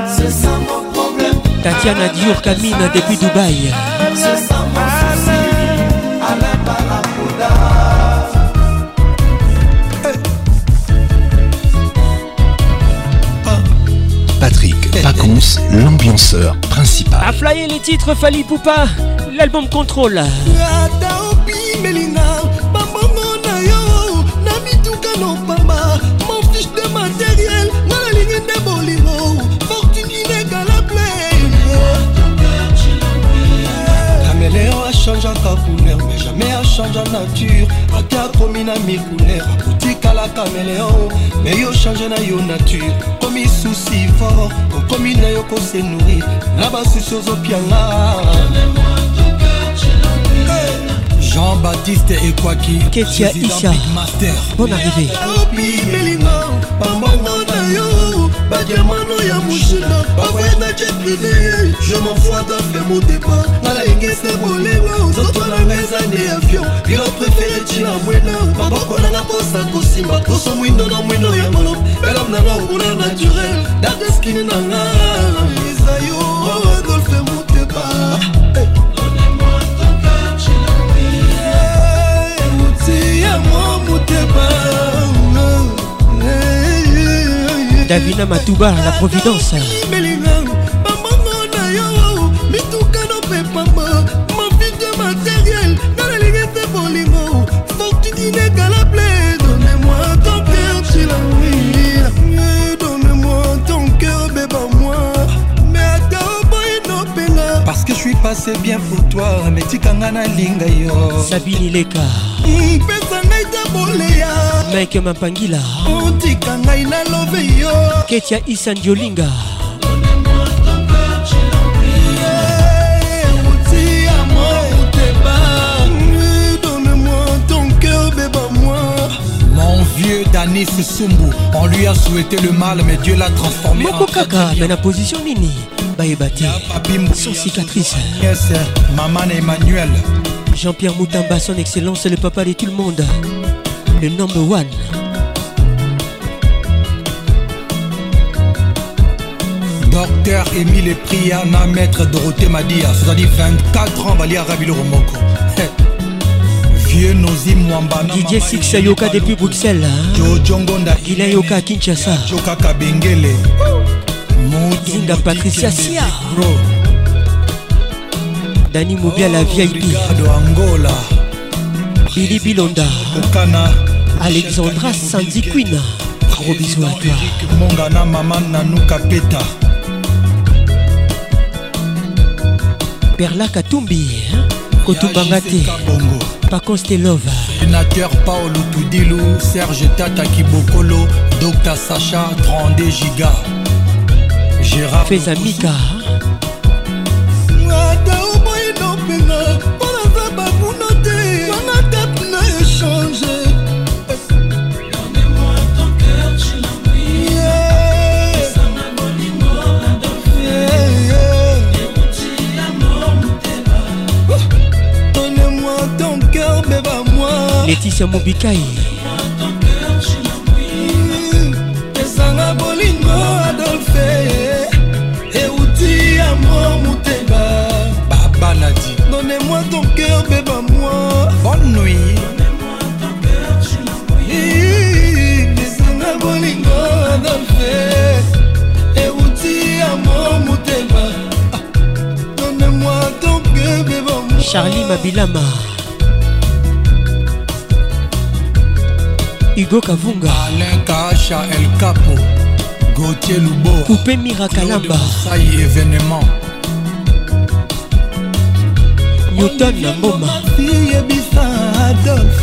Tatiana Diour Kamina depuis Dubaï. Patrick Pacons, l'ambianceur principal. A flyer les titres Fali Poupa, l'album Contrôle. Jamais achange nature. Ate akomi na micouleur otikala caméléon. Mais yo change na yo nature. Komi susi fort. Okomi na yo kose nourrir na basusi ozopianga Jean-Baptiste Ekwaki Ketia Isha Bonne arrivée diamano ya moshina bavoyendaki epine je monfoi dapre mon départ. Nalengesa kolela nzoto nanga eza nde avion bilo prefere ntina mwena maboko nanga mposa kosimba poso mwindo na mwindo ya malom elom nanga okuna naturel. Dateskini nanga eza yo Davina Matouba, la Providence. melinga bambongo na yo mituka nopepama mafite matériel nga nalingi te bolingo fortune inégalable donne-moi ton cœur tu la oui donne-moi ton cœur beba moi. Mais ata oboyi nopenga Parce que je suis passé bien pour toi mais tikanga nalinga yo. Sabine Leka pesa ngai te boleya Mike Mapangila. Otika ngai nalobe yo. Ketia Isan Diolinga Outil à moi, t'es bas. Donne-moi ton cœur, bébé, moi. Mon vieux Danis Sumbu, on lui a souhaité le mal mais Dieu l'a transformé Moko en Kaka, mais la position nini? Bayebate Sans cicatrice. Yes, Maman Emmanuel. Jean-Pierre Moutamba, son excellence, le papa de tout le monde Le number one. Docteur Émile Priana, maître Dorothée Madia, c'est-à-dire 24 ans, Bali Arabi le Romoko. Vieux Nozi Mwamba, DJ Six Yoka depuis Bruxelles Jojongonda, Gila Yoka Kinshasa. Joka Kabengele, Zinga Patricia Sia. Bro, Dani Moubia la VIP Ricardo Angola, Billy Bilonda. Okana, Alexandra Queen. Gros bisous à toi. Mongana Maman Nanuka Peta, Perla Katumbi Bongo. Pacons Love Sénateur Paolo Tudilu, Serge Tata Kibokolo, Dr Sacha, 32 giga. Gérard Feza Laetitia Mobikai. Esanga bolingo adolfe euti ya mo motema Baba Nadi. donnez-moi ton cœur beba moi. Bonne nuit. esanga bolingo adolfe euti ya mo motema donnez-moi ton cœur beba moi. Charlie Mabilama hugo kavunga. Alain kaasha el capo gautier luboa coupe mirakalamba sai événement. Newton na mboma. Yebisa adolf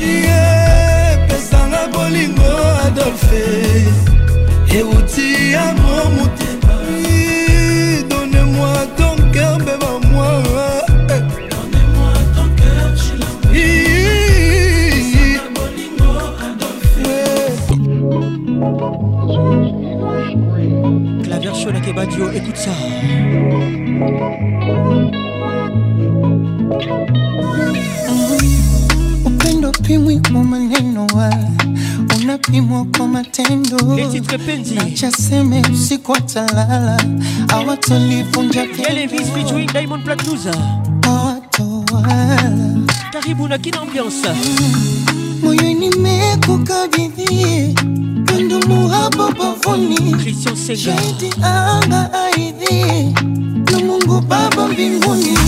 yepesanga bolingo adolfe euti ya momutu. Kebadio, écoute ça. Upendo pimwi kwa maneno wa unapimwa matendo. Nacha seme usiku watalala awatolivunja Diamond Platnouza awatowala karibu na kina ambiance. Moyoni mekukabidhi pendumu hapo bavuni shahidi anga aidhi na mungu baba mbinguni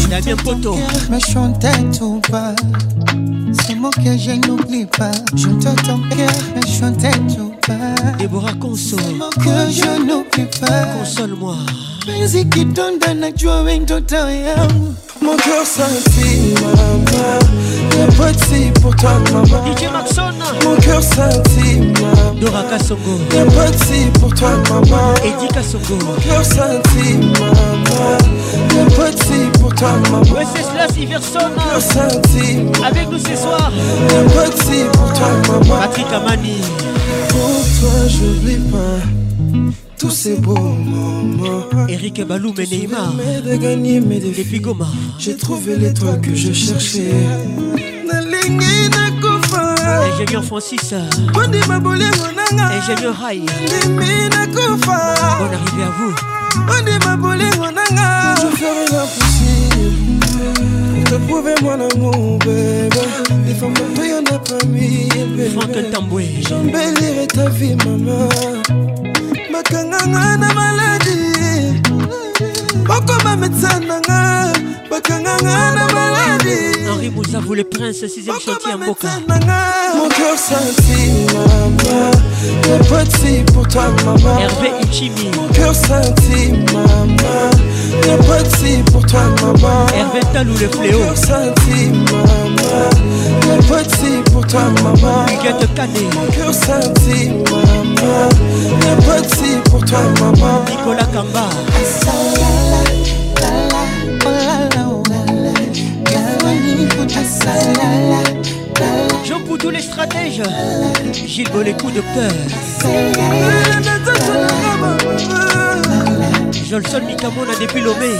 me chantais tout bas c'est mon que je n'oublie pas. Je te ton cœur me chantais tout bas Déborah console que je n'oublie pas. Console-moi. Penzi kidonda najua we ndoto yangu Mon cœur scintille, maman. Y'a pas de pour toi, maman. Mon cœur scintille. Dora Kassongo. De si pour toi, maman. Eddie Kassongo. Mon cœur scintille, maman. De si pour toi, maman. Mon cœur scintille. Avec nous ce soir. De si pour toi, maman. Patrick Amani. Pour toi, j'oublie pas tous ces beaux moments. Eric Balou et Neymar. de gagner mes défis. Depuis Goma. J'ai trouvé l'étoile que je cherchais. ingénieur francis bondima bolingo nanga ingénieur rai ndimi nakufa bon arrivé à vous bondima bolingo nanga Retrouvez mon amour, bébé. Les femmes de toi, y'en a pas mille, bébé. Franck Tamboué. J'embellirai ta vie, maman. Ma kanganga na maladie. Pourquoi ma médecin n'a bakanganga na maladi. Henri Mouzavou le prince 6ème chantier Mboka Mon cœur scintille maman. Y'a pas de si pour toi maman. Hervé Ichimi. Mon cœur scintille maman. De si pour toi maman. Hervé Talou le fléau. Mon cœur scintille maman. De si pour toi maman. Huguette Canet Mon cœur scintille maman. De si pour toi maman. Nicolas Kamba Jean Poudou les stratèges. Gilles Bolécou docteur. Jolson Mikamona depuis Lomé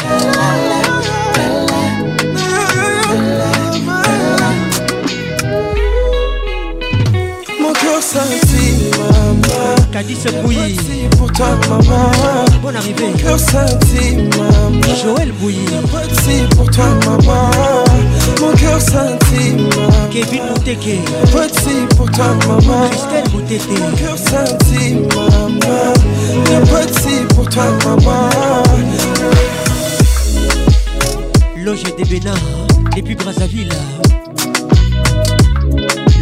Mon cœur maman Cadice Bouilly pour toi maman. Bonne arrivée. Mon cœur scintille maman. Joël Bouilly. Si pour toi maman. Mon cœur maman. Kevin Mouteke si pour toi maman. Christelle Moutete Mon cœur scintille maman. Si pour toi maman. Loge des Bénards depuis Brazzaville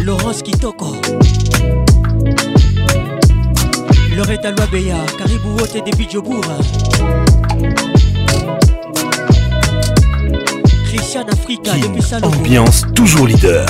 Laurence Kitoko Loretta Loabeya Caribou Wote depuis Djobour Christian Africa depuis Salomon Ambiance toujours leader.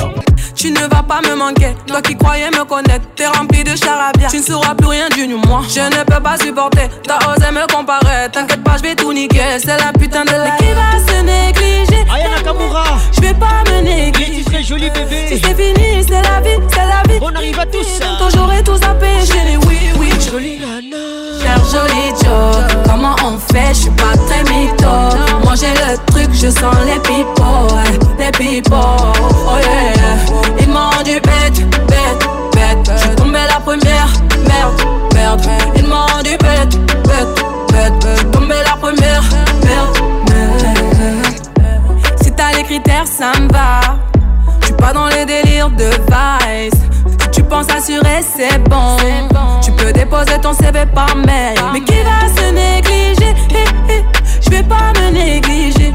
Tu ne vas pas me manquer, toi qui croyais me connaître, t'es rempli de charabia. Tu ne sauras plus rien du moi. Je ne peux pas supporter, t'as osé me comparer. T'inquiète pas, je vais tout niquer. C'est la putain de la. qui va se négliger? Ayana Kamura, je vais pas me négliger. Les joli bébé. Si c'est fini, c'est la vie, c'est la vie. On arrive à tous. Quand j'aurai tout zappé, j'ai les oui, oui. Jolie nana. Cher joli Joe, comment on fait? Je suis pas très mytho. J'ai le truc, je sens les pipos, les pipos. Oh yeah. Ils m'ont du bête, bête, bête. Je suis tombé la première, merde, merde. Ils m'ont du bête, bête, bête. Je suis tombé la première, merde, merde. Si t'as les critères, ça me va. Je suis pas dans les délires de vice. Tu penses assurer, c'est bon. Tu peux déposer ton CV par mail. Mais qui va se négliger? Je vais pas me négliger.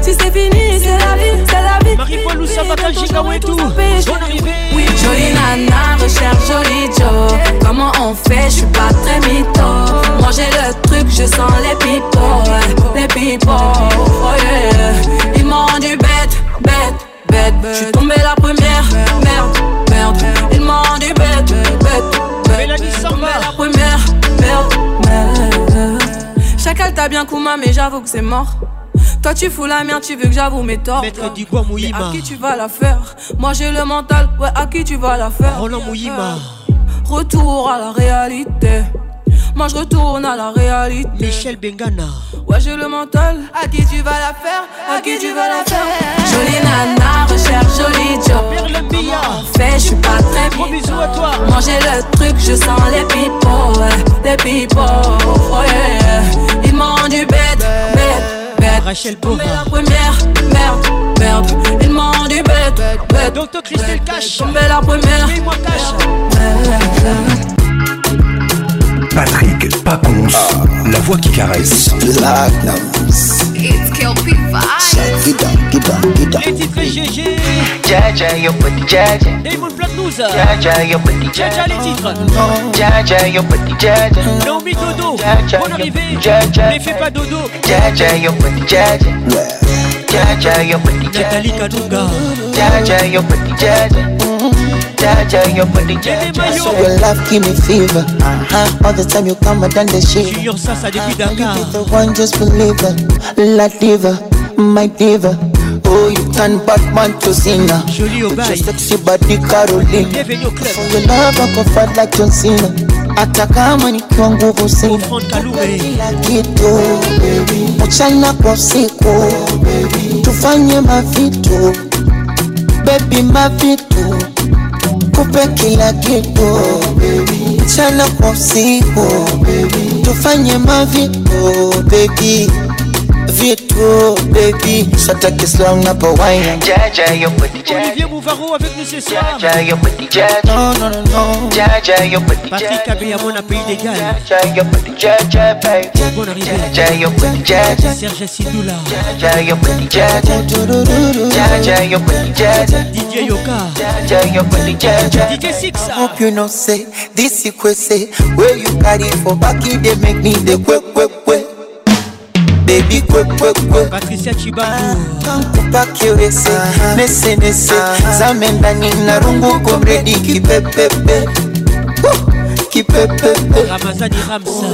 Si c'est fini, c'est la vie, c'est la vie. Marie-Paul. Bonne arrivée. Oui, jolie nana, recherche joli Joe. Comment on fait? Je suis pas très mytho. Moi j'ai le truc, je sens les pipos. Les pipos, oh yeah. Ils m'ont rendu bête, bête, bête. Je suis tombé la première, merde, merde. Ils m'ont rendu bête, bête, bête. Mélanie Samba. la première, merde, merde. Chacal t'a bien Kuma, mais j'avoue que c'est mort. Toi tu fous la merde, tu veux que j'avoue mes torts. Maître Dubois Mais Mouima. à qui tu vas la faire? Moi j'ai le mental, ouais, à qui tu vas la faire? Roland Mouima. Retour à la réalité. Moi je retourne à la réalité. Michel Bengana. Ouais, j'ai le mental. À qui tu vas la faire? À qui tu vas la faire? Jolie nana, recherche joli job. Fait, je suis pas très Gros bisous à toi. Manger le truc, je sens les pipos, ouais, les pipos. Oh yeah. Ils m'ont du bête, bête, bête. Rachel Tombé la première, merde, merde. Ils m'ont du bête, bête. Docteur Christelle Cash. Tombé la première. Paye-moi cash. Patrick Pacons, la voix qui caresse. It's Kelpie Les titres GG. Jaja, yo petit jaja. Damon Platnouze. Jaja, yo petit Jaja les titres. Jaja, yo petit jaja. Naomi Dodo. Jaja, Bonne arrivée. Jaja. Ne fais pas dodo. Jaja, yo petit jaja. Jaja, yo petit jaja. Nathalie Kadunga. Jaja, yo petit jaja. Jaja, yo petit jaja. So your love give me fever. Uh-huh. All the time you come and done the shit. Junior Sasa depuis Dakar. The one just believe it. La diva, my diva. Oh, you turn Batman to sinner. Jolie au With bail. your sexy body Caroline. Bienvenue au club. For your love I go fight like John Cena. Hata kama nikiwa nguvu sina kila kitu mchana kwa usiku tufanye mavitu bebi mavitu kupe kila kitu mchana kwa usiku tufanye mavitu bebi vitu bebi sataki slam na pawaina Jaja, yo petit jaja. Olivier Bouvaro avec nous ce soir. Jaja, yo petit jaja. No, no, no, no. Jaja, yo petit Patrick jaja. Abeyamon à Pays d'égal. Jaja, yo petit jaja, baby. Bonne arrivée. Jaja, yo petit jaja. Serge Sidoula. Jaja, yo petit jaja. Jaja, yo petit jaja. DJ Yoka. Jaja, yo petit jaja. DJ Six. Hope you know say this say where you carry for? Back it they make me the quick quick quick baby quick quick quick Patricia Chibangu. kankupakewese nese nese na rungu komredi kipepepe kipepepe Ramazani Ramsa.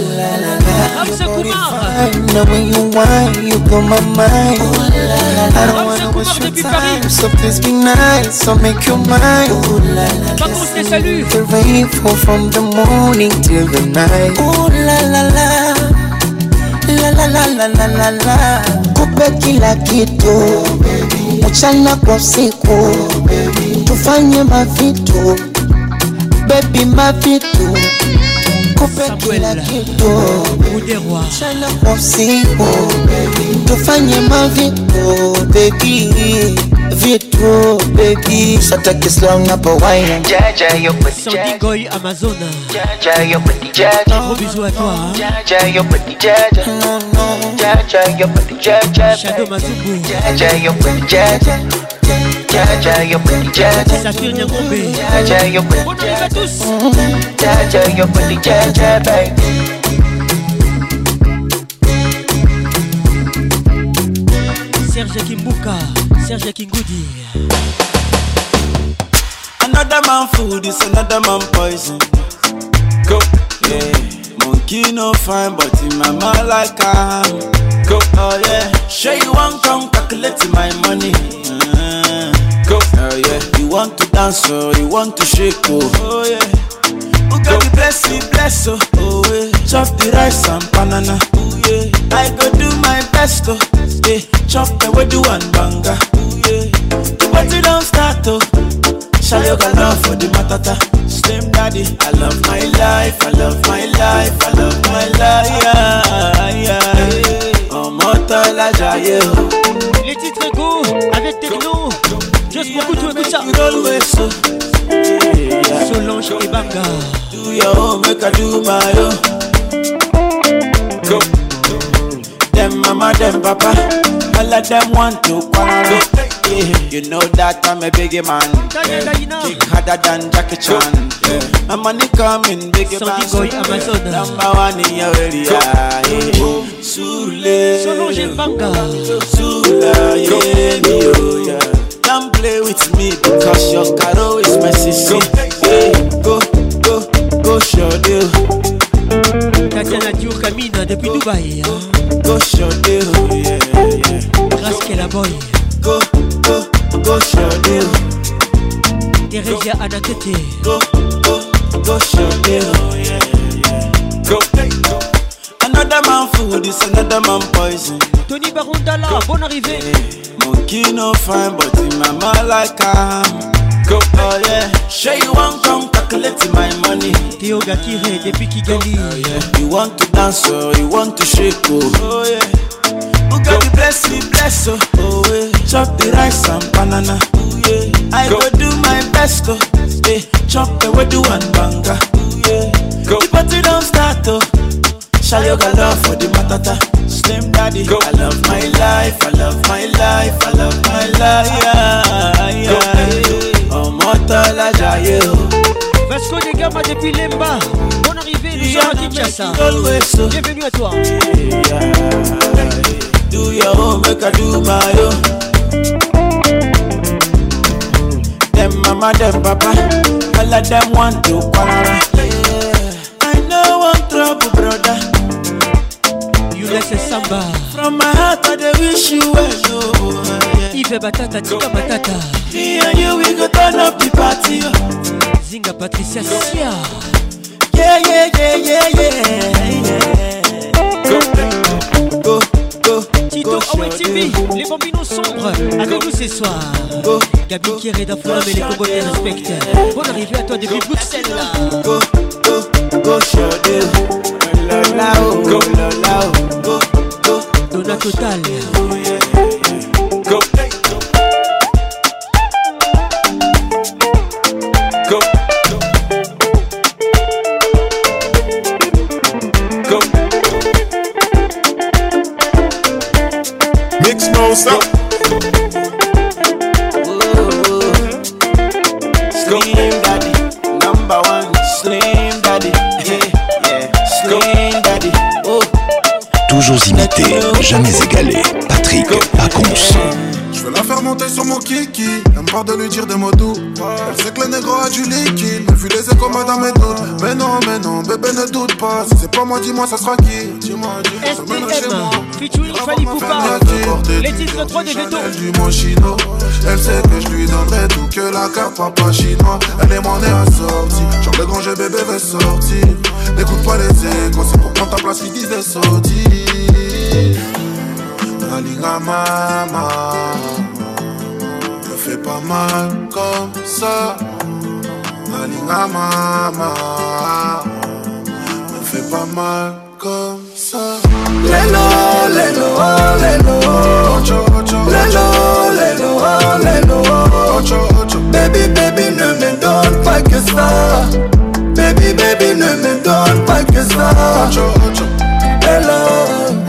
Ramsa Kumar. Now when you whine, you blow my mind. I don't wanna waste your time, so please be nice, so make you mine. Ooh la la, Pacons te salue. the rain fall from the morning till the night. Ooh la la la, la la la la la la. La. Kupe kila kitu, mchana kwa usiku, tufanye mavitu, baby mavitu. Kupe kila kitu, mchana kwa usiku, tufanye mavitu, baby vitu, baby. Sataki slam na pawaina. Jaja, yo petit Sandy jaja. Goy Amazon. Jaja, yo petit jaja. Gros bisous à toi. hein. Jaja, yo petit jaja. Jaja, yo petit jaja. Shadow Mazumbu. Jaja, yo petit jaja. Jaja, yo petit jaja. Saphir Nyangombe. Jaja, yo petit Bonne arrivée à tous. Jaja, yo petit jaja, baby. Serge Kimbuka. Serge Kingoudi. Another man food is another man poison. Go, yeah. Monkey no fine, but in my mind like I'm. Go, oh yeah. Sure you want come calculate my money. Uh, go, oh yeah. You want to dance or you want to shake oh, oh yeah. Who got the bless me, bless oh, oh yeah. Chop the rice and banana, oh yeah. I go do my best oh, yeah. Chop the wedu and banga, oh yeah. The party don't start oh. Shayo got love for the matata. Slim daddy, I love my life, I love my life, I love my life. Yeah, yeah. Ọmọ tọ́lá jayé o. Les titres go avec Techno. Just beaucoup tout écoute ça. You always oh. so. Yeah. Solange et Banga. Do your own, make I do my own. Go. Them mama, them papa, all of them want to quarrel. Yeah. You know that I'm a biggie man. Kick harder than Jackie Chan. Yeah. My money coming, biggie man. Sandy Goy Amazon. Number one in your area. Yeah. Sule. Solange et Banga. Sula, yeah. Don't play with me because your caro is my sister. Yeah. Go, go, go, show deal. Tatiana Diour Camine depuis Dubaï. Go, show deal. Yeah, yeah. Grâce qu'elle a boy. Go, go, go, show deal. Teresia Anatete. Go, go, go, show deal. Yeah, yeah. Go, go. Another man wood is another man poison. Tony Barondala, bonne arrivée. Monkey no fine, but in my mind like I'm. Go, oh yeah. Sure you want come calculate my money. Théo Gakire depuis Kigali. Oh yeah. You want to dance or you want to shake oh. Oh yeah. The bless me bless oh. Oh yeah. Chop the rice and banana. Oh yeah. I go, do my best oh. Yeah. Chop the wedu and banga. Oh yeah. Go. The party don't start oh. Got love for the matata? Slim daddy. Go. I love my life. I love my life. I love my life. Yeah. Jayé o. Vasco de Gama depuis Lemba. Bonne arrivée, nous sommes à Kinshasa. Bienvenue à toi. Do your own, make I do my own. Them mama, them papa, all of them want to quarrel. I know one trouble, brother. Laisse samba. From my heart, I dey wish you well, oh. Yves Batata, Tika Batata. Me and you, we go turn up the party, oh. Zinga Patricia Sia. Yeah, yeah, yeah, yeah, yeah, yeah. Go, go, go. Tito Awe TV, les bambinos sombres, avec nous ce soir. Gabi Kieré d'Aflam et les Congolais respectent. Bonne arrivée à toi depuis Bruxelles. Go, go, go, shawty. Lola, oh, go, lola, oh, go, go. Dona Total. Go. Go. Go. Mix mouse Toujours imité, jamais égalé. Patrick Pacons. Je veux la faire monter sur mon kiki. Elle me de lui dire des mots doux. Elle sait que le négro a du liquide. Elle fuit les échos, madame et. Mais non, bébé ne doute pas. Si c'est pas moi, dis-moi, ça sera qui? Dis-moi, dis-moi, ça mène chez moi. Featuring Poupa. Les titres 3 des. Elle du sait que je lui donnerai tout que la carte papa chinois. Elle est mon nez assortie. Genre le grand jeu bébé veut sortir. N'écoute pas les échos, c'est pour prendre ta place, ils disent des sottises. Alinga mama Me fais pas mal comme ça Mama Me fais pas mal comme ça. Lelo, lelo, lelo. Ocho, ocho, Lelo, lelo, lelo. Ocho, ocho. Baby, baby, ne me donne pas que ça. Baby, baby, ne me donne pas que ça. Ocho, ocho. Lelo, lelo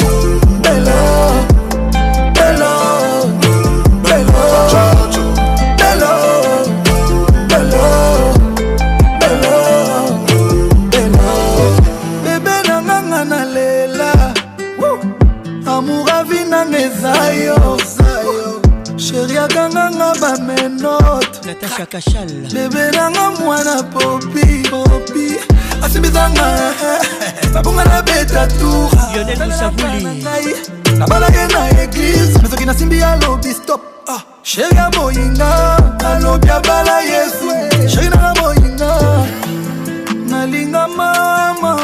bamenote Natacha Kachal. bebe nanga mwana popi popi. Asimbisanga babonga na beta tour. Lionel Moussavouli. nabala ye na eglise me soki nasimbi alobi stop. Ah, sheri ya moyinga alobi abala yesu. Sheri nanga moyinga nalinga mama.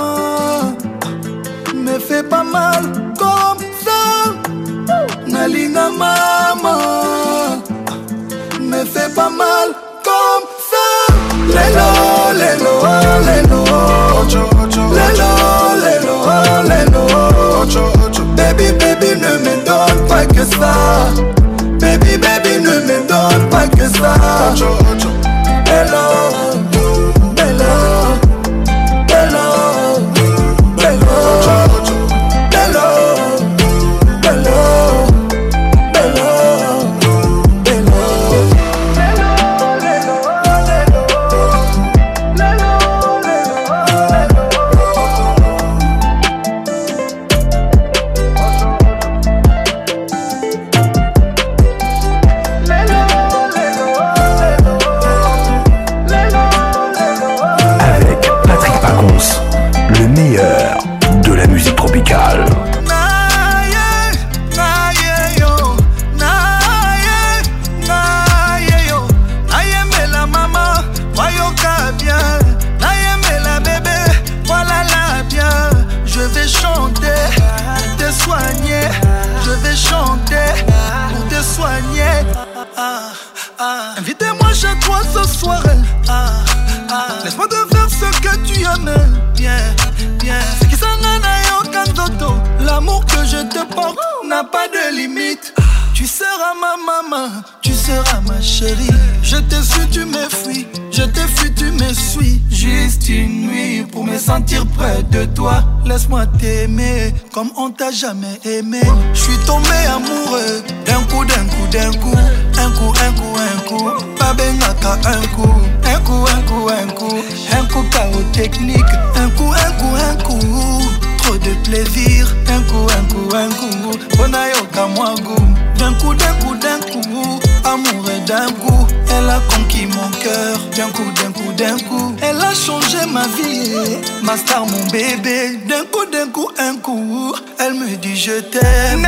Me fait pas mal comme ça. Nalinga mama fait pas mal comme ça lelo lelo lelo. Ocho, ocho, lelo lelo lelo. Ocho, ocho. Baby baby ne me donne pas que ça baby baby ne me donne pas que ça Ocho, ocho. Lelo sentir près de toi. Laisse-moi t'aimer comme on t'a jamais aimé. Je suis tombé amoureux d'un coup, d'un coup, d'un coup. Un coup, un coup, un coup. Pas un coup. Un coup, un coup, un coup. Un coup, chaos technique. Un coup, un coup, un coup. Trop de plaisir. Un coup, un coup, un coup. Bonayoka moi goût. D'un coup, d'un coup, d'un coup, amoureux d'un coup, elle a conquis mon cœur. D'un coup, d'un coup, d'un coup, elle a changé ma vie. Ma star, mon bébé. D'un coup, d'un coup, un coup, elle me dit je t'aime.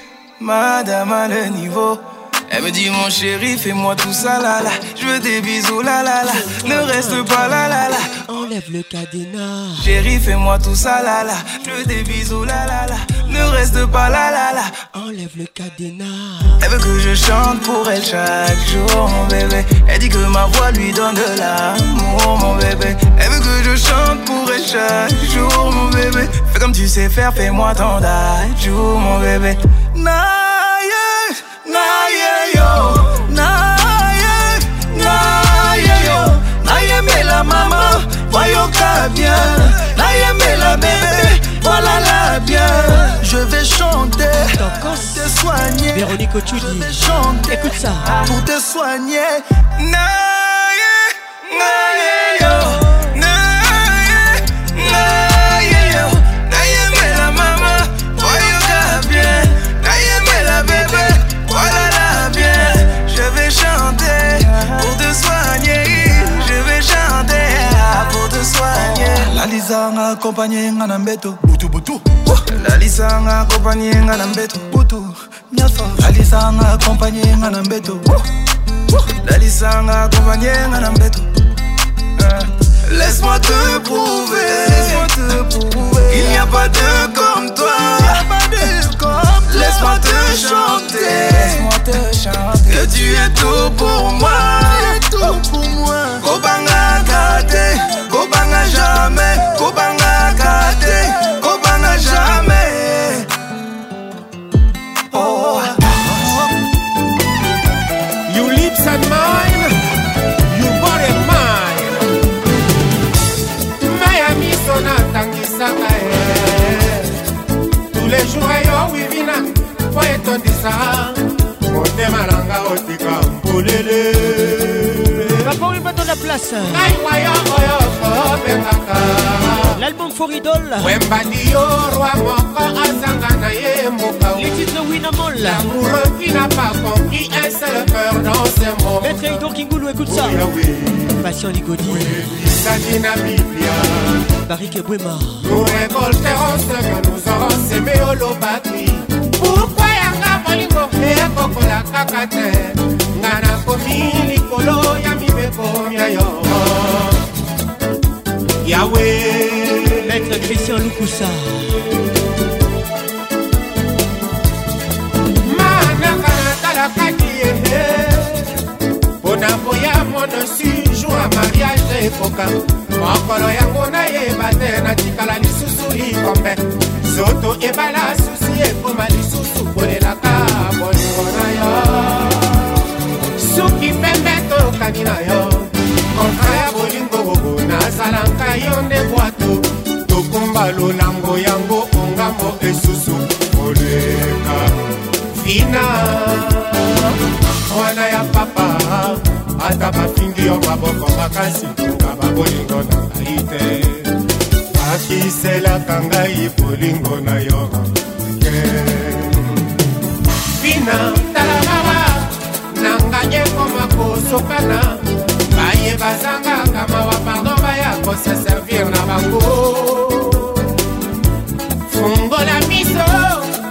madame a le niveau. Elle me dit mon chéri, fais-moi tout ça là là. Je veux des bisous là là là. Ne reste pas là là là. Enlève le cadenas. Chéri, fais-moi tout ça là là. Je veux des bisous là là là. Ne reste pas là là là. Enlève le cadenas. Elle veut que je chante pour elle chaque jour, mon bébé. Elle dit que ma voix lui donne de l'amour, mon bébé. Elle veut que je chante pour elle chaque jour, mon bébé. Fais comme tu sais faire, fais-moi ton jour, mon bébé. Nah naye yo naye naye yo. Nayembela mama voyoka bien. Nayembela bébé voilà la bien. Je vais chanter pour te soigner. Véronique Ochudi chanter écoute ça. pour te soigner. Naye naye akompanye nga na mbeto butubutu lalisanga akompanye nga na mbeto butu. Lalisanga akompanye nga na mbeto lalisanga akompanye nga na mbeto Laisse-moi te prouver, laisse-moi te prouver. Il n'y a pas de comme toi, Laisse-moi te chanter, laisse-moi te chanter. Que tu es tout pour moi, tout pour moi. Kobanga kate, kobanga jamais. Kobanga kate, kobanga jamais Oh You lips and mine, you body mine Miami sonatangisaka tous les jours yo wivina po etondisa motema nanga otika mpolele la place. L'album For Idol. Les titres Winamol. L'amoureux qui n'a pas compris un seul cœur dans ce monde. Maître Edo Kingoulou, écoute ça. Passion Ligodi. Barik Ebouema. Nous récolterons ce que nous aurons semé au lobaki. Ekokola kaka te. Nga nakomi likolo ya mibeko ya yo. Yawe maître christian lukusa. Manaka natalakaki ye mpona koya monosi jour ya mariage ekoka mokolo yango nayeba te natikala lisusu likombe zoto ebala susi ekoma lisusu kolelaka bolingo na yo. Soki pembe tokani na yo. Kontra ya bolingo nazalanka yo nde bwato tokumba lolango yango ongambo esusu koleka. Fina mwana ya papa ata bafingi yo maboko makasi kokaba bolingo na ngai te akiselaka ngai bolingo na yo. Ke. Bina tala mawa na ngai ekoma kosokana. Baye bazangaka mawa pardon baya kosa servir na bango. Fungola miso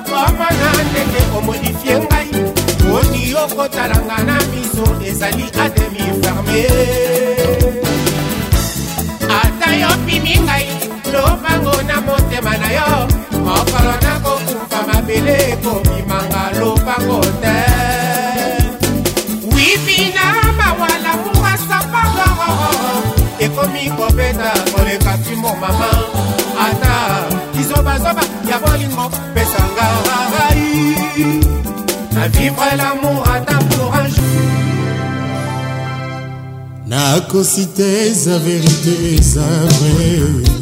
omona ndenge omodifie ngai. Oni okotalanga na miso ezali ademi ferme ata yo pimi ngai lobango na motema na yo. Mokolo nakokufa mabele ekobimanga lobango te. Wipina mawala mukasapagoro ekomi kobeta koleka fimbo mama. Ata kizobazoba ya bolingo pesanga rai na vivre l'amour ata pour un jour nakosi te eza verite eza vrai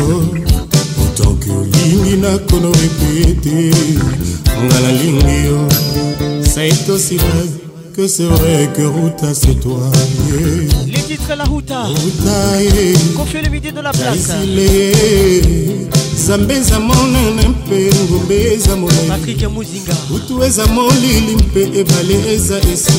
bolingo otoki olingi nakono epe ete ngala lingi yo saitosibaz que c'est vrai que Ruta c'est toi yeah. Les titres la Ruta Ruta yeah. Confie le midi de la place. Zambe eza monene mpe ngombe eza molai patrik muzinga. Butu eza molili mpe ebale eza esi.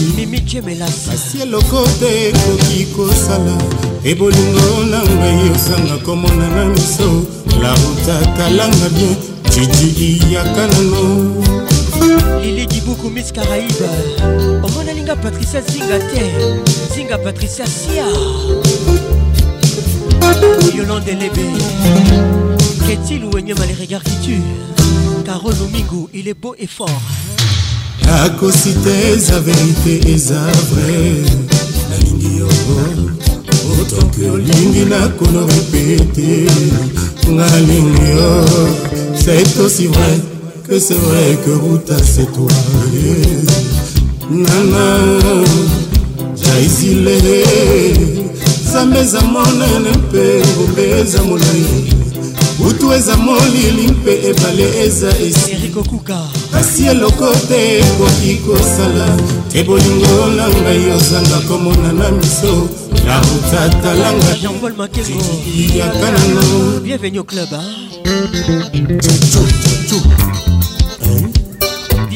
Eloko te ekoki kosala ebolingo na ngai osanga komona na miso laruta talanga bien. Jiji iyaka nano lili dibuku miss caraïbe. Omona linga patricia zinga te zinga patricia sia. Yolande lebe Qu'est-il ou Enyama les regards qui tuent Carole Domingo, il est beau et fort. Nakosi te eza verite eza vrai nalingi yo otoki olingi nakono repete ngalingi yo c'est aussi vrai que c'est vrai que ruta c'est toi. Nana jaisile zambe eza monene mpe ngombe eza molai butu eza molili mpe ebale eza esirikokuka kasi eloko te ekoki kosala te bolingo na ngai ozanga komona na miso na makengo. Yaka nano bienvenue au club?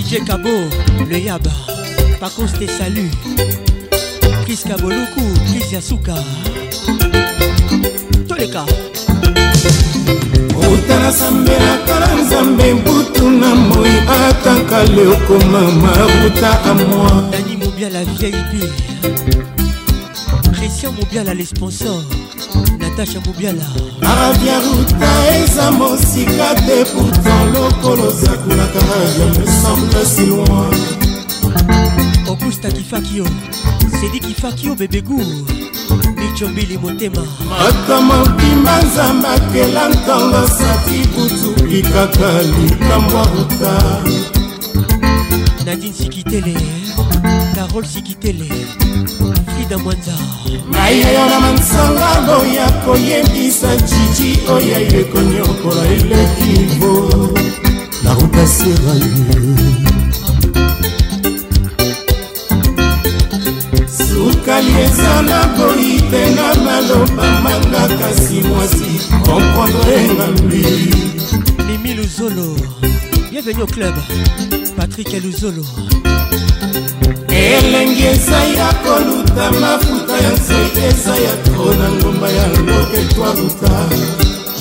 DJ Kabo, le Yaba, Pacos te salue, Chris Kaboluku, Chris Yasuka, Toleka. otanasambelaka na nzambe mbutu na moi ataka leokoma maruta a moi. Dani mobiala vip christian mobiala les sponsors natacha mobiala arabia ruta eza mosika te pourtant lokolo zakulaka. Radio me semble si loin. Augusta kifakio. Sedi kifakio bebegu micombili motema. Ata mobimba nzambe akela ntango sati butu likaka likambo ruta nadine sikitele carol sikitele frida mwanza. Nayeyo na mansanga boya koyebisa jiji oyo ekonyokola elekivo na ruta seraye sukali eza na boyi te na maloba manga kasi mwasi komprendre ngambi mimi luzolo bienvenue au club. Patrik luzolo elengi eza ya koluta mafuta ya nzete eza ya tro na ngomba ya loketwa ruta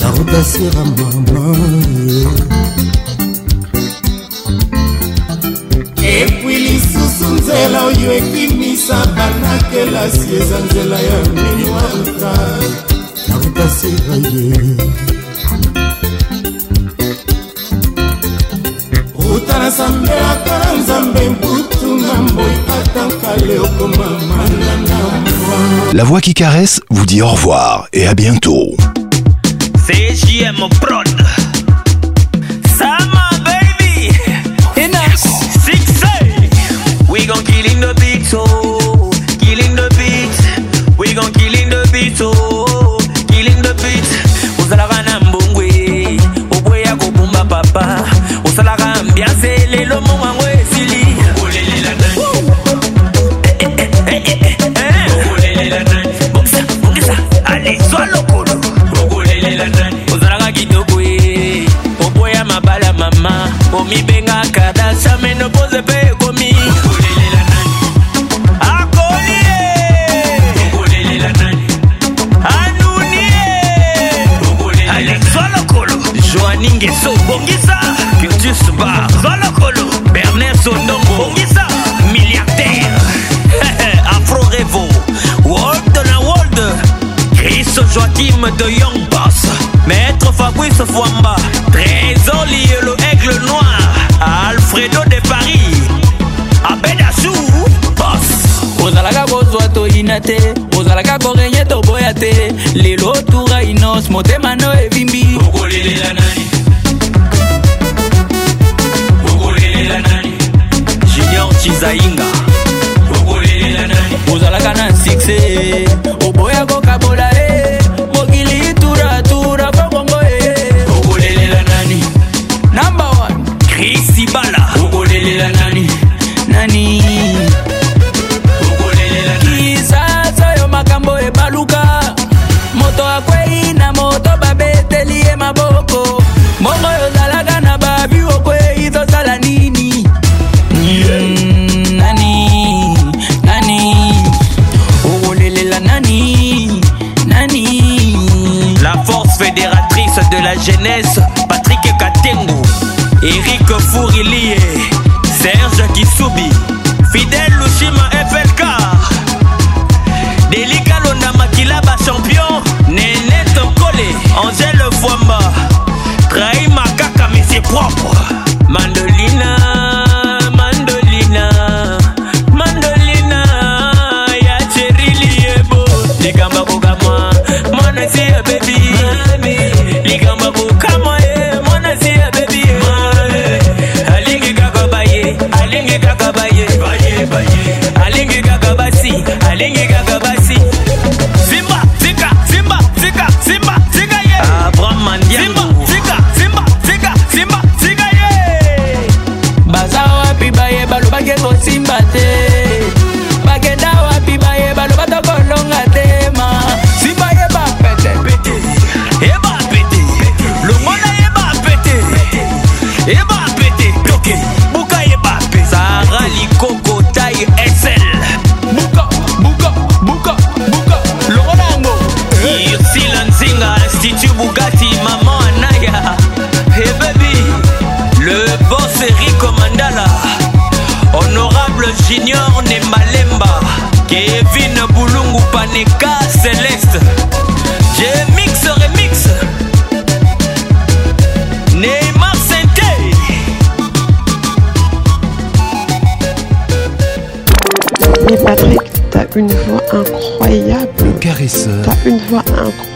na ruta sera mama epui lisusu nzela oyo ekimisa banakelasi eza nzela ya mini wa ruta na ruta sera ye ruta nasambelaka na nzambe mbutu na mboi atanka leokoma manana La voix qui caresse vous dit au revoir et à bientôt. CJM Prod. Sama baby. Enough. Six We gon' kill in the beat, oh. Killing the beat. We gon' kill in the beat, oh. Killing the beat. Uzalaka na mbongwe. Oboya kobumba papa. Usalaka biase lelo mowango esili alizwa lokolo ozalaka kitoko ye oboya mabala mama. Omibengaka dasame bar zolokolo berner sondongo bongisa milliardaire. *laughs* Afro revo world na world. Chris joakim de young boss. Maître fabrice fwamba trésor lielo aigle noir. Alfredo de paris abedasu boss. Ozalaka kozwa toyina te ozalaka korenye toboya te. Lelo tura inos motema no evimbi. Okolelela say.